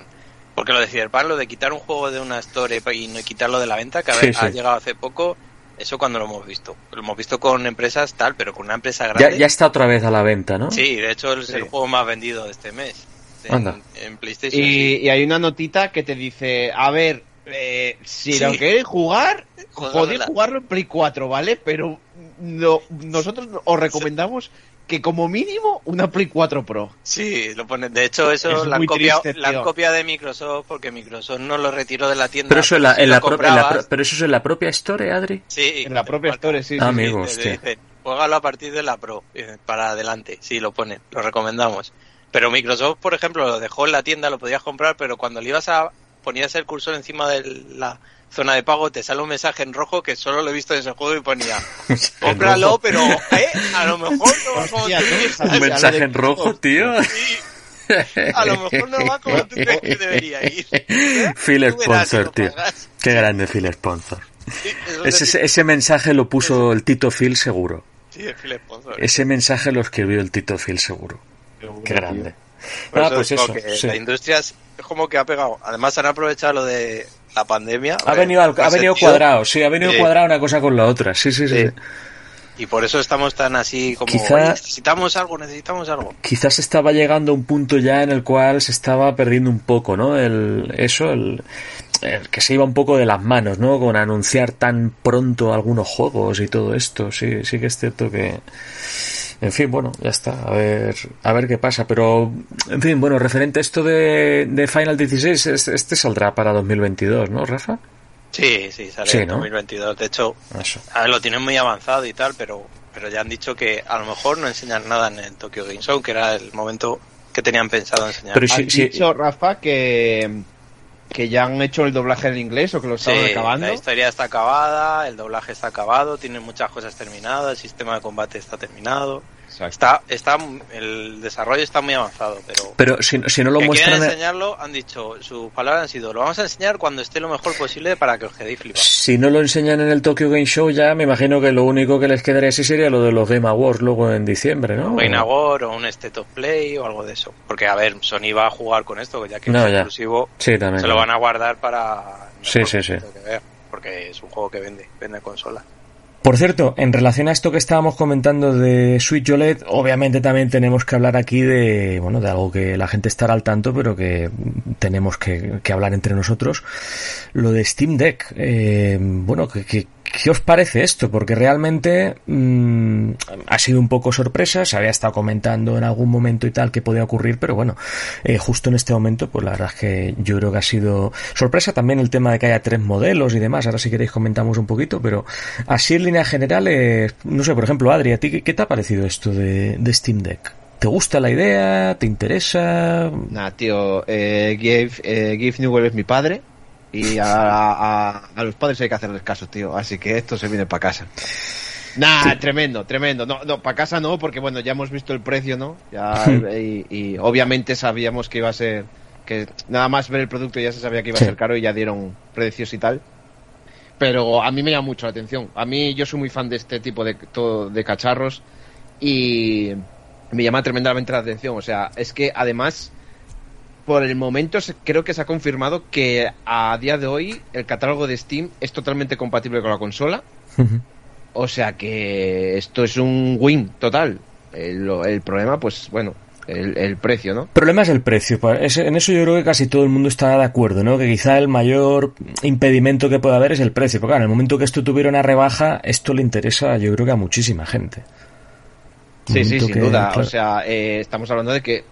Porque lo de Cyberpunk, lo de quitar un juego de una store y no quitarlo de la venta, que ha, llegado hace poco, eso cuando lo hemos visto. Lo hemos visto con empresas tal, pero con una empresa Ya, grande. ya está otra vez a la venta, ¿no? Sí, de hecho es el juego más vendido de este mes. En, Anda. en PlayStation. Y, sí. y hay una notita que te dice, a ver, eh, si Sí. lo queréis jugar, *laughs* podéis jugarlo en Play 4, ¿vale? Pero no, nosotros os recomendamos que como mínimo una Play 4 Pro. Sí, lo ponen. De hecho, eso Es la han, muy copiado, triste, la han copiado de Microsoft porque Microsoft no lo retiró de la tienda. Pero eso, en la, si en la pro- en la comprabas- pro- pero eso es en la propia Store, Adri. Sí, En la propia Store, sí, sí, Ah, sí. amigo. te hostia. dicen, juégalo a partir de la Pro, para adelante. Sí, lo ponen, lo recomendamos. Pero Microsoft, por ejemplo, lo dejó en la tienda, lo podías comprar, pero cuando le ibas a ponías el cursor encima de la zona de pago, te sale un mensaje en rojo que solo lo he visto en ese juego y ponía, *laughs* cómpralo, pero eh, a lo mejor no va como tú no, piensas". o Un mensaje en rojo, tío. Sí, a lo mejor no va como tú crees que debería ir. Phil Sponsor, tío. Qué grande Phil Sponsor. Sí, Ese, ese mensaje lo puso el Tito Phil seguro. sí, es Phil Sponsor. Ese mensaje lo escribió el Tito Phil seguro. Qué grande. Por Ah, eso pues eso. que sí. La industria es como que ha pegado. Además han aprovechado lo de la pandemia. Ha venido, al- ha venido cuadrado, sí, ha venido Sí. cuadrado una cosa con la otra. Sí, sí, sí. Sí. Y por eso estamos tan así como Quizá- "Oye, necesitamos algo, necesitamos algo. Quizás estaba llegando a un punto ya en el cual se estaba perdiendo un poco, ¿no? El, eso, el que se iba un poco de las manos, ¿no? Con anunciar tan pronto algunos juegos y todo esto. Sí, sí que es cierto que, en fin, bueno, ya está. A ver, a ver qué pasa. Pero, en fin, bueno, referente a esto de, de Final 16, este, este saldrá para 2022, ¿no, Rafa? Sí, sí, sale Sí, en ¿no? 2022. De hecho, Eso. a ver, lo tienen muy avanzado y tal, pero pero ya han dicho que a lo mejor no enseñan nada en el Tokyo Game Show, que era el momento que tenían pensado enseñar. Pero ¿Has sí, sí, dicho, Rafa, que, que ya han hecho el doblaje en inglés o que lo Sí, estaban acabando? la historia está acabada, el doblaje está acabado, tienen muchas cosas terminadas, el sistema de combate está terminado. Exacto. Está, está, el desarrollo está muy avanzado, pero pero si, si no lo que muestran... quieren enseñarlo, han dicho, sus palabras han sido, lo vamos a enseñar cuando esté lo mejor posible para que os quedéis flipados. Si no lo enseñan en el Tokyo Game Show, ya me imagino que lo único que les quedaría así sería lo de los Game Awards luego en diciembre, ¿no? Game Award o un State of Play o algo de eso. Porque, a ver, Sony va a jugar con esto, ya que No, es ya. exclusivo, Sí, también. se lo van a guardar para... Sí, sí, sí. que vean, porque es un juego que vende, vende consola. Por cierto, en relación a esto que estábamos comentando de Switch OLED, obviamente también tenemos que hablar aquí de, bueno, de algo que la gente estará al tanto, pero que tenemos que, que hablar entre nosotros, lo de Steam Deck. Eh, bueno, ¿qué, qué, qué os parece esto? Porque realmente mm, ha sido un poco sorpresa, se había estado comentando en algún momento y tal que podía ocurrir, pero bueno, eh, justo en este momento, pues la verdad es que yo creo que ha sido sorpresa también el tema de que haya tres modelos y demás, ahora si queréis comentamos un poquito, pero así en líneas generales, no sé, por ejemplo, Adri, ¿a ti qué, te ha parecido esto de, de Steam Deck? ¿Te gusta la idea? ¿Te interesa? Nah, tío, eh, Gabe, eh, Gabe Newell es mi padre y a, a- a los padres hay que hacerles caso, tío. Así que esto se viene para casa. Nah, tremendo, tremendo. No, no, para casa no, porque bueno, ya hemos visto el precio, ¿no? Ya, y, y obviamente sabíamos que iba a ser, que nada más ver el producto ya se sabía que iba Sí. a ser caro y ya dieron precios y tal. Pero a mí me llama mucho la atención. A mí yo soy muy fan de este tipo de, to- de cacharros y me llama tremendamente la atención. O sea, es que además, por el momento creo que se ha confirmado que a día de hoy el catálogo de Steam es totalmente compatible con la consola. O sea que esto es un win total. El, problema, pues bueno, el, el precio, ¿no? El problema es el precio. En eso yo creo que casi todo el mundo está de acuerdo, ¿no? Que quizá el mayor impedimento que pueda haber es el precio. Porque claro, en el momento que esto tuviera una rebaja, esto le interesa yo creo que a muchísima gente. Sí, sí, sin que, duda. claro, O sea, eh, estamos hablando de que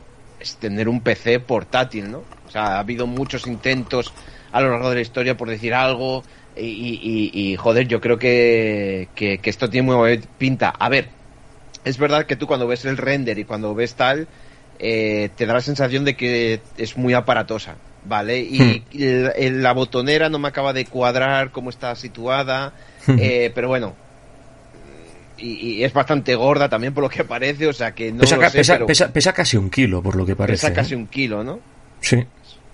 es tener un PC portátil, ¿no? O sea, ha habido muchos intentos a lo largo de la historia por decir algo y, y- y- y, joder, yo creo que, que, que esto tiene muy buena pinta. A ver, es verdad que tú cuando ves el render y cuando ves tal, eh, te da la sensación de que es muy aparatosa, ¿vale? Y, Hmm. la botonera no me acaba de cuadrar cómo está situada, Hmm. eh, pero bueno. Y, y es bastante gorda también por lo que parece, o sea que no pesa, lo sé, pesa- pero pesa- pesa casi un kilo, por lo que parece. pesa casi ¿eh? un kilo, ¿no? Sí.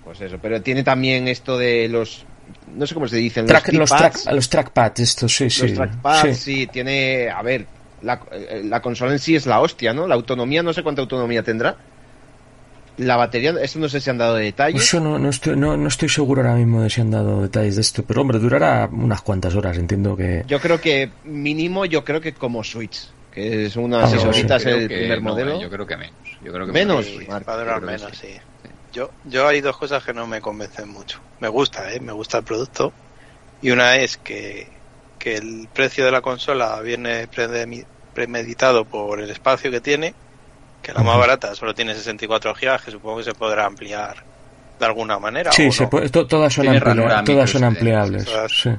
Pues eso, pero tiene también esto de los, no sé cómo se dicen, Track- los, los, track, trackpads, los trackpads, estos, sí, sí. los trackpads, sí. sí, tiene, a ver, la, eh, la consola en sí es la hostia, ¿no? La autonomía, no sé cuánta autonomía tendrá. La batería, eso no sé si han dado detalles. Eso no, no, estoy, no, no estoy seguro ahora mismo de si han dado detalles de esto, pero hombre, durará unas cuantas horas, entiendo que... Yo creo que mínimo, yo creo que como Switch, que es unas Ah, seis no, horitas Creo el primer no, modelo. eh, yo creo que menos. Yo creo que Menos. Sí. Va a durar yo menos, sí. sí. Yo, yo hay dos cosas que no me convencen mucho. Me gusta, ¿eh? Me gusta el producto. Y una es que, que el precio de la consola viene premeditado por el espacio que tiene, que la más barata solo tiene 64 gigas, que supongo que se podrá ampliar de alguna manera. Sí, o se no. puede- to- todas son, Tiene amplia- ranura todas son ampliables. todas. sí.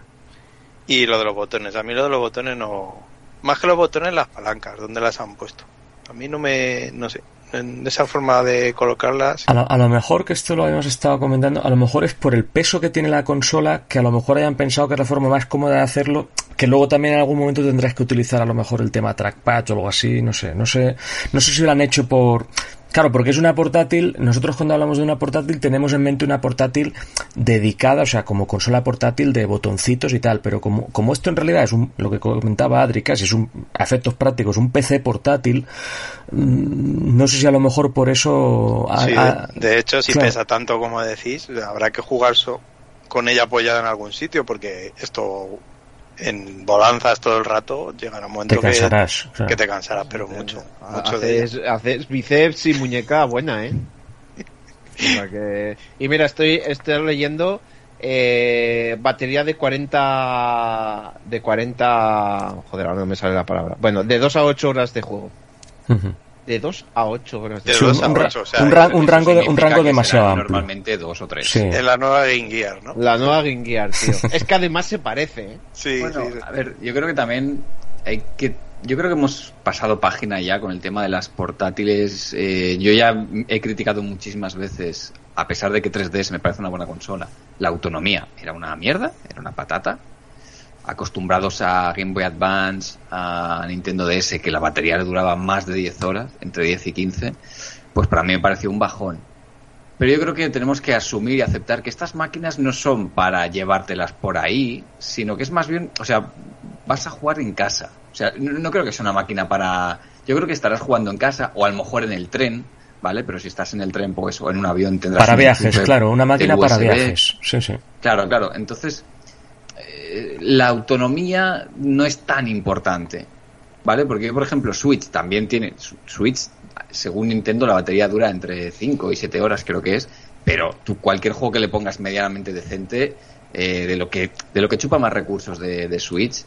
Y lo de los botones. A mí lo de los botones no... Más que los botones, las palancas, donde las han puesto. A mí no me... no sé. En esa forma de colocarlas... A lo, a lo mejor que esto lo habíamos estado comentando, a lo mejor es por el peso que tiene la consola, que a lo mejor hayan pensado que es la forma más cómoda de hacerlo, que luego también en algún momento tendrás que utilizar a lo mejor el tema trackpad o algo así, no sé, no sé, no sé si lo han hecho por Claro, porque es una portátil, nosotros cuando hablamos de una portátil tenemos en mente una portátil dedicada, o sea, como consola portátil de botoncitos y tal, pero como, como esto en realidad es un, lo que comentaba Adri, casi es un, a efectos prácticos, un PC portátil, mm, no sé si a lo mejor por eso... Sí, de, de hecho, si claro. pesa tanto como decís, habrá que jugar so- con ella apoyada en algún sitio, porque esto en volanzas todo el rato llegará un momento te que, cansarás. o sea. que te cansarás, pero mucho. mucho de Haces, haces bíceps y muñeca buena, ¿eh? Que- Y mira, estoy, estoy leyendo eh, batería de 40... De 40... Joder, ahora no me sale la palabra. Bueno, de 2 a 8 horas de juego. De 2 a 8 horas de De Sí, juego. dos a un, ra- ocho, o sea, un ra- un rango, de- un rango demasiado amplio. Normalmente dos o tres. Sí. En la nueva Game Gear, ¿no? La nueva Game Gear, tío. *laughs* es que además se parece, ¿eh? Sí, Bueno, sí, sí. a ver, yo creo que también hay que yo creo que hemos pasado página ya con el tema de las portátiles. Eh, yo ya he criticado muchísimas veces, a pesar de que 3DS me parece una buena consola, la autonomía era una mierda, era una patata. Acostumbrados a Game Boy Advance, a Nintendo DS, que la batería le duraba más de 10 horas, entre 10 y 15, pues para mí me pareció un bajón. Pero yo creo que tenemos que asumir y aceptar que estas máquinas no son para llevártelas por ahí, sino que es más bien, o sea, vas a jugar en casa. O sea, no, creo que sea una máquina para... Yo creo que estarás jugando en casa o a lo mejor en el tren, ¿vale? Pero si estás en el tren, pues, o en un avión tendrás... Para viajes, claro, una máquina para viajes. Sí, sí. Claro, claro. Entonces, eh, la autonomía no es tan importante, ¿vale? Porque, por ejemplo, Switch también tiene... Switch según Nintendo, la batería dura entre 5 y 7 horas, creo que es. Pero tú, cualquier juego que le pongas medianamente decente, eh, de, lo que, de lo que chupa más recursos de, Switch,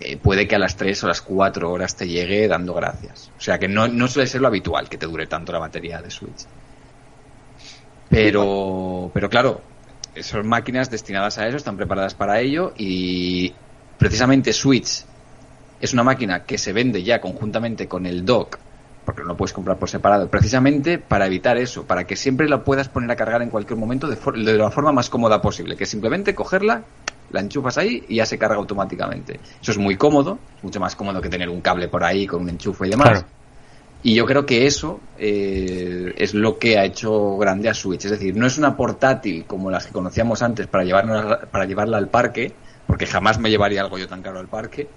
eh, puede que a las 3 o las 4 horas te llegue dando gracias. O sea que no, no suele ser lo habitual que te dure tanto la batería de Switch. Pero, pero claro, son máquinas destinadas a eso, están preparadas para ello y precisamente Switch es una máquina que se vende ya conjuntamente con el dock porque no lo puedes comprar por separado, precisamente para evitar eso, para que siempre la puedas poner a cargar en cualquier momento de, la forma más cómoda posible, que simplemente cogerla, la enchufas ahí y ya se carga automáticamente. Eso es muy cómodo, mucho más cómodo que tener un cable por ahí con un enchufe y demás. Y yo creo que eso eh, es lo que ha hecho grande a Switch. Es decir, no es una portátil como las que conocíamos antes para, llevarnos, para llevarla al parque, porque jamás me llevaría algo yo tan caro al parque,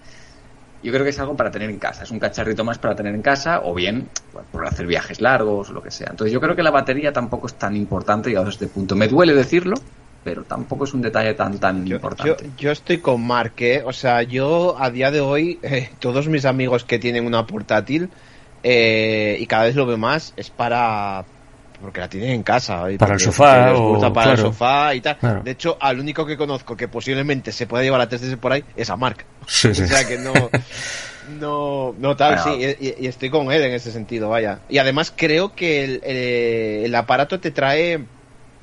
yo creo que es algo para tener en casa. Es un cacharrito más para tener en casa o bien por hacer viajes largos o lo que sea. Entonces yo creo que la batería tampoco es tan importante llegado a este punto. Me duele decirlo, pero tampoco es un detalle tan tan importante. Yo, estoy con Mark, ¿eh? o sea, yo a día de hoy, eh, todos mis amigos que tienen una portátil, eh, y cada vez lo veo más, es para porque la tienen en casa. Para el sofá. O, para el sofá y tal. De hecho, al único que conozco que posiblemente se pueda llevar a 3DS por ahí es a Mark. Sí, O sea que no. *laughs* No, no tal, sí, y, estoy con él en ese sentido, vaya. Y además creo que el, el, aparato te trae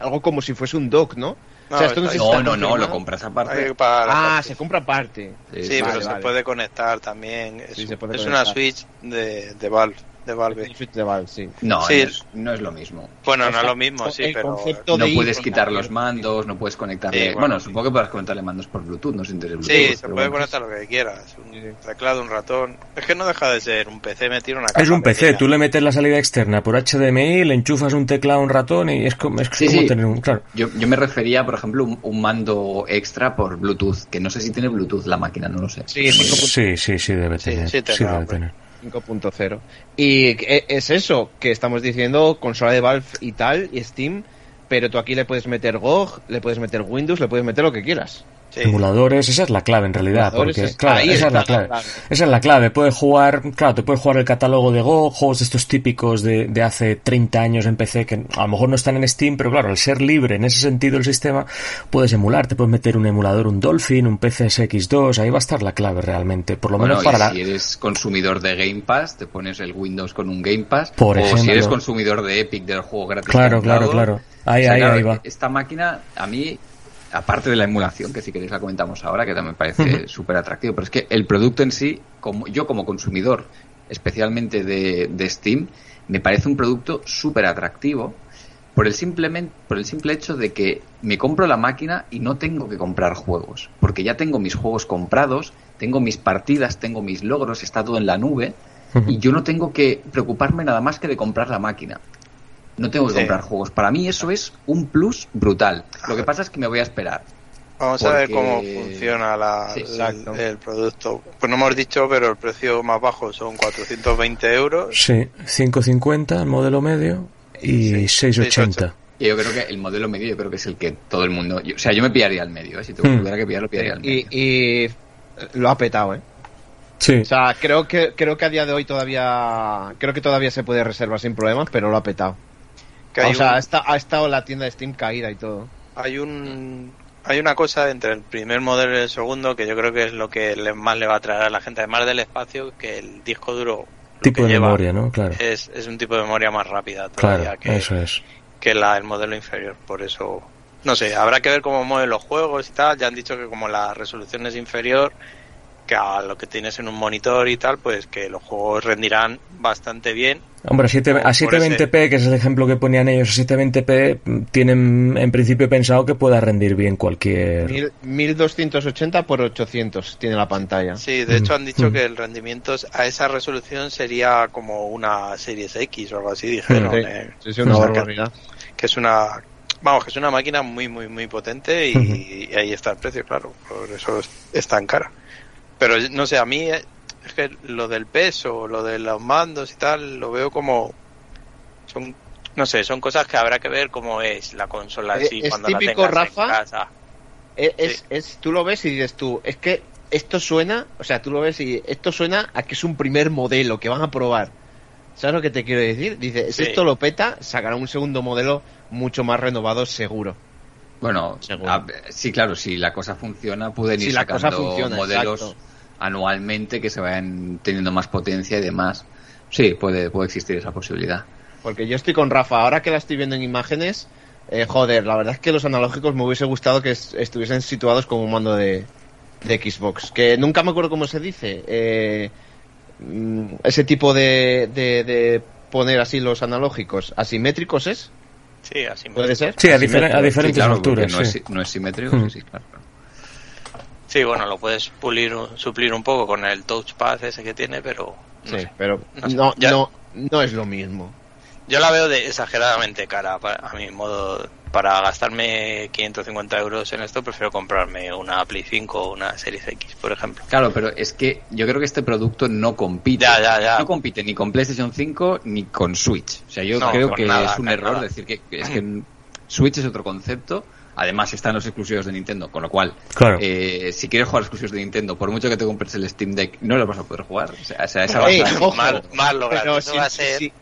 algo como si fuese un dock, ¿no? No, o sea, esto no, no, no, lo compras aparte. Ah, se compra aparte. Sí, pero se puede conectar también. Es, es una Switch de, de Valve de Valve. No, No, es, lo mismo. Bueno, no es lo mismo, sí, pero no puedes quitar los mandos, no puedes conectarle. bueno, supongo que puedes conectarle mandos por Bluetooth, no se interesa Sí, se puede conectar lo que quieras. Un teclado, un ratón. Es que no deja de ser un PC metido una caja. Es un PC, tú le metes la salida externa por HDMI, le enchufas un teclado, un ratón y es como, es como tener un. Claro. Yo, yo me refería, por ejemplo, un, un, mando extra por Bluetooth, que no sé si tiene Bluetooth la máquina, no lo sé. Sí, sí, sí, sí, debe tener. Sí, debe tener. 5.0. Y es eso, que estamos diciendo consola de Valve y tal, y Steam, pero tú aquí le puedes meter GOG, le puedes meter Windows, le puedes meter lo que quieras. Emuladores, esa es la clave en realidad, porque claro, esa es la clave. Esa es la clave, puedes jugar, claro, te puedes jugar el catálogo de Go, juegos de estos típicos de, de hace 30 años en PC que a lo mejor no están en Steam, pero claro, al ser libre en ese sentido el sistema, puedes emular, te puedes meter un emulador, un Dolphin, un PCSX2, ahí va a estar la clave realmente, por lo menos para la... si eres consumidor de Game Pass, te pones el Windows con un Game Pass, por o si eres consumidor de Epic del juego gratis. Claro, claro, claro. Ahí, ahí, ahí va. Esta máquina, a mí aparte de la emulación, que si queréis la comentamos ahora, que también parece súper atractivo, pero es que el producto en sí, como yo como consumidor, especialmente de, Steam, me parece un producto súper atractivo por el, simplemente, por el simple hecho de que me compro la máquina y no tengo que comprar juegos, porque ya tengo mis juegos comprados, tengo mis partidas, tengo mis logros, está todo en la nube, y yo no tengo que preocuparme nada más que de comprar la máquina. No tengo que comprar juegos. Para mí eso es un plus brutal. Lo que pasa es que me voy a esperar. Vamos a ver cómo funciona la, el, producto. Pues no hemos dicho, pero el precio más bajo son 420 euros. Sí, 550 el modelo medio y 680. Y yo creo que el modelo medio yo creo que es el que todo el mundo... o sea, yo me pillaría el medio, ¿eh? si tuviera hmm. que pillarlo, pillaría el medio. Y, lo ha petado, ¿eh? Sí. O sea, creo que, creo que a día de hoy todavía... Creo que todavía se puede reservar sin problemas, pero lo ha petado o sea, ha, estado la tienda de Steam caída y todo. Hay un hay una cosa entre el primer modelo y el segundo que yo creo que es lo que más le va a traer a la gente, además del espacio, que el disco duro tipo de memoria, ¿no? Claro. Es, es un tipo de memoria más rápida todavía que, eso es. que la, el modelo inferior. Por eso, no sé, habrá que ver cómo mueven los juegos y tal. Ya han dicho que como la resolución es inferior, que a lo que tienes en un monitor y tal, pues que los juegos rendirán bastante bien. Hombre, a, 7, a 720p, que es el ejemplo que ponían ellos, a 720p tienen en principio pensado que pueda rendir bien cualquier... 1280 por 800 tiene la pantalla. Sí, de hecho han dicho que el rendimiento a esa resolución sería como una Series X o algo así, dijeron. Sí, eh, sí, sí, una barbaridad. Que es una... Vamos, que es una máquina muy, muy, muy potente y, y ahí está el precio, claro. Por eso es tan cara. Pero no sé, a mí es que lo del peso, lo de los mandos y tal, lo veo como. Son, no sé, son cosas que habrá que ver cómo es la consola así es cuando típico, la tengas Rafa, en casa. Es, es, es, tú lo ves y dices tú, es que esto suena, o sea, tú lo ves y esto suena a que es un primer modelo que van a probar. ¿Sabes lo que te quiero decir? Dice, si Sí. esto lo peta, sacará un segundo modelo mucho más renovado seguro. Bueno, a- sí, claro, si la cosa funciona, pueden Si ir la sacando cosa funciona, modelos exacto. anualmente que se vayan teniendo más potencia y demás. Sí, puede, puede existir esa posibilidad. Porque yo estoy con Rafa, ahora que la estoy viendo en imágenes, eh, joder, la verdad es que los analógicos me hubiese gustado que est- estuviesen situados como un mando de, de Xbox. Que nunca me acuerdo cómo se dice. eh, mm, ese tipo de, de, de poner así los analógicos. ¿Asimétricos es? Sí, así ¿Puede ser? Sí, a, a Sí, diferentes claro, porque alturas. no, sí. es, no es simétrico, Mm. sí, sí, claro. claro. Sí, bueno, lo puedes pulir, un- suplir un poco con el touchpad ese que tiene, pero. no Sí, sé. pero No sé, no, ya- no, no es lo mismo. Yo la veo de exageradamente cara a mi modo. Para gastarme 550 euros en esto, prefiero comprarme una Play 5 o una Series X, por ejemplo. Claro, pero es que yo creo que este producto no compite. Ya, ya, ya. No compite ni con PlayStation 5 ni con Switch. O sea, yo No, creo que nada, es un error nada. decir que, que es que *clears throat* Switch es otro concepto. Además están los exclusivos de Nintendo, con lo cual, Claro. eh, si quieres jugar exclusivos de Nintendo, por mucho que te compres el Steam Deck, no lo vas a poder jugar. O sea, o sea, esa va a Ey, estar- ojo, Mal- mal lo pero sí, va a ser-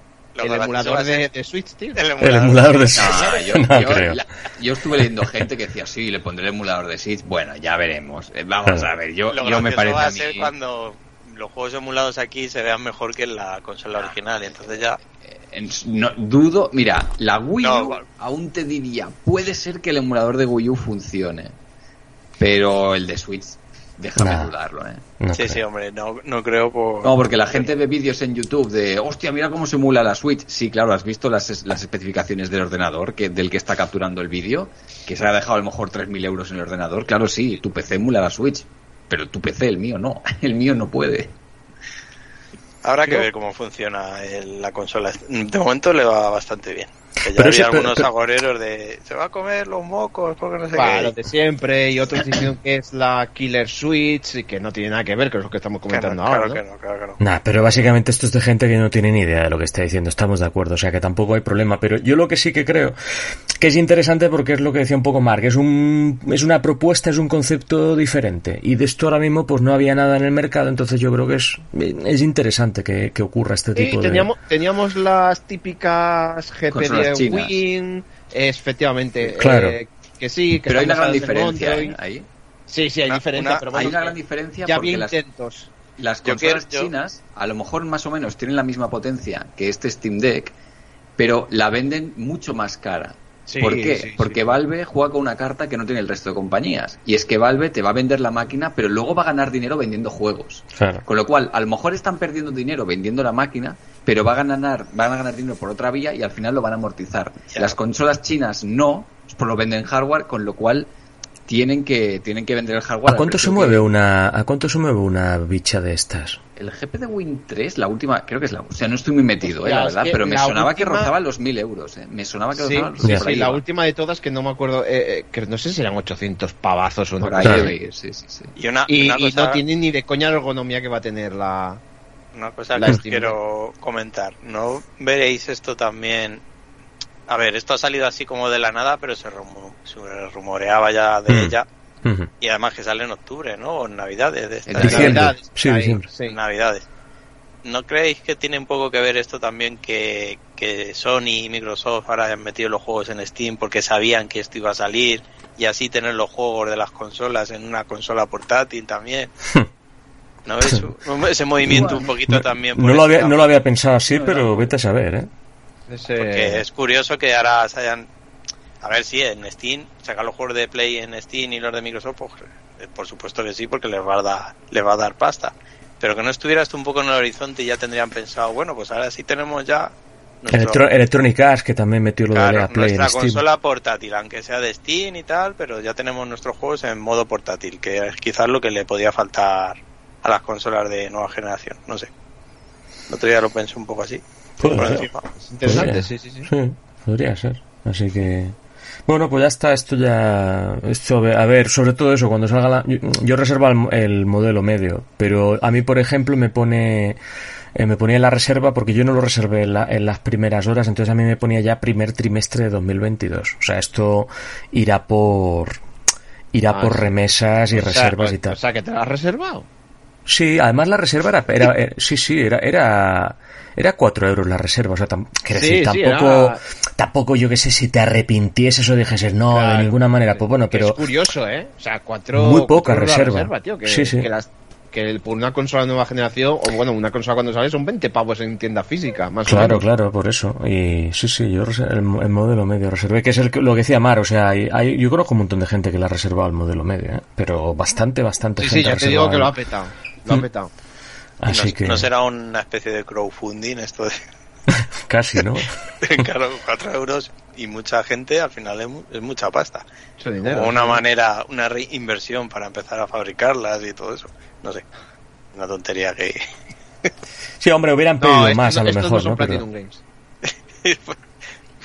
el emulador a de, de Switch, tío. El El emulador de No, yo, *laughs* no yo- creo. la- yo estuve leyendo gente que decía, sí, le pondré el emulador de Switch. Bueno, ya veremos. Eh, Vamos a ver, yo, Lo yo me parece va a a ser mí... cuando los juegos emulados aquí se vean mejor que en la consola original y entonces ya En- No, dudo, mira, la Wii U aún te diría, puede ser que el emulador de Wii U funcione, pero el de Switch, déjame Nah. dudarlo, ¿eh? No sí creo. sí hombre no, no creo por No, porque la gente ve vídeos en YouTube de, hostia, mira cómo se emula la Switch. Sí, claro, has visto las, las especificaciones del ordenador que, del que está capturando el vídeo, que se ha dejado a lo mejor 3.000 euros en el ordenador. Claro, sí, tu PC emula la Switch, pero tu PC, el mío, no. *laughs* El mío no puede. habrá que ver cómo funciona el- la consola de momento le va bastante bien que ya Pero había ese- algunos pero- agoreros de se va a comer los mocos porque no sé Para qué lo de siempre y otros dicen que es la Killer Switch y que no tiene nada que ver con lo que estamos Que no, comentando claro ahora. que ¿no? claro que no Nah, pero básicamente esto es de gente que no tiene ni idea de lo que está diciendo, estamos de acuerdo, o sea que tampoco hay problema, pero yo lo que sí que creo que es interesante porque es lo que decía un poco Mark, es un es una propuesta, es un concepto diferente y de esto ahora mismo pues no había nada en el mercado, entonces yo creo que es es interesante que, que ocurra este Sí, tipo de teníamos, teníamos las típicas GP De chinas. Win, efectivamente. Claro. eh, que sí, que Pero hay una gran diferencia. ¿eh? ahí. Sí, sí, hay Una- diferencia, una- pero Hay bueno, una que gran diferencia ya porque había las, intentos. las Yo consolas quiero- yo- chinas a lo mejor más o menos tienen la misma potencia que este Steam Deck, pero la venden mucho más cara. Sí, ¿Por qué? sí, sí. Porque Valve juega con una carta que no tiene el resto de compañías. Y es que Valve te va a vender la máquina, pero luego va a ganar dinero vendiendo juegos. Claro. Con lo cual, a lo mejor están perdiendo dinero vendiendo la máquina, pero va a ganar, van a ganar dinero por otra vía y al final lo van a amortizar. Ya. Las consolas chinas no, pues lo venden hardware, con lo cual tienen que, tienen que vender el hardware. ¿A cuánto se mueve que- una a cuánto se mueve una bicha de estas? El GP de Win 3, la última, creo que es la, o sea, no estoy muy metido, eh, Ya, la verdad, pero me sonaba que rozaba los 1000 euros, eh. Me sonaba que Sí, rozaba los sí, sí, la última de todas que no me acuerdo, eh, eh, que no sé si eran 800 pavazos o una Por ahí cosa Claro. así. debe ir, sí, sí, sí. y una, Y, una y cosa, no tiene ni de coña la ergonomía que va a tener la... una cosa la que os quiero comentar no veréis esto también a ver esto ha salido así como de la nada pero se, rumo- se rumoreaba ya de Mm. ella y además que sale en octubre no o en navidades de esta En. Navidades, Sí, ahí, diciembre. sí. Navidades. ¿No creéis que tiene un poco que ver esto también que, que Sony y Microsoft ahora han metido los juegos en Steam porque sabían que esto iba a salir y así tener los juegos de las consolas en una consola portátil también? *laughs* ¿No ves *laughs* ese movimiento un poquito también? por No lo ese había lado? no lo había pensado así, pero vete a saber, ¿eh? Ese- Porque es curioso que ahora se hayan... A ver si en Steam, sacar los juegos de Play en Steam y los de Microsoft, pues eh, por supuesto que sí, porque les va a dar, les va a dar pasta. Pero que no estuviera esto un poco en el horizonte y ya tendrían pensado, bueno, pues ahora sí tenemos ya nuestro- Electro- Electronic Arts, que también metió lo de la Play en nuestra Steam. consola portátil, aunque sea de Steam y tal, pero ya tenemos nuestros juegos en modo portátil, que es quizás lo que le podía faltar a las consolas de nueva generación, no sé. El otro día lo pensé un poco así. Por ser. interesante, Podría. sí, sí, sí. Sí, podría ser. Así que. Bueno, pues ya está, esto ya. Esto, a ver- sobre todo eso, cuando salga la. Yo, yo reservo el, el modelo medio, pero a mí, por ejemplo, me pone. eh, me ponía en la reserva porque yo no lo reservé en, la- en las primeras horas, entonces a mí me ponía ya primer trimestre de 2022. O sea, esto irá por. Irá Ah, por remesas y sea, reservas y tal. O sea, que te lo has reservado. Sí, además la reserva era, era, era- sí, sí, era, era, era 4 euros la reserva, o sea, tam- quiero Sí, decir, sí, tampoco, era- tampoco yo que sé si te arrepintieses o dijeses no, Claro. de ninguna manera, pues bueno, pero Es curioso, ¿eh? O sea, cuatro. Muy poca cuatro reserva. tío, que, Sí, sí. Que, las, que el- por una consola de nueva generación, o bueno, una consola cuando sale son 20 pavos en tienda física, más o claro, menos. claro, por eso, y sí, sí, yo el, el modelo medio reservé, que es el, lo que decía Mar, o sea, hay, hay- yo conozco un montón de gente que la ha reservado el modelo medio, ¿eh? pero bastante, bastante Sí, gente sí, ya te digo que lo ha petado. Lo ha Mm. petado. Así no, que, no será una especie de crowdfunding esto de, *laughs* casi, ¿no? *laughs* claro, 4 euros y mucha gente al final es, mu- es mucha pasta. Mucho dinero. O una manera, una reinversión para empezar a fabricarlas y todo eso. No sé. Una tontería que... *laughs* Sí, hombre, hubieran pedido No, más a lo mejor, no. Pero- Platinum Games.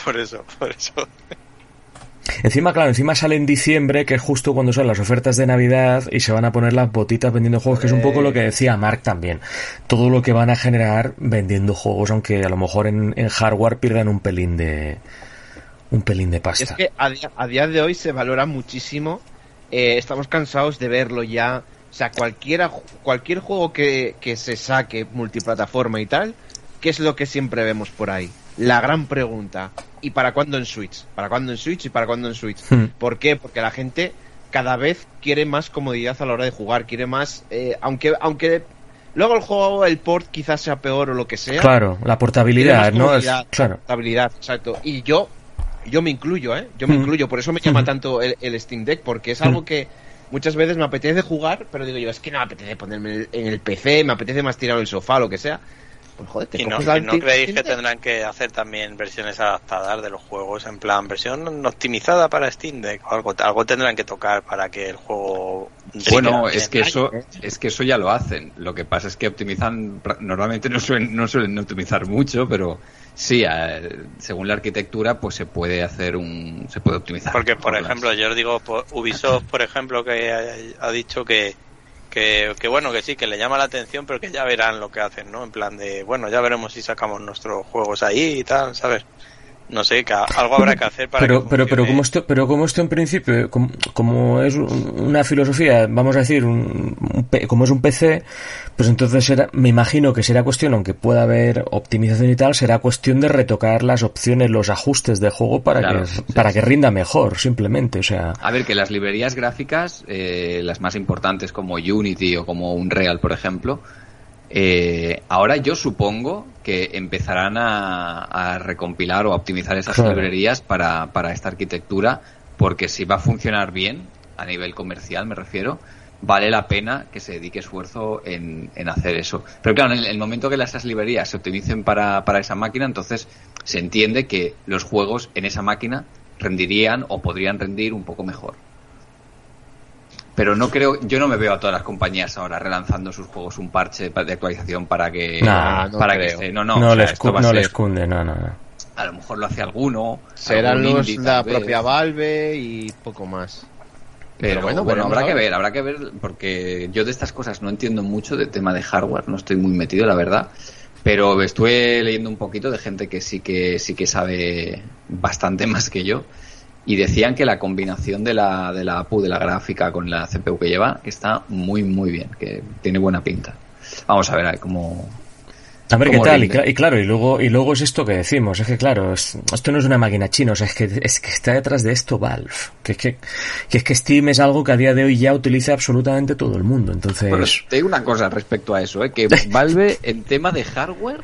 por eso, por eso. Encima, claro, encima sale en diciembre, que es justo cuando son las ofertas de Navidad y se van a poner las botitas vendiendo juegos, que es un poco lo que decía Mark también. Todo lo que van a generar vendiendo juegos, aunque a lo mejor en, en hardware pierdan un pelín de un pelín de Es pasta. que a día, a día de hoy se valora muchísimo. eh, estamos cansados de verlo ya. O sea, cualquiera, cualquier juego que, que se saque multiplataforma y tal, ¿qué es lo que siempre vemos por ahí? La gran pregunta. ¿Y para cuándo en Switch? ¿Para cuándo en Switch y para cuándo en Switch? Hmm. ¿Por qué? Porque la gente cada vez quiere más comodidad a la hora de jugar, quiere más, eh, aunque, aunque luego el juego, el port quizás sea peor o lo que sea. Claro, la portabilidad, ¿no? Es, claro. Estabilidad, exacto. Y yo, yo me incluyo, ¿eh? Yo me Mm. incluyo, por eso me llama Mm. tanto el, el Steam Deck, porque es Mm. algo que muchas veces me apetece jugar, pero digo yo, es que no me apetece ponerme en el, en el PC, me apetece más tirado en el sofá, lo que sea. Pues joder, te ¿Y no, coges la y no Steam- creéis que tendrán que hacer también versiones adaptadas de los juegos? En plan, versión optimizada para Steam Deck o algo, algo tendrán que tocar para que el juego... Bueno, es que eso, es que eso ya lo hacen. Lo que pasa es que optimizan, normalmente no suelen, no suelen optimizar mucho, pero sí, según la arquitectura, pues se puede hacer un, se puede optimizar. Porque, por Las- ejemplo, yo os digo, por- Ubisoft, por ejemplo, que ha, ha dicho que, que, que bueno, que sí, que le llama la atención, pero que ya verán lo que hacen, ¿no? En plan de, bueno, ya veremos si sacamos nuestros juegos ahí y tal, ¿sabes? No sé, que algo habrá que hacer para pero, que pero, pero como esto, pero como esto en principio, como, como es un- una filosofía, vamos a decir, un, un como es un PC, pues entonces será, me imagino que será cuestión, aunque pueda haber optimización y tal, será cuestión de retocar las opciones, los ajustes de juego para Claro, que, sí, para sí. que rinda mejor, simplemente, o sea, A ver, que las librerías gráficas, eh, las más importantes como Unity o como Unreal, por ejemplo, eh, ahora yo supongo que empezarán a, a recompilar o a optimizar esas Claro. librerías para, para esta arquitectura, porque si va a funcionar bien, a nivel comercial me refiero, vale la pena que se dedique esfuerzo en, en hacer eso. Pero claro, en el, el momento que esas librerías se optimicen para, para esa máquina, entonces se entiende que los juegos en esa máquina rendirían o podrían rendir un poco mejor. Pero no creo, yo no me veo a todas las compañías ahora relanzando sus juegos un parche pa- de actualización para que, Nah, no para que esté- no, no, no, o sea, les, no ser- les cunde, no, no, no. a lo mejor lo hace alguno, Serán algún los indie, la propia Valve y poco más. Pero, Pero bueno, bueno, veremos habrá que ver, habrá que ver, porque yo de estas cosas no entiendo mucho de tema de hardware, no estoy muy metido, la verdad. Pero estuve leyendo un poquito de gente que sí que sí que sabe bastante *laughs* más que yo. Y decían que la combinación de la, de la APU, de la gráfica con la CPU que lleva, está muy, muy bien, que tiene buena pinta. Vamos a ver a ver cómo, A ver qué ¿Cómo tal, y, y claro, y luego, y luego es esto que decimos, es que claro, es- esto no es una máquina china, o sea, es que, es que está detrás de esto Valve, que es que, que es que Steam es algo que a día de hoy ya utiliza absolutamente todo el mundo, entonces... Bueno, te digo una cosa respecto a eso, ¿eh? que *laughs* Valve en tema de hardware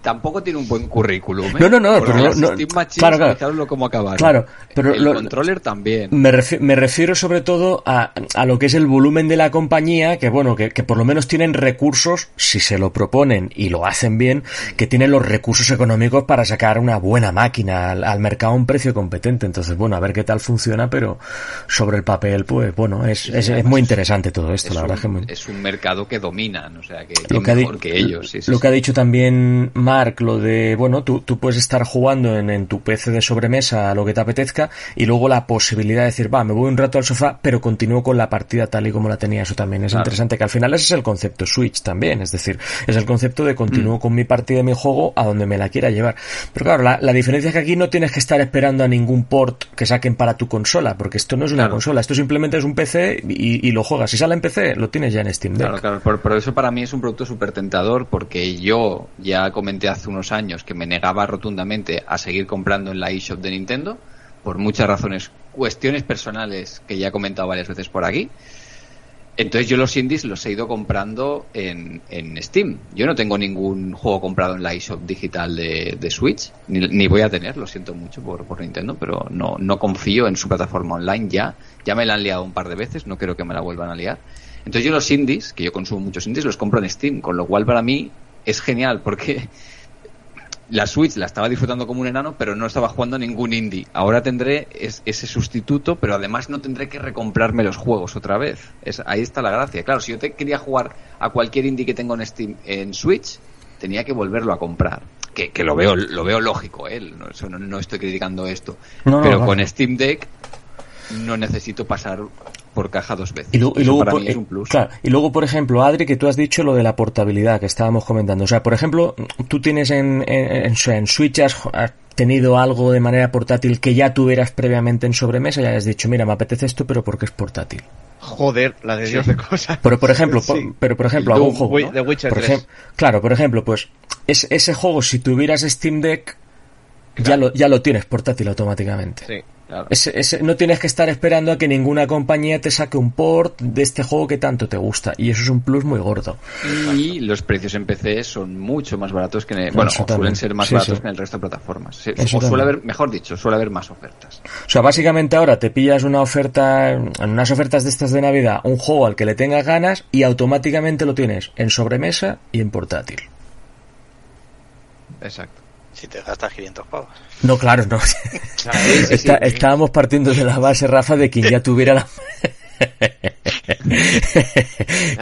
tampoco tiene un buen currículum. ¿eh? No, no, no, Porque pero no- Steam Machines, claro, claro. cómo acabaron. Claro, pero el lo- controller también. Me, refi- me refiero sobre todo a, a lo que es el volumen de la compañía, que bueno, que, que por lo menos tienen recursos, si se lo proponen y lo hacen bien, que tienen los recursos económicos para sacar una buena máquina al, al mercado a un precio competente. Entonces, bueno, a ver qué tal funciona, pero sobre el papel, pues bueno, es, es, es muy interesante todo esto, es, la un, verdad que muy... es un mercado que dominan, o sea, que, lo que, mejor ellos. sí, sí, lo sí. que ha dicho también Mark, lo de, bueno, tú, tú puedes estar jugando en, en tu PC de sobremesa a lo que te apetezca y luego la posibilidad de decir, va, me voy un rato al sofá, pero continúo con la partida tal y como la tenía. Eso también es Claro. interesante, que al final ese es el concepto Switch también, es decir, es el concepto de Mm. Continúo con mi partida de mi juego a donde me la quiera llevar. Pero claro, la, la diferencia es que aquí no tienes que estar esperando a ningún port que saquen para tu consola, porque esto no es una Claro. consola, esto simplemente es un PC y, y lo juegas. Si sale en PC, lo tienes ya en Steam Deck. Claro, claro, por, por eso para mí es un producto súper tentador porque yo ya comenté hace unos años que me negaba rotundamente a seguir comprando en la eShop de Nintendo por muchas razones, cuestiones personales que ya he comentado varias veces por aquí. Entonces yo los indies los he ido comprando en, en Steam. Yo no tengo ningún juego comprado en la eShop digital de, de Switch, ni, ni voy a tener, lo siento mucho por, por Nintendo, pero no, no confío en su plataforma online ya. Ya me la han liado un par de veces, no creo que me la vuelvan a liar. Entonces yo los indies, que yo consumo muchos indies, los compro en Steam, con lo cual para mí es genial porque la Switch la estaba disfrutando como un enano, pero no estaba jugando ningún indie. Ahora tendré es- ese sustituto, pero además no tendré que recomprarme los juegos otra vez. Es, ahí está la gracia. Claro, si yo te quería jugar a cualquier indie que tengo en Steam en Switch, tenía que volverlo a comprar. Que, que lo veo lo veo lógico, ¿eh? no, eso no, no estoy criticando esto. No, no, pero con Steam Deck no necesito pasar por caja dos veces. Y, luego, para por, mí es eh, un plus. claro, y luego, por ejemplo, Adri, que tú has dicho lo de la portabilidad que estábamos comentando. O sea, por ejemplo, tú tienes en, en, en- en Switch has, has tenido algo de manera portátil que ya tuvieras previamente en sobremesa y has dicho, mira, me apetece esto, pero porque es portátil. Joder, la de Dios de cosas. Pero por ejemplo, Sí. por- pero por ejemplo, algún juego, Wi- ¿no? The Witcher por 3. ejem- claro, por ejemplo, pues es, ese juego si tuvieras Steam Deck ya lo ya lo tienes portátil automáticamente. Sí. Claro. No tienes que estar esperando a que ninguna compañía te saque un port de este juego que tanto te gusta y eso es un plus muy gordo. Y los precios en PC son mucho más baratos que en el, bueno, suelen ser más Sí, baratos sí. que en el resto de plataformas. Sí, o suele también. haber, mejor dicho, suele haber más ofertas. O sea, básicamente ahora te pillas una oferta, en unas ofertas de estas de Navidad, un juego al que le tengas ganas y automáticamente lo tienes en sobremesa y en portátil. Exacto. Si te gastas 500 pavos. No, claro, no. Está- estábamos partiendo de la base, Rafa, de quien ya tuviera la... *laughs*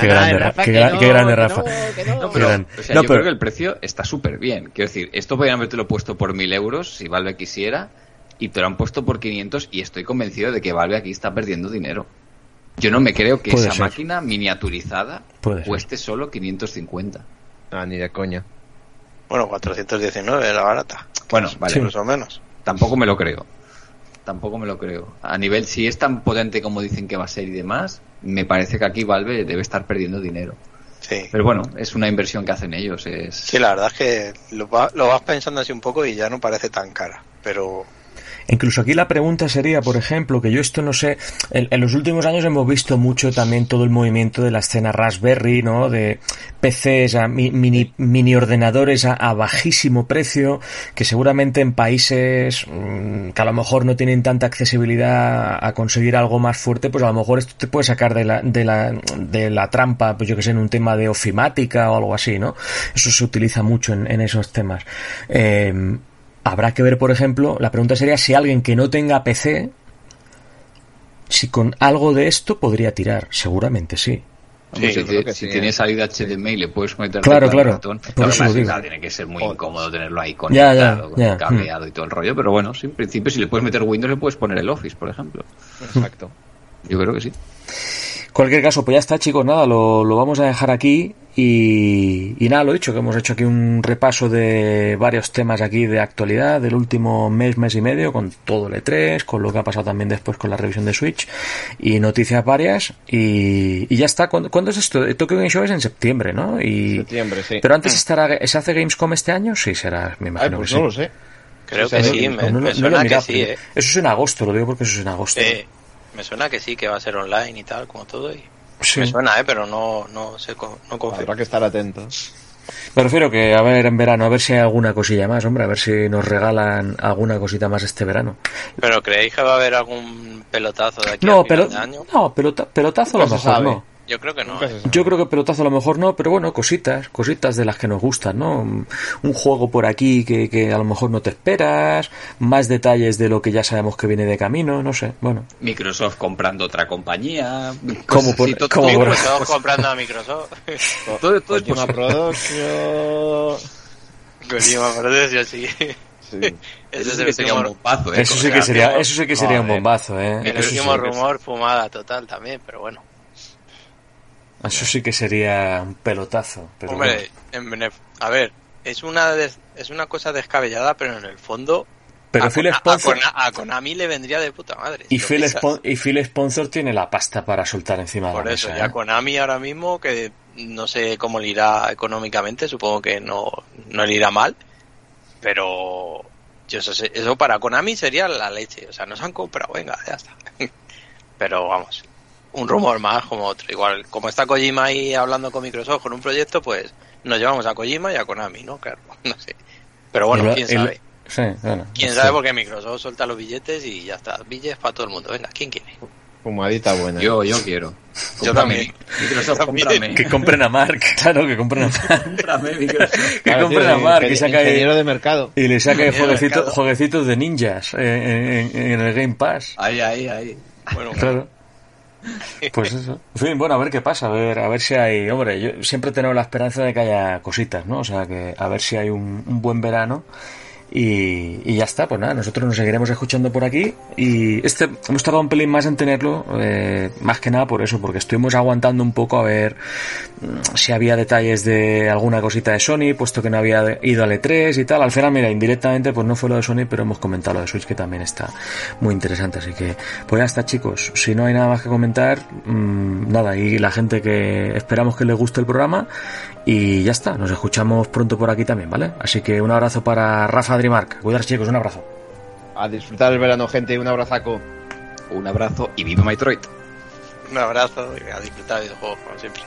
qué grande, Ra- qué, gra- qué grande, Rafa. No, Qué pero, grande. o sea, No, yo pero- creo que el precio está súper bien. Quiero decir, esto podrían habértelo puesto por 1000 euros si Valve quisiera y te lo han puesto por 500 y estoy convencido de que Valve aquí está perdiendo dinero. Yo no me creo que Puede esa ser. máquina miniaturizada Puede ser. cueste solo 550. Ah, ni de coña. Bueno, 419 la barata. Bueno, vale, Sí. Más o menos. Tampoco me lo creo. Tampoco me lo creo. A nivel, si es tan potente como dicen que va a ser y demás, me parece que aquí Valve debe estar perdiendo dinero. Sí. Pero bueno, es una inversión que hacen ellos. Es... Sí, la verdad es que lo, va- lo vas pensando así un poco y ya no parece tan cara. Pero Incluso aquí la pregunta sería, por ejemplo, que yo esto no sé, en, los últimos años hemos visto mucho también todo el movimiento de la escena Raspberry, ¿no? De PCs, a mi- mini, mini ordenadores a, bajísimo precio, que seguramente en países mm, que a lo mejor no tienen tanta accesibilidad a conseguir algo más fuerte, pues a lo mejor esto te puede sacar de la, de la, de la trampa, pues yo que sé, en un tema de ofimática o algo así, ¿no? Eso se utiliza mucho en, en esos temas. Eh, Habrá que ver, por ejemplo, la pregunta sería si alguien que no tenga PC, si con algo de esto podría tirar. Seguramente sí. Si, sí, tiene ¿eh? salida HDMI le puedes conectar Claro, claro. ratón. Por eso lo digo. claro, tiene que ser muy incómodo tenerlo ahí conectado, ya, con ya, el cableado y todo el rollo. Pero bueno, sí, en principio si le puedes meter Windows le puedes poner el Office, por ejemplo. Exacto. Yo creo que sí. Cualquier caso, pues ya está, chicos, nada, lo, lo vamos a dejar aquí y, y nada, lo dicho, que hemos hecho aquí un repaso de varios temas aquí de actualidad del último mes, mes y medio, con todo el E3, con lo que ha pasado también después con la revisión de Switch y noticias varias y, y ya está. ¿Cuándo, cuándo es esto? Tokyo Game Show es en septiembre, ¿no? Y, Septiembre, sí. Pero antes estará, ¿se hace Gamescom este año? Sí, será, me Ay, imagino pues que no sí. lo sé. creo que sí, no, me, no, suena que sí, eh. Eso es en agosto, lo digo porque eso es en agosto. Eh, Me suena que sí, que va a ser online y tal, como todo. Y Sí. Me suena, eh, pero no, no sé, co- no confío. Habrá que estar atentos. Me refiero que a ver en verano, a ver si hay alguna cosilla más, hombre, a ver si nos regalan alguna cosita más este verano. ¿Pero creéis que va a haber algún pelotazo de aquí No, a final pero, de año? no pelota- pelotazo a lo mejor sabe. no. Yo creo que no. ¿eh? Yo creo que pelotazo a lo mejor no, pero bueno, cositas, cositas de las que nos gustan, ¿no? Un juego por aquí que, que a lo mejor no te esperas, más detalles de lo que ya sabemos que viene de camino, no sé, bueno. Microsoft comprando otra compañía. Como por- todo- como por- Microsoft comprando a Microsoft. *laughs* todo- todo. Production. Kojima Production, sí. Sí. *laughs* Eso es sí sería un último, bombazo, ¿eh? Eso sí que sería, eso sí que sería un bombazo, ¿eh? el Eso último rumor fumada total también, pero bueno. Eso sí que sería un pelotazo. Pero Hombre, bueno. en a ver, es una des- es una cosa descabellada, pero en el fondo Pero a, Phil Kona- a Spencer, Kona- a Konami le vendría de puta madre. y si Phil, piensas. Spon- y Phil Sponsor tiene la pasta para soltar encima de la eso, mesa. ya ¿eh? Konami ahora mismo, que no sé cómo le irá económicamente, supongo que no, no le irá mal, pero yo eso, sé- eso para Konami sería la leche, o sea, nos han comprado, venga, ya está. *laughs* Pero vamos, un rumor más como otro, igual, como está Kojima ahí hablando con Microsoft con un proyecto, pues nos llevamos a Kojima y a Konami, ¿no? Claro, *laughs* no sé. Pero Y bueno, quién y sabe. Sí, bueno. Quién sí. sabe porque Microsoft suelta los billetes y ya está, billetes para todo el mundo, venga, ¿quién quiere? Fumadita buena. Yo, yo quiero. Yo también. Microsoft, cómprame. Que compren a Mark, *laughs* claro, que compren a Mark. Cómprame, Microsoft. Que Claro, compren tío, a Mark, que ingen- saca ingeniero de mercado. Y le de jueguecitos, de ninjas eh, en, en- en el Game Pass. Ahí, ahí, ahí. Bueno, Claro. Pues eso. En fin, bueno, a ver qué pasa, a ver, a ver si hay, hombre, yo siempre tengo la esperanza de que haya cositas, ¿no? O sea, que a ver si hay un, un buen verano y, ya está, pues nada, nosotros nos seguiremos escuchando por aquí y este, hemos tardado un pelín más en tenerlo, eh, más que nada por eso, porque estuvimos aguantando un poco a ver mm, si había detalles de alguna cosita de Sony, puesto que no había ido al E3 y tal. Al final, mira, indirectamente, pues no fue lo de Sony, pero hemos comentado lo de Switch, que también está muy interesante. Así que, pues ya está, chicos. Si no hay nada más que comentar, mmm, nada, y la gente que esperamos que les guste el programa. Y ya está, nos escuchamos pronto por aquí también, ¿vale? Así que un abrazo para Rafa Adrimark. Cuidaros, chicos, un abrazo. A disfrutar el verano, gente. Un abrazaco. Un abrazo y viva Metroid. un abrazo y a disfrutar de videojuegos como siempre.